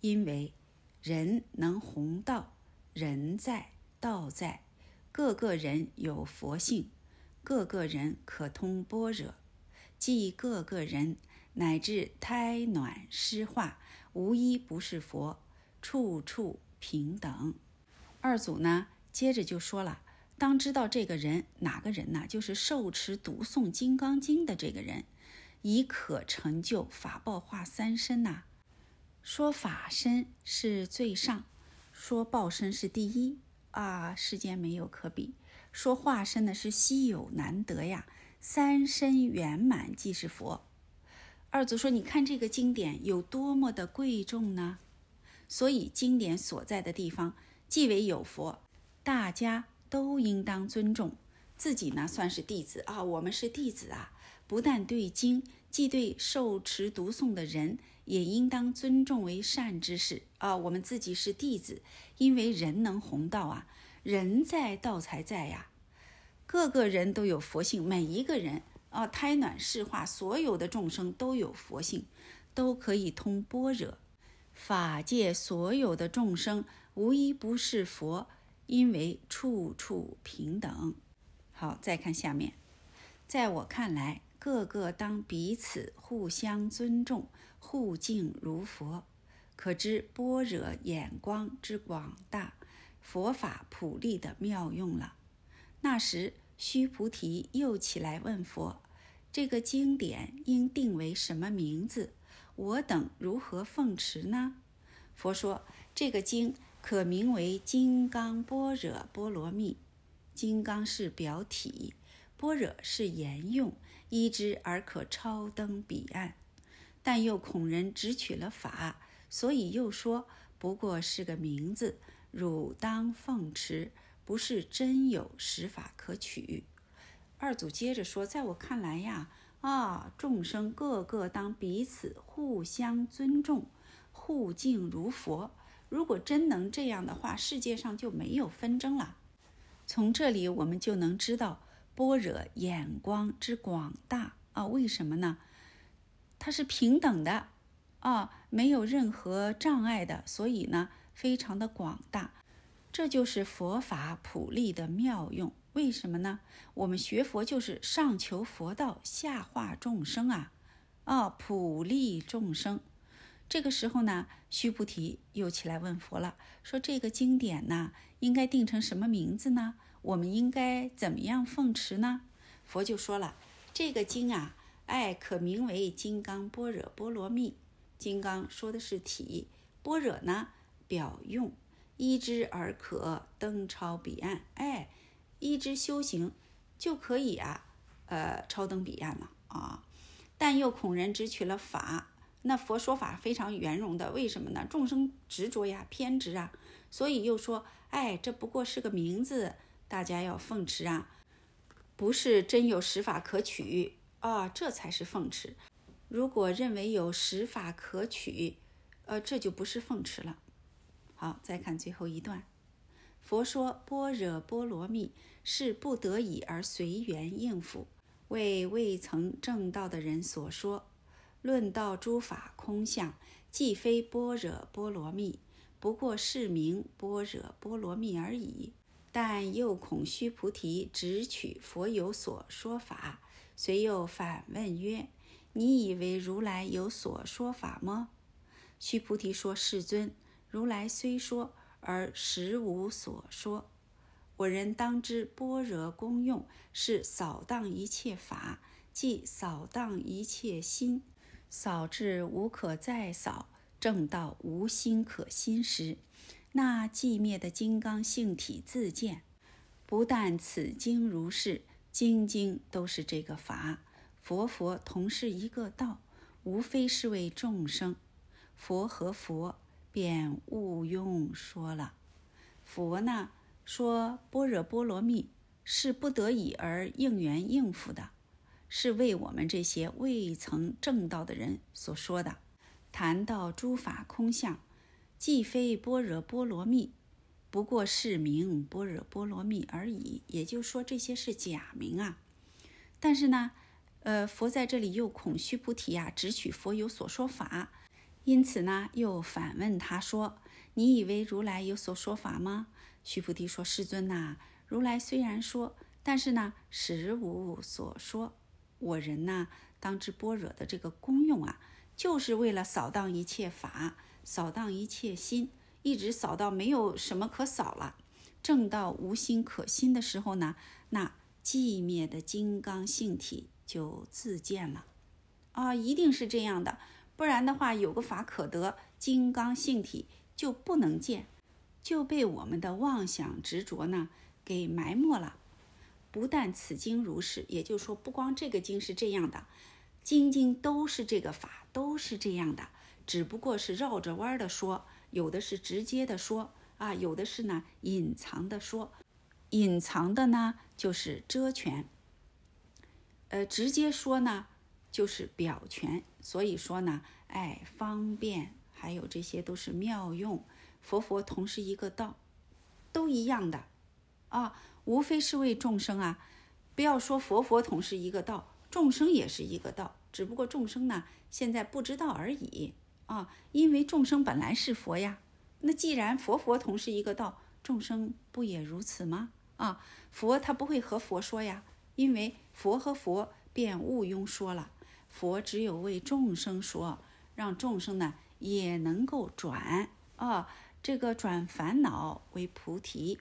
因为人能弘道，人在道在，个个人有佛性，个个人可通般若，即个个人乃至胎卵湿化，无一不是佛，处处平等。二祖呢，接着就说了。当知道这个人哪个人呢？就是受持读诵《金刚经》的这个人，已可成就法报化三身呐。说法身是最上，说报身是第一啊，世间没有可比。说化身呢是稀有难得呀，三身圆满即是佛。二祖说：“你看这个经典有多么的贵重呢？所以经典所在的地方，即为有佛，大家。”都应当尊重自己呢，算是弟子啊。我们是弟子啊，不但对经既对受持读诵的人，也应当尊重为善之事啊。我们自己是弟子，因为人能弘道啊，人在道才在呀。各个人都有佛性，每一个人啊，胎暖世化，所有的众生都有佛性，都可以通般若。法界所有的众生，无一不是佛，因为处处平等。好，再看下面，在我看来，个个当彼此互相尊重，互敬如佛，可知般若眼光之广大，佛法普利的妙用了。那时，须菩提又起来问佛：“这个经典应定为什么名字？我等如何奉持呢？”佛说：“这个经可名为《金刚般若波罗蜜》。金刚是表体，般若是言用，依之而可超登彼岸。但又恐人只取了法，所以又说不过是个名字，汝当奉持。”不是真有实法可取。二祖接着说：“在我看来呀，啊，众生个个当彼此互相尊重，互敬如佛。如果真能这样的话，世界上就没有纷争了。从这里我们就能知道般若眼光之广大啊！为什么呢？它是平等的啊，没有任何障碍的，所以呢，非常的广大。”这就是佛法普利的妙用，为什么呢？我们学佛就是上求佛道，下化众生啊，啊，普利众生。这个时候呢，须菩提又起来问佛了，说这个经典呢，应该定成什么名字呢？我们应该怎么样奉持呢？佛就说了，这个经啊，哎，可名为《金刚般若波罗蜜》。金刚说的是体，般若呢，表用。依之而可登超彼岸，哎，依之修行就可以啊，呃，超登彼岸了啊。但又恐人只取了法，那佛说法非常圆融的，为什么呢？众生执着呀，偏执啊，所以又说，哎，这不过是个名字，大家要奉持啊，不是真有实法可取啊，这才是奉持。如果认为有实法可取，呃，这就不是奉持了。好，再看最后一段。佛说般若波罗蜜是不得已而随缘应付，为未曾证道的人所说。论道诸法空相，既非般若波罗蜜，不过是名般若波罗蜜而已。但又恐须菩提只取佛有所说法，遂又反问曰：“你以为如来有所说法吗？”须菩提说：“世尊。”如来虽说，而实无所说。我人当知，般若功用是扫荡一切法，即扫荡一切心，扫至无可再扫，正到无心可心时，那寂灭的金刚性体自见。不但此经如是，经经都是这个法，佛佛同是一个道，无非是为众生。佛和佛。便毋庸说了。佛呢说般若波罗蜜是不得已而应缘应付的，是为我们这些未曾证道的人所说的。谈到诸法空相，既非般若波罗蜜，不过是名般若波罗蜜而已。也就是说，这些是假名啊。但是呢，呃，佛在这里又恐须菩提呀，只取佛有所说法。因此呢，又反问他说：“你以为如来有所说法吗？”须菩提说：“世尊呐，如来虽然说，但是呢，实无所说。我人呢，当知般若的这个功用啊，就是为了扫荡一切法，扫荡一切心，一直扫到没有什么可扫了，正到无心可心的时候呢，那寂灭的金刚性体就自见了。啊，一定是这样的。”不然的话，有个法可得，金刚性体就不能见，就被我们的妄想执着呢给埋没了。不但此经如是，也就是说，不光这个经是这样的，经经都是这个法，都是这样的，只不过是绕着弯儿的说，有的是直接的说啊，有的是呢隐藏的说，隐藏的呢就是遮权，呃，直接说呢。就是表权。所以说呢，哎，方便还有这些都是妙用。佛佛同是一个道，都一样的啊，无非是为众生啊。不要说佛佛同是一个道，众生也是一个道，只不过众生呢现在不知道而已啊。因为众生本来是佛呀。那既然佛佛同是一个道，众生不也如此吗？啊，佛他不会和佛说呀，因为佛和佛便毋庸说了。佛只有为众生说，让众生呢也能够转啊，这个转烦恼为菩提。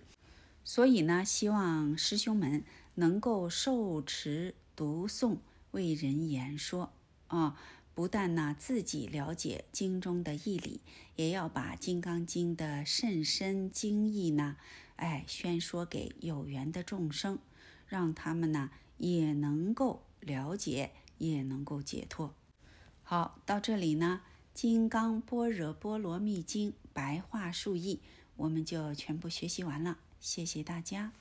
所以呢，希望师兄们能够受持读诵，为人言说啊。不但呢自己了解经中的义理，也要把《金刚经》的甚深经义呢，哎，宣说给有缘的众生，让他们呢也能够了解，也能够解脱。好，到这里呢，《金刚般若波罗蜜经》白话述义，我们就全部学习完了。谢谢大家。